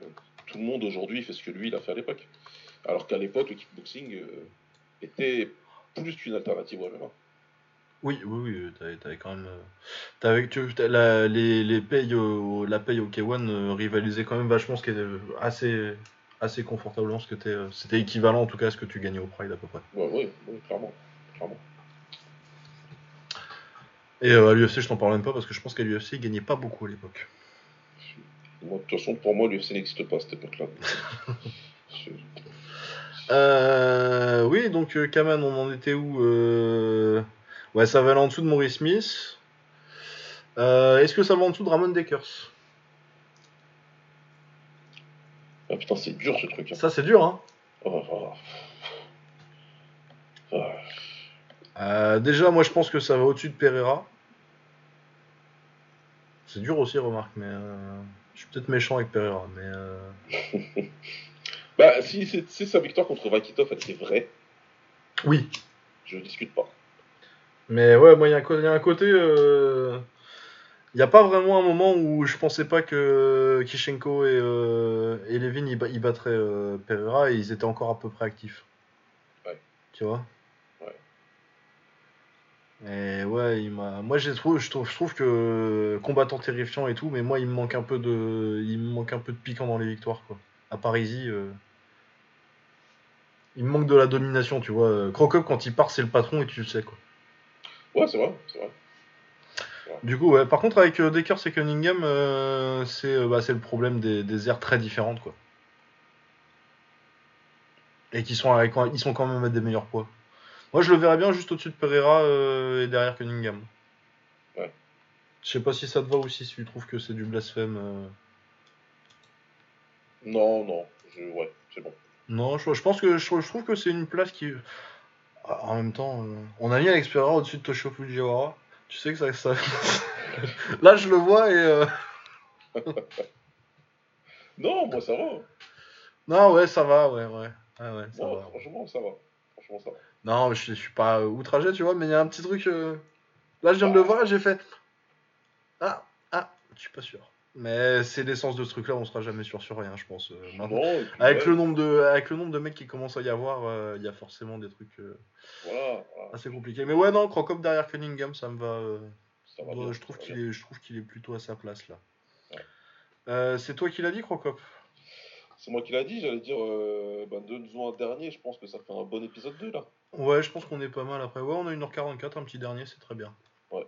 tout le monde aujourd'hui fait ce que lui, il a fait à l'époque. Alors qu'à l'époque, le kickboxing euh, était plus qu'une alternative au MMA. Oui, oui, oui, t'avais, t'avais quand même, t'avais, tu, la, les, les payes, au- la paye au K1 euh, rivalisait quand même vachement, ce qui était assez, assez confortablement, ce que t'es, c'était équivalent en tout cas à ce que tu gagnais au Pride à peu près. Ouais, ouais, ouais, clairement. clairement. Et euh, à l'UFC, je t'en parle même pas parce que je pense qu'à l'UFC, il gagnait pas beaucoup à l'époque. Moi, de toute façon, pour moi, l'UFC n'existe pas à cette époque-là. Euh, oui, donc euh, Kaman, on en était où euh... Ouais, ça va aller en dessous de Maurice Smith. Est-ce que ça va en dessous de Ramon Dekers Ah putain, c'est dur ce truc. hein. Ça, c'est dur, hein Oh, oh. Euh, Déjà, moi, je pense que ça va au-dessus de Pereira. C'est dur aussi, remarque, mais euh, je suis peut-être méchant avec Pereira, mais euh, Bah, si c'est si sa victoire contre Vakitov, elle était vraie, oui. je discute pas. Mais ouais, moi, il y, a un co- il y a un côté. euh, Il n'y a pas vraiment un moment où je pensais pas que Kishenko et, euh, et Levin ils, ba- ils battraient euh, Pereira et ils étaient encore à peu près actifs. Ouais. Tu vois? Et ouais, il m'a. Moi, j'ai trouvé, je trouve, je trouve que combattant terrifiant et tout, mais moi, il me manque un peu de, il me manque un peu de piquant dans les victoires, quoi. À Parisie, euh, il me manque de la domination, tu vois. Crocop, quand il part, c'est le patron et tu le sais, quoi. Ouais, c'est vrai, c'est vrai. Du coup, ouais. Par contre, avec euh, Dekers et Cunningham, euh, c'est euh, bah, c'est le problème des, des aires très différentes, quoi. Et qui sont, ils sont quand même à des meilleurs poids. Moi, je le verrais bien juste au-dessus de Pereira euh, et derrière Cunningham. Ouais. Je sais pas si ça te va ou si tu trouves que c'est du blasphème. euh. Non, non, je... ouais, c'est bon. Non, je, je pense que je, je trouve que c'est une place qui. Ah, En même temps, euh, on a mis Alex Pereira au-dessus de Toshio Fujiwara. Tu sais que ça. ça... Là, je le vois et. euh, Non, moi ça va. Non, ouais, ça va, ouais, ouais. Ah ouais, ça Moi, va. franchement, ça va. Franchement, ça va. Non, je, je suis pas outragé, tu vois, mais il y a un petit truc. euh, Là, je viens de le voir et j'ai fait. Ah, ah, je suis pas sûr. Mais c'est l'essence de ce truc-là, on sera jamais sûr sur rien, je pense. euh, maintenant. Non, Avec ouais, le nombre de, avec le nombre de mecs qui commencent à y avoir, euh, il y a forcément des trucs euh, Voilà, voilà, assez compliqués. Mais ouais, non, Crocop derrière Cunningham, ça me va. ça va ouais, bien. je trouve qu'il est, je trouve qu'il est plutôt à sa place là. Ouais. C'est toi qui l'as dit, Crocop? C'est moi qui l'a dit, j'allais dire, euh, ben, donne-nous un dernier, je pense que ça fait un bon épisode 2 là. Ouais, je pense qu'on est pas mal après. Ouais, on a 1h44, un petit dernier, c'est très bien. Ouais.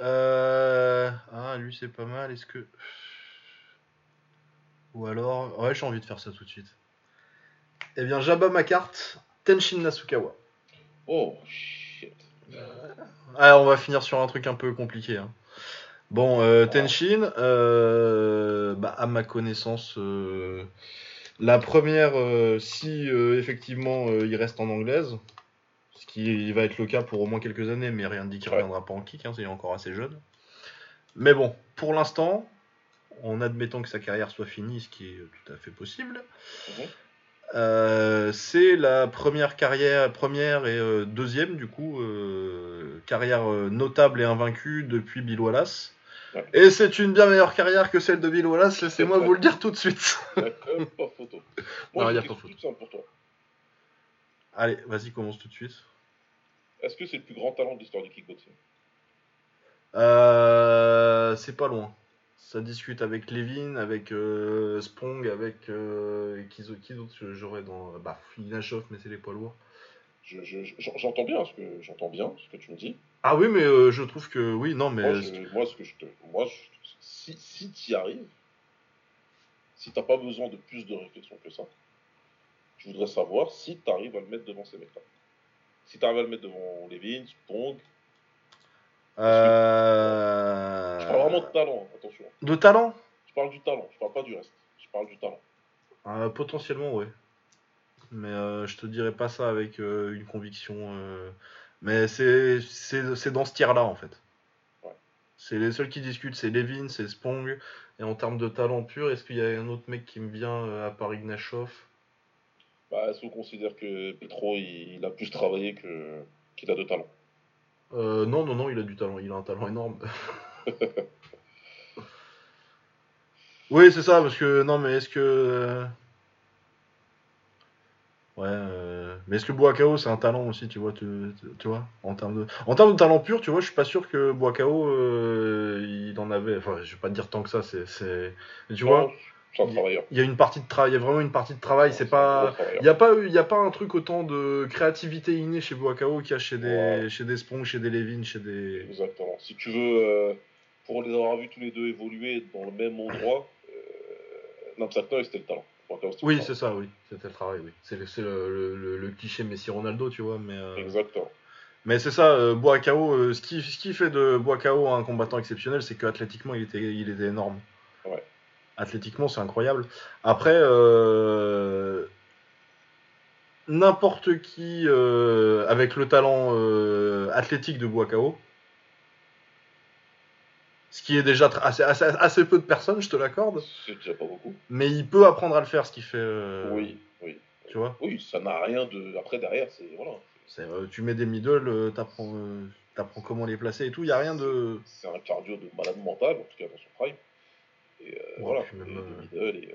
Euh... Ah, lui, c'est pas mal. Est-ce que. Ou alors. Ouais, j'ai envie de faire ça tout de suite. Eh bien, j'abats ma carte. Tenshin Nasukawa. Oh shit. Ah, on va finir sur un truc un peu compliqué. hein. Bon, euh, Tenshin, euh, bah, à ma connaissance, euh, la première, euh, si effectivement il reste en anglaise, ce qui va être le cas pour au moins quelques années, mais rien ne dit qu'il ne Ouais. reviendra pas en kick, hein, il est encore assez jeune. Mais bon, pour l'instant, en admettant que sa carrière soit finie, ce qui est tout à fait possible, Mhm. euh, c'est la première carrière, première et euh, deuxième du coup euh, carrière notable et invaincue depuis Bill Wallace. Ouais. Et c'est une bien meilleure carrière que celle de Bill Wallace, laissez-moi vous le dire tout de suite. Il y a quand même pas photo. Non, Moi, y j'ai a une pas question photo. toute simple pour toi. Allez, vas-y, commence tout de suite. Est-ce que c'est le plus grand talent de l'histoire du kickboxing? Euh, c'est pas loin. Ça discute avec Levin, avec euh, Sprong, avec euh, qui, qui d'autre j'aurais dans bah Ignashov, mais c'est les poids lourds. Je- je- je- J'entends bien ce que j'entends bien ce que tu me dis. Ah oui, mais euh, je trouve que oui, non, mais Moi, je- moi, ce que je te, moi, je- si si t'y arrives, si t'as pas besoin de plus de réflexion que ça, je voudrais savoir si tu arrives à le mettre devant ces mecs-là. Si tu arrives à le mettre devant Levin, Pong, euh... je parle vraiment de talent, hein, attention. de talent? Je parle du talent, je parle pas du reste. Je parle du talent. Euh, potentiellement, ouais. Mais euh, je te dirais pas ça avec euh, une conviction. Mais c'est dans ce tiers-là, en fait. Ouais. C'est les seuls qui discutent, c'est Levin, c'est Spong. Et en termes de talent pur, est-ce qu'il y a un autre mec qui me vient euh, à part Ignashov? Bah, est-ce qu'on considère que Petro, il, il a plus travaillé que qu'il a de talent? Euh, Non, non, non, il a du talent. Il a un talent énorme. oui, c'est ça, parce que. Non, mais est-ce que. euh, Ouais, euh, mais est-ce que Boakao c'est un talent aussi, tu vois, tu, vois, en termes de, en termes de talent pur, tu vois, je suis pas sûr que Boakao euh, il en avait, enfin, je vais pas te dire tant que ça, c'est, tu vois, il y a une partie de travail, il y a vraiment une partie de travail, c'est pas, il y a pas, eu- il y a pas un truc autant de créativité innée chez Boakao qu'il y a chez des, Ouais. chez des Spong, chez des Levin, chez des, Exactement. Si tu veux, euh, pour les avoir vus tous les deux évoluer dans le même endroit, euh, Namsaknoy, c'était le talent. Oui, c'est ça, oui, c'était le travail, oui, c'est, le, c'est le, le- le- le cliché Messi Ronaldo, tu vois, mais. euh, Exactement. Mais c'est ça, euh, Boakao, euh, ce, qui, ce qui fait de Boakao un combattant exceptionnel, c'est qu'athlétiquement, il était, il était énorme. Ouais. Athlétiquement, c'est incroyable. Après, euh, n'importe qui avec le talent athlétique de Boakao, ce qui est déjà assez, assez, assez peu de personnes, je te l'accorde, C'est déjà pas beaucoup. mais il peut apprendre à le faire, ce qui fait. euh, Oui, oui. Tu vois Oui, ça n'a rien de. Après, derrière, c'est. Voilà. Euh, Tu mets des middle, euh, t'apprends, t'apprends comment les placer et tout, il n'y a rien de. C'est un cardio de malade mental, en tout cas dans son prime. Et Ouais, voilà. même, et, euh, de middle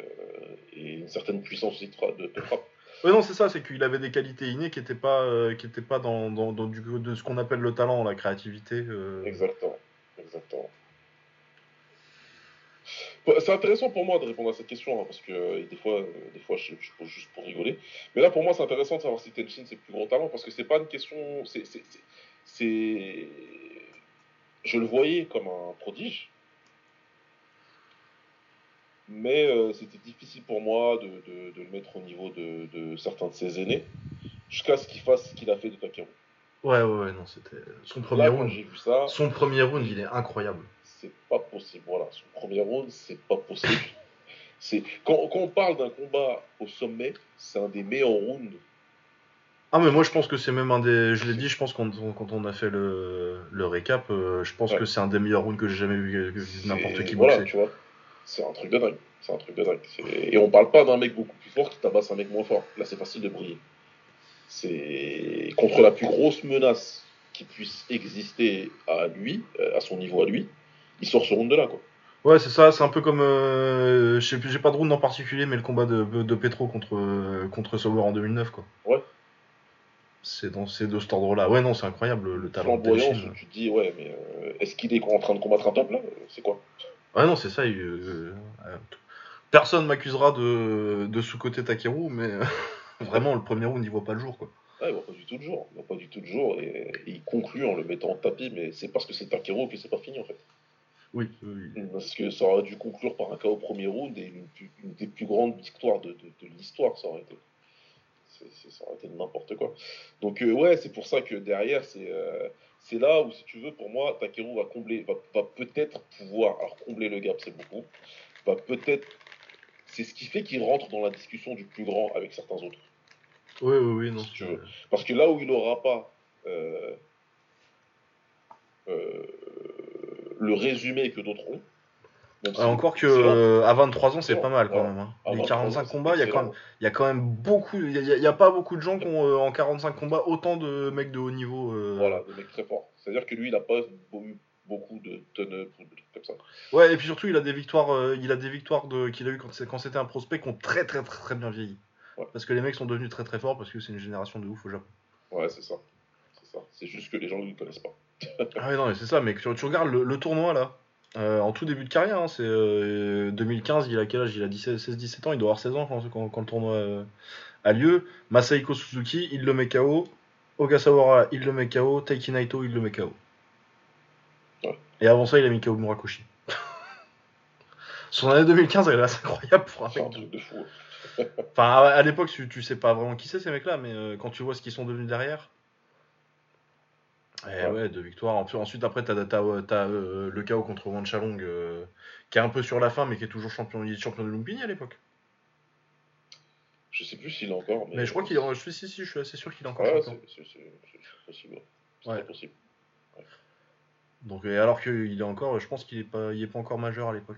et, et une certaine puissance aussi de, de, frappe. Ouais, non, c'est ça, c'est qu'il avait des qualités innées qui n'étaient pas, qui étaient pas dans, dans, dans du, de ce qu'on appelle le talent, la créativité. Exactement. Exactement. C'est intéressant pour moi de répondre à cette question, hein, parce que euh, des fois, euh, des fois je, je pose juste pour rigoler. Mais là, pour moi, c'est intéressant de savoir si Tenshin c'est le plus gros talent, parce que c'est pas une question. c'est c'est- c'est- c'est- Je le voyais comme un prodige, mais euh, c'était difficile pour moi de, de- de le mettre au niveau de, de certains de ses aînés, jusqu'à ce qu'il fasse ce qu'il a fait de Takeru. Ouais, ouais, ouais, non, c'était son premier Là, round. j'ai vu ça, Son premier round, il est incroyable. C'est pas possible. Voilà, son premier round, c'est pas possible. C'est quand, quand on parle d'un combat au sommet, c'est un des meilleurs rounds. Ah, mais moi, je pense que c'est même un des. Je l'ai dit, je pense quand, on- quand on a fait le, le récap, euh, je pense Ouais. que c'est un des meilleurs rounds que j'ai jamais vu n'importe qui Voilà, boxer. tu vois. C'est un truc de dingue. C'est un truc de dingue. Et on parle pas d'un mec beaucoup plus fort qui tabasse un mec moins fort. Là, c'est facile de briller. C'est contre la plus grosse menace qui puisse exister à lui, euh, à son niveau à lui. Il sort ce round de là, quoi. Ouais, c'est ça, c'est un peu comme. euh, je sais plus, j'ai pas de round en particulier, mais le combat de, de Petro contre, euh, contre en 2009, quoi. Ouais. C'est dans ces de cet ordre-là. Ouais, non, c'est incroyable le, le talent de tu te dis, ouais, mais euh, est-ce qu'il est en train de combattre un top là C'est quoi? Ouais, non, c'est ça. il- euh, euh, personne m'accusera de, de sous-côté Takeru, mais euh, vraiment, le premier round, il voit pas le jour, quoi. Ouais, il voit pas du tout de jour. Il voit pas du tout de jour et, et il conclut en le mettant en tapis, mais c'est parce que c'est Takeru que c'est pas fini en fait. Oui, oui. Parce que ça aurait dû conclure par un KO au premier round et une, des plus grandes victoires de, de, de l'histoire, ça aurait été. Ça aurait été n'importe quoi. Donc, euh, ouais, c'est pour ça que derrière, c'est euh, c'est là où, si tu veux, pour moi, Takeru va combler, va, va peut-être pouvoir, alors combler le gap, c'est beaucoup, va peut-être. C'est ce qui fait qu'il rentre dans la discussion du plus grand avec certains autres. Oui, oui, oui, non. Si tu c'est- veux. Parce que là où il n'aura pas euh, le résumé que d'autres ont. Ah, encore que euh, à 23 ans, c'est pas mal quand même. hein. Les 23 ans, 45 c'est combats, il y, a quand excellent. même, il y a quand même beaucoup. Il y, a- pas beaucoup de gens qui ont euh, en 45 combats autant de mecs de haut niveau. euh. Voilà, des mecs très forts. C'est-à-dire que lui, il n'a pas eu beaucoup de turn-up ou de trucs comme ça. Ouais, et puis surtout, il a des victoires, euh, il a des victoires de, qu'il a eu quand, c'était un prospect qui ont très très très très bien vieilli. Ouais. Parce que les mecs sont devenus très très forts parce que c'est une génération de ouf au Japon. Ouais, c'est ça. C'est ça. C'est juste que les gens ne le connaissent pas. Ah non, mais c'est ça, mec. Tu, tu regardes le, le tournoi là, euh, en tout début de carrière, hein, c'est euh, 2015, il a quel âge? Il a 16-17 ans, il doit avoir 16 ans quand, quand- quand le tournoi euh, a lieu. Masahiko Suzuki, il le met KO. Ogasawara, il le met KO. Taiki Naito, il le met KO. Ouais. Et avant ça, il a mis KO Murakoshi. Son année 2015, elle est assez incroyable pour un de fou. Enfin, à, à l'époque, tu, tu sais pas vraiment qui c'est ces mecs-là, mais euh, quand tu vois ce qu'ils sont devenus derrière. Et ouais, Ouais. deux victoires. Ensuite, après, t'as t'as, euh, euh, le KO contre Wan Chalong, euh, qui est un peu sur la fin, mais qui est toujours champion, il est champion de Lumpini à l'époque. Je sais plus s'il est encore. Mais, Mais je crois qu'il est. Je suis, si, si, je suis assez sûr qu'il est encore Ouais, champion. c'est possible. ouais. Possible. Donc, et alors qu'il est encore, je pense qu'il est pas, il est pas encore majeur à l'époque.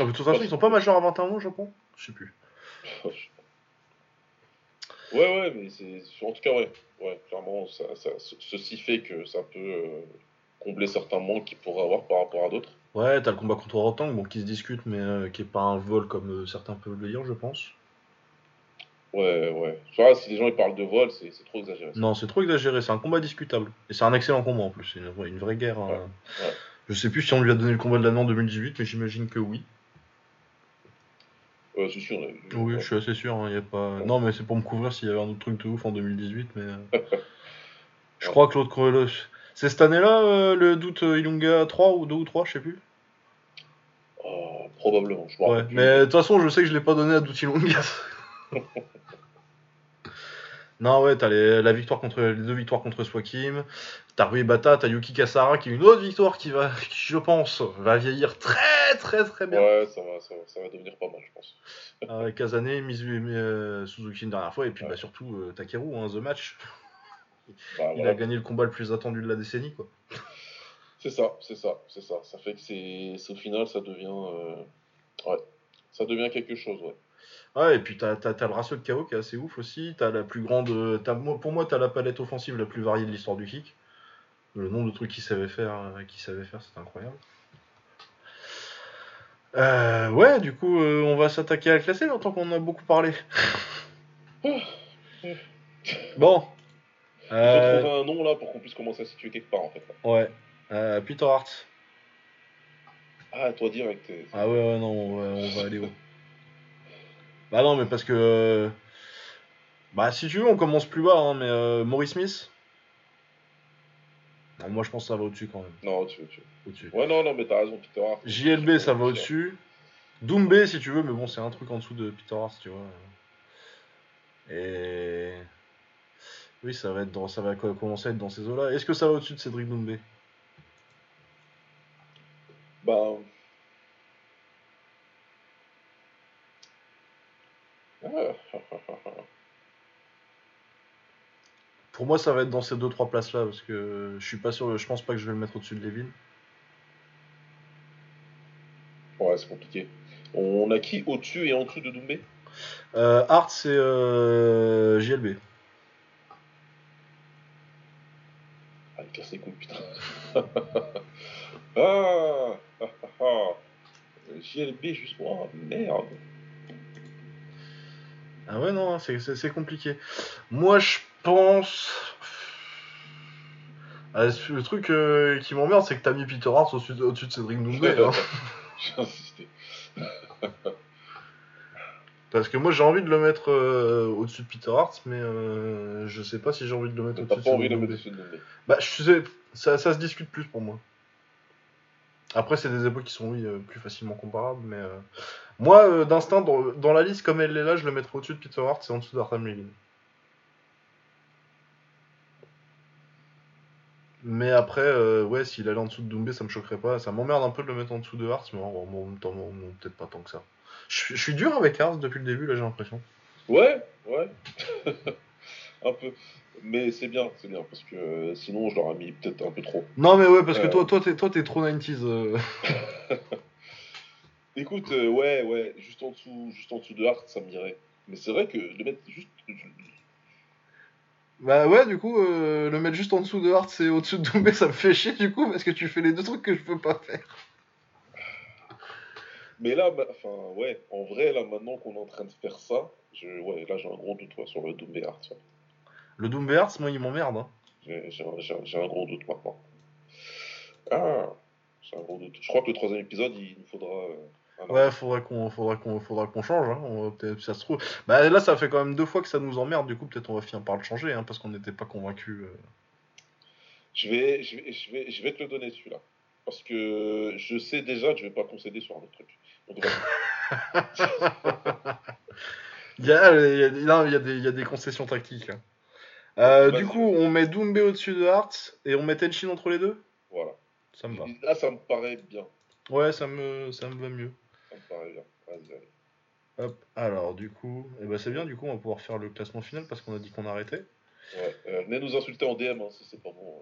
Ah, de toute façon, ils sont pas majeurs à 21 ans, je pense. Je sais plus. Ouais, ouais, mais c'est. En tout cas, ouais. Ouais, clairement, ça, ça, ce- ceci fait que ça peut euh, combler certains manques qu'il pourrait avoir par rapport à d'autres. Ouais, t'as le combat contre Rotang, bon, qui se discute, mais euh, qui est pas un vol comme euh, certains peuvent le dire, je pense. Ouais, ouais. Vois, si les gens ils parlent de vol, c'est trop exagéré. Non, c'est trop exagéré, c'est un combat discutable. Et c'est un excellent combat en plus, c'est une, vraie- une vraie guerre. hein. Ouais, ouais. Je sais plus si on lui a donné le combat de l'année en 2018, mais j'imagine que oui. Ouais, c'est sûr. Oui, je suis assez sûr, hein, y a pas... Non, mais c'est pour me couvrir s'il y avait un autre truc de ouf en 2018, mais... euh, je crois que l'autre... C'est cette année-là, euh, le doute Ilunga 3 ou 2 ou 3, je sais plus? Ah, probablement. Je Ouais, mais de toute façon, je sais que je l'ai pas donné à Doute Ilunga. non, ouais, t'as les, la victoire contre, les deux victoires contre Swakim. T'as Rui Bata, t'as Yuki Kasara qui est une autre victoire qui va, qui, je pense, va vieillir très très très bien. Ouais, ça va, ça, va, ça va devenir pas mal, je pense. Euh, Kazane, Mizu et euh, Suzuki une dernière fois, et puis Ouais. bah, surtout euh, Takeru, hein, The Match. Bah, Il voilà. a gagné le combat le plus attendu de la décennie, quoi. C'est ça, c'est ça, c'est ça. Ça fait que c'est c'est- au final, ça devient. euh, Ouais. Ça devient quelque chose, ouais. Ouais, et puis t'as le ratio de KO qui est assez ouf aussi. T'as la plus grande. euh, pour moi, t'as la palette offensive la plus variée de l'histoire du kick. Le nombre de trucs qu'il savait faire, euh, qu'il savait faire, c'est incroyable. Euh, ouais, du coup, euh, on va s'attaquer à la classée là, tant qu'on en a beaucoup parlé. bon. Il Euh, trouver un nom là pour qu'on puisse commencer à se situer quelque part en fait. là. ouais. Euh, Peter Hart. Ah, toi direct. Ah ouais, ouais, non, on va, on va aller où? Bah non, mais parce que... euh, Bah si tu veux, on commence plus bas, hein, mais euh, Maurice Smith? Non, Moi je pense que ça va au-dessus quand même. Non, tu Au-dessus. Ouais, non, non, mais t'as raison, Peter Hart. JLB ça va au-dessus. Doumbé si tu veux, mais bon, c'est un truc en dessous de Peter Hart, tu vois. Et... Oui, ça va, être dans, ça va co- commencer à être dans ces eaux-là. Est-ce que ça va au-dessus de Cédric Doumbé? Bah. Pour moi, ça va être dans ces deux trois places là parce que je suis pas sûr, je pense pas que je vais le mettre au-dessus de Levin. Ouais, c'est compliqué. On a qui au-dessus et en dessous de Doumbé? Euh, Hart, c'est euh, JLB. Ah, il casse les couilles, putain. ah, ah, ah, ah. JLB juste moi, merde. Ah ouais, non, c'est- c'est compliqué. Moi, je pense. Ah, le truc euh, qui m'emmerde, c'est que t'as mis Peter Hart au-dessus de, au-dessus de Cédric Doumbé. hein. J'ai insisté. Parce que moi, j'ai envie de le mettre euh, au-dessus de Peter Hart, mais euh, je sais pas si j'ai envie de le mettre au-dessus de pas envie de Cédric le mettre au-dessus de Doumbé. Bah, je sais, ça, ça se discute plus pour moi. Après, c'est des époques qui sont, oui, plus facilement comparables, mais... Moi, euh, d'instinct, dans, dans la liste comme elle est là, je le mettrais au-dessus de Peter Hart, c'est en dessous d'Artham Levin. Mais après, euh, ouais, s'il allait en dessous de Doumbé, ça me choquerait pas. Ça m'emmerde un peu de le mettre en dessous de Hart, mais en, même temps, peut-être pas tant que ça. Je, suis- je suis dur avec Hart depuis le début, là, j'ai l'impression. Ouais, ouais. un peu. Mais c'est bien, c'est bien, parce que euh, sinon je l'aurais mis peut-être un peu trop. Non, mais ouais, parce que toi, toi, t'es, toi, t'es trop 90s. Écoute, euh, ouais, ouais, juste en dessous, juste en dessous de Hart, ça me dirait. Mais c'est vrai que le mettre juste. Bah ouais, du coup, euh, le mettre juste en dessous de Hart, c'est au-dessus de Doumbé, ça me fait chier, du coup, parce que tu fais les deux trucs que je peux pas faire. Mais là, bah, enfin, ouais, en vrai, là, maintenant qu'on est en train de faire ça, je, ouais, là, j'ai un gros doute ouais, sur le Doumbé Hart. ouais. Le Doumbé Hart, moi, il m'emmerde. Hein. Un, j'ai un gros doute maintenant. Ah, j'ai un gros doute. Je crois que le troisième épisode, il nous faudra. euh, Ouais, faudrait qu'on faudra qu'on faudra qu'on change. Hein. On peut-être ça se trouve. Bah là, ça fait quand même deux fois que ça nous emmerde. Du coup, peut-être on va finir par le changer, hein, parce qu'on n'était pas convaincus. euh. je, vais, je, vais, je, vais, je vais te le donner celui-là. Parce que je sais déjà que je vais pas concéder sur un autre truc. Il y a, il y a- non, il y a des, il y a des concessions tactiques. hein. Euh, du coup, on met Doumbé au-dessus de Hart et on met Tenchin entre les deux? voilà. Ça me va. Là, ça me paraît bien. Ouais, ça me ça me va mieux. Hop. Alors, du coup, eh ben, c'est bien. Du coup, on va pouvoir faire le classement final parce qu'on a dit qu'on arrêtait. Ouais. Euh, venez nous insulter en DM hein, si c'est pas bon.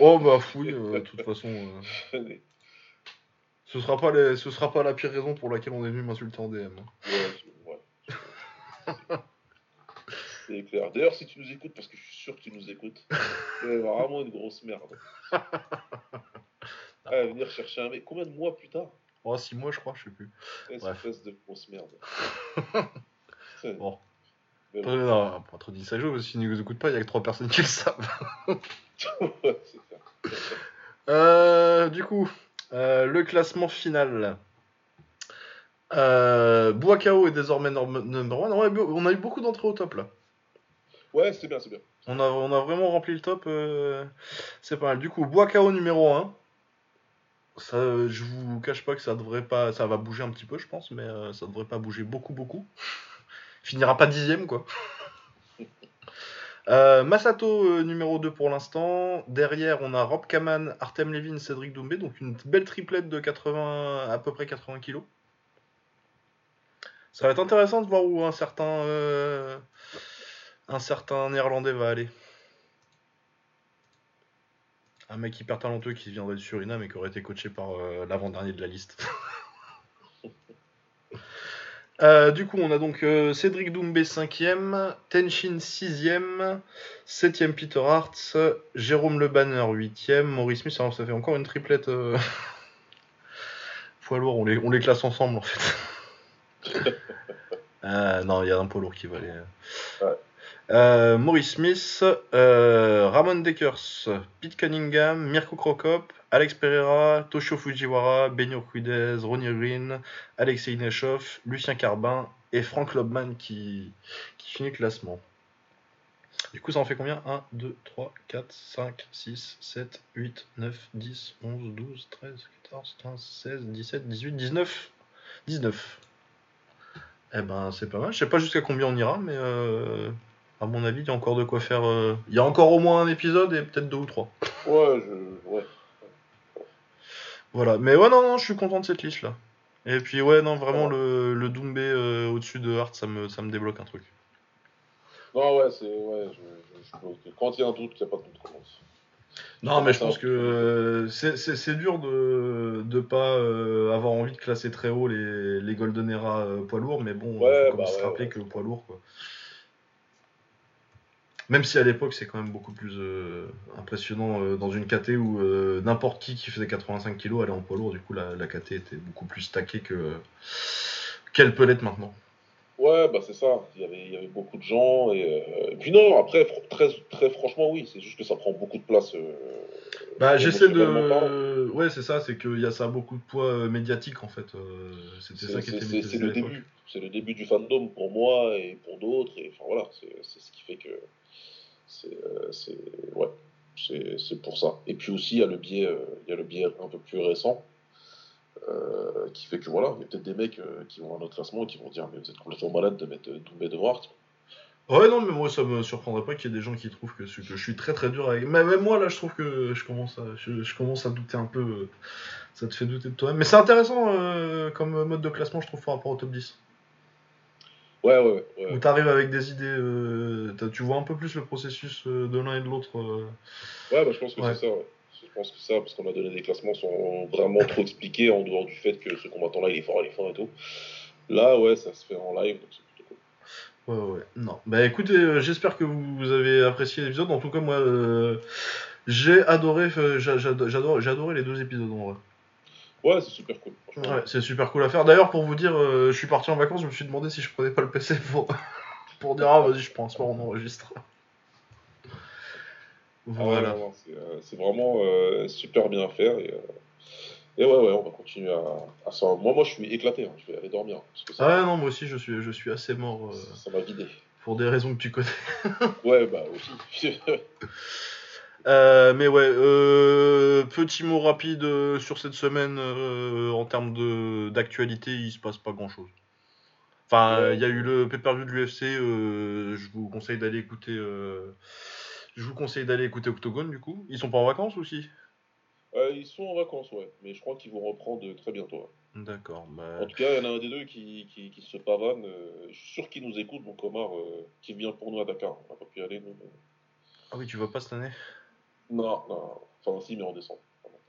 Oh bah fouille. euh, de toute façon. euh. Ce sera pas les... ce sera pas la pire raison pour laquelle on est venu m'insulter en DM. hein. Ouais, ouais. C'est clair. D'ailleurs, si tu nous écoutes, parce que je suis sûr que tu nous écoutes, c'est vraiment une grosse merde. Ah, venir chercher un mec. Combien de mois plus tard? Oh, 6 mois, je crois, je sais plus. Espèce de grosse merde. Bon. Mais non, pas trop dit ça joue, parce que s'ils ne nous écoutent pas, il y a que 3 personnes qui le savent. Ouais. Euh, du coup, euh, le classement final. Euh, Buakao est désormais number 1. on a eu beaucoup d'entrées au top là. Ouais, c'est bien, c'est bien. On a, on a vraiment rempli le top. euh, c'est pas mal. Du coup, Buakao numéro 1. Ça, euh, je vous cache pas que ça devrait pas. Ça va bouger un petit peu, je pense, mais euh, ça devrait pas bouger beaucoup, beaucoup. Finira pas dixième, quoi. Euh, Masato numéro 2 pour l'instant. Derrière, on a Rob Kaman, Artem Levin, Cédric Doumbé. Donc une belle triplette de 80, à peu près 80 kilos. Ça va être intéressant de voir où un certain, un certain néerlandais va aller. Un mec hyper talentueux qui viendrait du Suriname et qui aurait été coaché par euh, l'avant-dernier de la liste. Euh, du coup, on a donc euh, Cédric Doumbé 5ème, Tenshin 6ème, 7ème Peter Hart, Jérôme Le Banner 8ème, Maurice Smith, alors ça fait encore une triplette. Poids lourd, on les, on les classe ensemble en fait. Non, il y a un poids lourd qui va aller. Ouais. Euh, Maurice Smith, euh, Ramon Dekers, Pete Cunningham, Mirko Krokop, Alex Pereira, Toshio Fujiwara, Benio Cuidez, Ronnie Green, Alexei Nechov, Lucien Carbin et Frank Lobman qui, finit classement. Du coup, ça en fait combien? 1, 2, 3, 4, 5, 6, 7, 8, 9, 10, 11, 12, 13, 14, 15, 16, 17, 18, 19. 19. Eh ben, c'est pas mal. Je sais pas jusqu'à combien on ira, mais euh, à mon avis, il y a encore de quoi faire. euh, Il y a encore au moins un épisode et peut-être deux ou trois. Ouais, je... ouais. Voilà. Mais ouais, non, non, je suis content de cette liste là. Et puis, ouais, non, vraiment, le, le Doumbé euh, au-dessus de Hart, ça me, ça me débloque un truc. Non, ouais, c'est. Ouais, je. Quand il y a un doute, il n'y a pas de doute, commence. Non, mais je pense que euh, c'est- dur de ne pas euh, avoir envie de classer très haut les, les Golden Era euh, poids lourds, mais bon, Ouais, faut quand même bah se ouais, rappeler ouais. que poids lourd, quoi. Même si à l'époque c'est quand même beaucoup plus euh, impressionnant euh, dans une KT où euh, n'importe qui qui faisait 85 kg allait en poids lourd, du coup la, la KT était beaucoup plus stackée que qu'elle peut l'être maintenant. Ouais, bah c'est ça. Il y, avait, il y avait beaucoup de gens. Et, et puis non, après, très, très franchement, oui. C'est juste que ça prend beaucoup de place. Bah j'essaie de... Ouais c'est ça, c'est qu'il y a ça beaucoup de poids médiatique en fait. C'était C'est ça qui était c'est- le début. C'est le début du fandom pour moi et pour d'autres. Et enfin voilà, c'est ce qui fait que. C'est. euh, c'est- ouais. C'est pour ça. Et puis aussi, il y a le biais, euh, y a le biais un peu plus récent. euh, qui fait que voilà, il y a peut-être des mecs qui vont à notre classement et qui vont dire Mais vous êtes complètement malade de mettre Doumbé devant Hart. Ouais, non, mais moi ça me surprendrait pas qu'il y ait des gens qui trouvent que, je suis très très dur avec. Mais même moi là, je trouve que je commence à, je, commence à douter un peu. Ça te fait douter de toi-même. Mais c'est intéressant comme mode de classement, je trouve, par rapport au top 10. Ouais, ouais, ouais. Où t'arrives avec des idées. euh, tu vois un peu plus le processus euh, de l'un et de l'autre. euh. Ouais, bah, je pense que Ouais. c'est ça. Ouais. Je pense que ça, parce qu'on a donné des classements sont vraiment trop expliqués en dehors du fait que ce combattant-là, il est fort, il est fort et tout. Là, ouais, ça se fait en live, donc c'est plutôt cool. Ouais, ouais. Non. Bah écoutez, euh, j'espère que vous, avez apprécié l'épisode. En tout cas, moi, j'ai adoré, j'a- j'ado- j'adore, j'ai adoré les deux épisodes en vrai. Ouais, c'est super cool. Ouais, c'est super cool à faire. D'ailleurs, pour vous dire, euh, je suis parti en vacances, je me suis demandé si je prenais pas le PC pour, pour dire ah vas-y, je prends un soir, on enregistre. Ah ouais, Voilà. non, c'est, euh, c'est vraiment euh, super bien à faire. Et, Et ouais, ouais, on va continuer à, à ça. Moi, moi, je suis éclaté. hein. Je vais aller dormir. Parce que ça Ah non, moi aussi je suis, je suis assez mort ça m'a vidé. pour des raisons que tu connais. Ouais, bah aussi. Euh, mais ouais, euh, petit mot rapide euh, sur cette semaine euh, en termes de d'actualité, il se passe pas grand chose. Enfin, il y a eu le pay-per-view de l'UFC, je vous conseille d'aller écouter. je vous conseille d'aller écouter Octogone du coup. Ils sont pas en vacances aussi? Ils sont en vacances, ouais. Mais je crois qu'ils vont reprendre très bientôt. ouais. D'accord. Bah... En tout cas, il y en a un des deux qui, qui, qui se pavane. euh, je suis sûr qu'il nous écoute, donc Omar, euh, qui vient pour nous à Dakar. On n'a pas pu y aller, nous. mais- Ah oui, tu vas pas cette année? Non, non. Enfin, si, mais en décembre.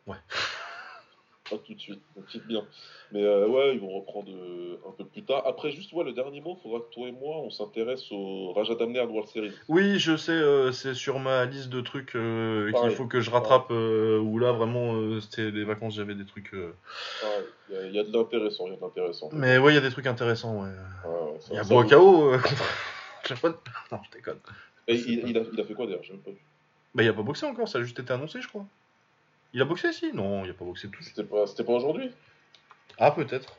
Ouais. Pas tout de suite, donc c'est bien. Mais euh, ouais, ils vont reprendre euh, un peu plus tard. Après, juste, ouais, le dernier mot, faudra que toi et moi, on s'intéresse au Raja Damner World Series. Oui, je sais, euh, c'est sur ma liste de trucs qu'il faut que je rattrape. où là, vraiment, c'était les vacances, j'avais des trucs. Il y, a- il y a de l'intéressant, il y a de l'intéressant. Mais ouais, il y a des trucs intéressants, ouais. Ouais, ouais, ça- Il y a Boakao contre. Non, je déconne. Et il, il a, il a fait quoi d'ailleurs? J'ai même pas vu. Bah, il a pas boxé encore, ça a juste été annoncé, je crois. Il a boxé, si? Non, il a pas boxé tout. C'était pas, c'était pas aujourd'hui? Ah, peut-être.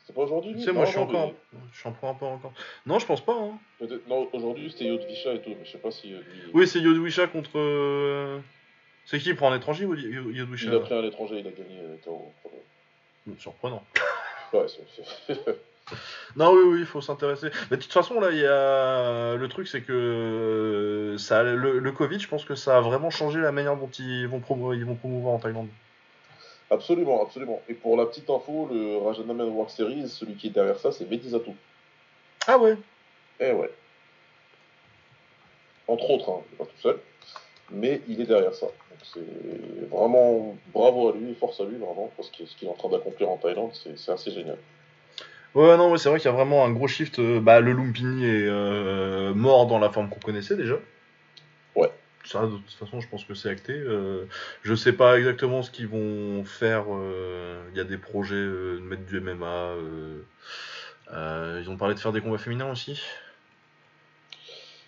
C'était pas aujourd'hui? Tu sais, moi, je suis encore. Je suis peu un peu encore. Non, je pense pas, hein. peut-être- Non, aujourd'hui c'était Yodvisha et tout, mais je sais pas si euh, lui. Oui, c'est Yodwisha contre. euh, C'est qui il prend un étranger ou Yod- Yodwisha Il a pris un étranger, il a gagné euh, KO. Surprenant. Ouais, c'est- c'est- Non, oui, oui, il faut s'intéresser. Mais de toute façon, là, il y a. Le truc, c'est que. euh, Ça, le, le Covid, je pense que ça a vraiment changé la manière dont ils vont, promo- ils vont promouvoir en Thaïlande. absolument, absolument. Et pour la petite info, le Rajanaman World Series, celui qui est derrière ça, c'est Medizato. Ah ouais Eh ouais. Entre autres, hein, pas tout seul, mais il est derrière ça. Donc c'est vraiment bravo à lui, force à lui, vraiment, parce que ce qu'il est en train d'accomplir en Thaïlande, c'est assez génial. Ouais, non, c'est vrai qu'il y a vraiment un gros shift. euh, Bah, le Lumpini est euh, mort dans la forme qu'on connaissait déjà. Ouais. Ça, de toute façon, je pense que c'est acté. Euh, je sais pas exactement ce qu'ils vont faire. euh, Il y a des projets euh, de mettre du MMA. euh, euh, ils ont parlé de faire des combats féminins aussi.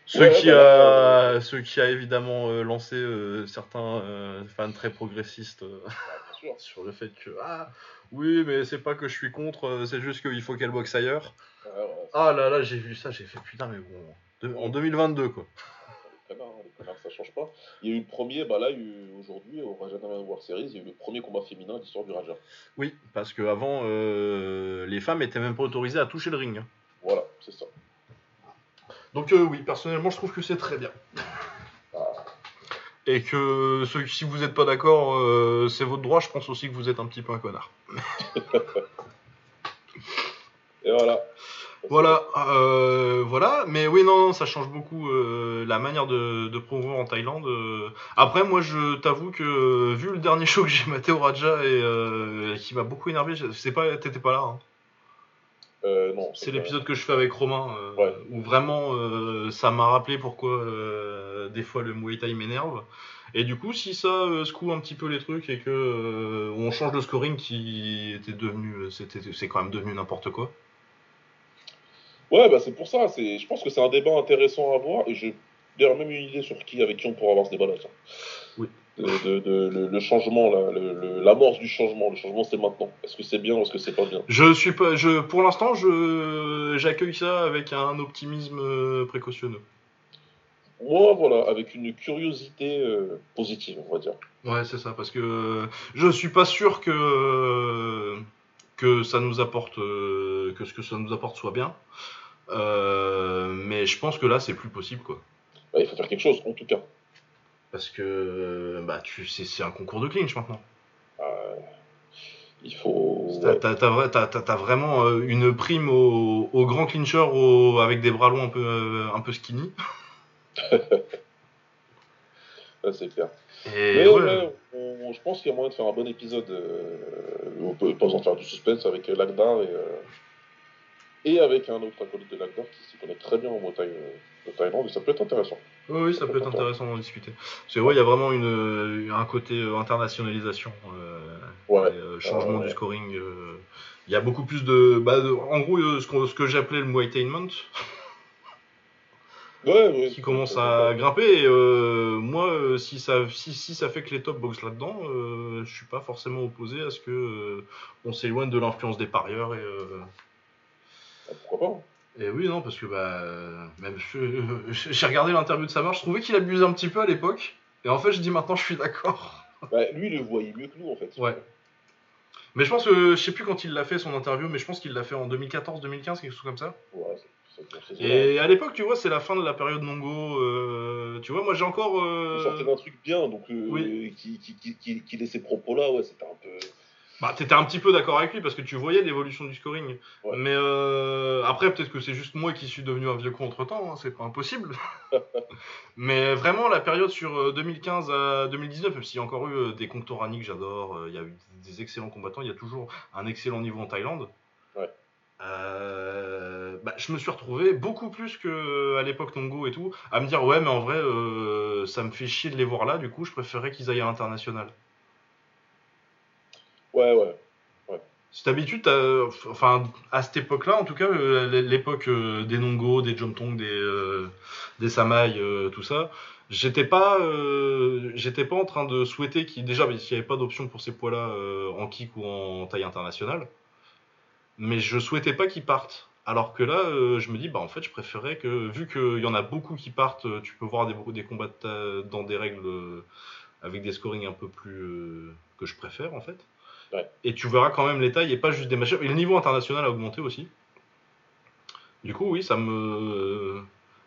Ce, Ouais, qui, bah, a, ce qui a évidemment euh, lancé euh, certains euh, fans très progressistes euh, Sur le fait que ah oui mais c'est pas que je suis contre euh, c'est juste qu'il faut qu'elle boxe ailleurs Ouais, ouais, ah là là j'ai vu ça j'ai fait putain mais bon de- en 2022 quoi les connards, hein, les connards, ça change pas. Il y a eu le premier, bah là, aujourd'hui, au Rajanaman World Series, il y a eu le premier combat féminin de l'histoire du Raja. oui parce que avant euh, les femmes étaient même pas autorisées à toucher le ring hein. Voilà, c'est ça. donc euh, oui personnellement je trouve que c'est très bien et que si vous n'êtes pas d'accord euh, c'est votre droit je pense aussi que vous êtes un petit peu un connard Et voilà. Voilà, euh, voilà, mais oui, non, non, ça change beaucoup euh, la manière de, de promouvoir en Thaïlande. Après, moi, je t'avoue que vu le dernier show que j'ai maté au Raja et qui m'a beaucoup énervé, c'est pas, t'étais pas là. hein. Euh, non, C'est l'épisode que je fais avec Romain euh, Ouais. où vraiment euh, ça m'a rappelé pourquoi des fois le Muay Thai m'énerve. Et du coup, si ça secoue un petit peu les trucs et que on change le scoring qui était devenu, c'était, c'est quand même devenu n'importe quoi. Ouais, bah c'est pour ça. C'est, je pense que c'est un débat intéressant à avoir et j'ai d'ailleurs même une idée sur qui, avec qui on pourra avoir ce débat-là. tiens. Oui. De, de- de- le, le changement, là, le- le- l'amorce du changement. Le changement, c'est maintenant. Est-ce que c'est bien ou est-ce que c'est pas bien? Je suis pas, je, pour l'instant, je, j'accueille ça avec un optimisme euh, précautionneux. Moi, voilà, avec une curiosité euh, positive, on va dire. Ouais, c'est ça, parce que euh, je suis pas sûr que que ça nous apporte, euh, que ce que ça nous apporte soit bien. Euh, mais je pense que là, c'est plus possible, quoi. Bah, il faut faire quelque chose, en tout cas. Parce que bah, tu, c'est, c'est un concours de clinch maintenant. Euh, il faut. T'as, t'as, t'as, vra- t'as- t'as- t'as vraiment euh, une prime au, au grand clincher au- avec des bras longs un peu, euh, un peu skinny. C'est clair. Et Mais ouais. ouais, on- je pense qu'il y a moyen de faire un bon épisode. euh, on peut pas de faire du suspense avec euh, Lagdar et, euh, et avec un autre acolyte de Lagdar qui s'y connaît très bien en Muay De Thaïlande et ça peut être intéressant. Oui, oui, ça peut être intéressant d'en discuter. Parce que ouais, il y a vraiment une, un côté euh, internationalisation, euh, Ouais. et, euh, changement du scoring. Il y a beaucoup plus de, bah, de- en gros, ce, qu'on- ce que j'appelais le Muaytainment. Ouais, ouais. qui commence à grimper. Et euh, moi, euh, si, ça, si, si ça fait que les top box là-dedans, euh, je suis pas forcément opposé à ce que on s'éloigne de l'influence des parieurs. Et, Ah, pourquoi pas et oui, non, parce que bah, euh, même je- j'ai regardé l'interview de Samar, je trouvais qu'il abusait un petit peu à l'époque. Et en fait, je dis maintenant, je suis d'accord. bah, Lui, il le voyait mieux que nous, en fait. Ouais. Mais je pense que, je sais plus quand il l'a fait son interview, mais je pense qu'il l'a fait en 2014-2015, quelque chose comme ça. Ouais, c'est- Et à l'époque, tu vois, c'est la fin de la période Nongo. euh, tu vois, moi j'ai encore. euh, Il sortait d'un truc bien, donc euh, Oui. qui, qui, qui, qui, qui laissait ces propos-là, ouais, c'était un peu. Bah, t'étais un petit peu d'accord avec lui parce que tu voyais l'évolution du scoring. Ouais. Mais euh, après, peut-être que c'est juste moi qui suis devenu un vieux con entre temps, c'est pas impossible. Mais vraiment, la période sur euh, 2015 à 2019, même s'il y a encore eu euh, des Conctorani que j'adore, euh, il y a eu des excellents combattants, il y a toujours un excellent niveau en Thaïlande. Ouais. Euh, bah, je me suis retrouvé beaucoup plus qu'à l'époque Tongo et tout, à me dire ouais, mais en vrai, euh, ça me fait chier de les voir là, du coup, je préférerais qu'ils aillent à l'international. Ouais, ouais. Cette habitude, à cette époque-là, en tout cas, euh, l'époque euh, des Nongo, des Jomtong, des, euh, des Samai, euh, tout ça, j'étais pas, pas en train de souhaiter qu'il, déjà, parce qu'il n'y avait pas d'option pour ces poids-là en kick ou en taille internationale, mais je souhaitais pas qu'ils partent. Alors que là, je me dis, bah en fait, je préférais que, vu qu'il y en a beaucoup qui partent, tu peux voir des, combats dans des règles avec des scorings un peu plus que je préfère en fait. Ouais. Et tu verras quand même les tailles et pas juste des matchs. Et le niveau international a augmenté aussi. Du coup, oui, ça me.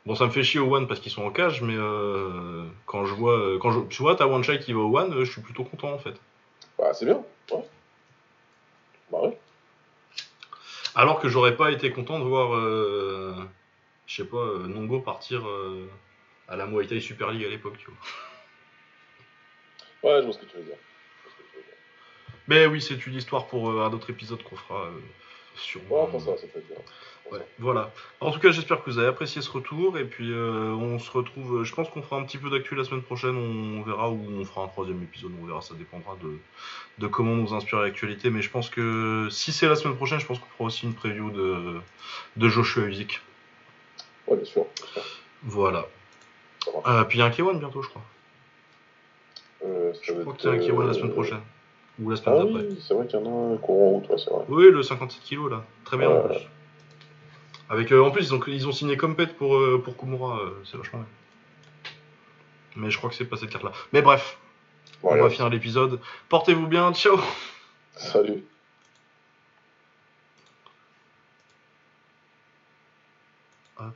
Bon, ça me fait chier au One parce qu'ils sont en cage, mais euh, quand je vois. euh, Quand je... Tu vois, t'as One Chai qui va au One, euh, je suis plutôt content en fait. Bah, c'est bien. Ouais. Bah. Alors que j'aurais pas été content de voir. euh, Je sais pas, euh, Nongo partir à la Muay Thai Super League à l'époque, tu vois. Ouais, je vois ce que tu veux dire. Je vois ce que tu veux dire. Mais oui, c'est une histoire pour euh, un autre épisode qu'on fera euh, sur. Enfin, ça, ça peut être. Ouais, voilà. En tout cas, j'espère que vous avez apprécié ce retour. Et puis, euh, on se retrouve. Je pense qu'on fera un petit peu d'actu la semaine prochaine. On verra ou on fera un troisième épisode. On verra. Ça dépendra de, de comment nous inspire l'actualité. Mais je pense que si c'est la semaine prochaine, je pense qu'on fera aussi une preview de, de Joshua Usyk. Ouais, bien sûr. Bien sûr. Voilà. Euh, puis il y a un K1 bientôt, je crois. Euh, Je crois être, que c'est un K1 la semaine prochaine. Ou la Ah semaine d'après. oui, c'est vrai qu'il y en a un courant en route, ouais, c'est vrai. Oui, le 57 kg là. Très bien en Ouais. plus. Avec, euh, en plus, ils ont, ils ont signé Compet pour, euh, pour Kumura. euh, c'est vachement bien. Mais je crois que c'est pas cette carte là. Mais bref, on va finir l'épisode. Portez-vous bien. Ciao Salut. Hop.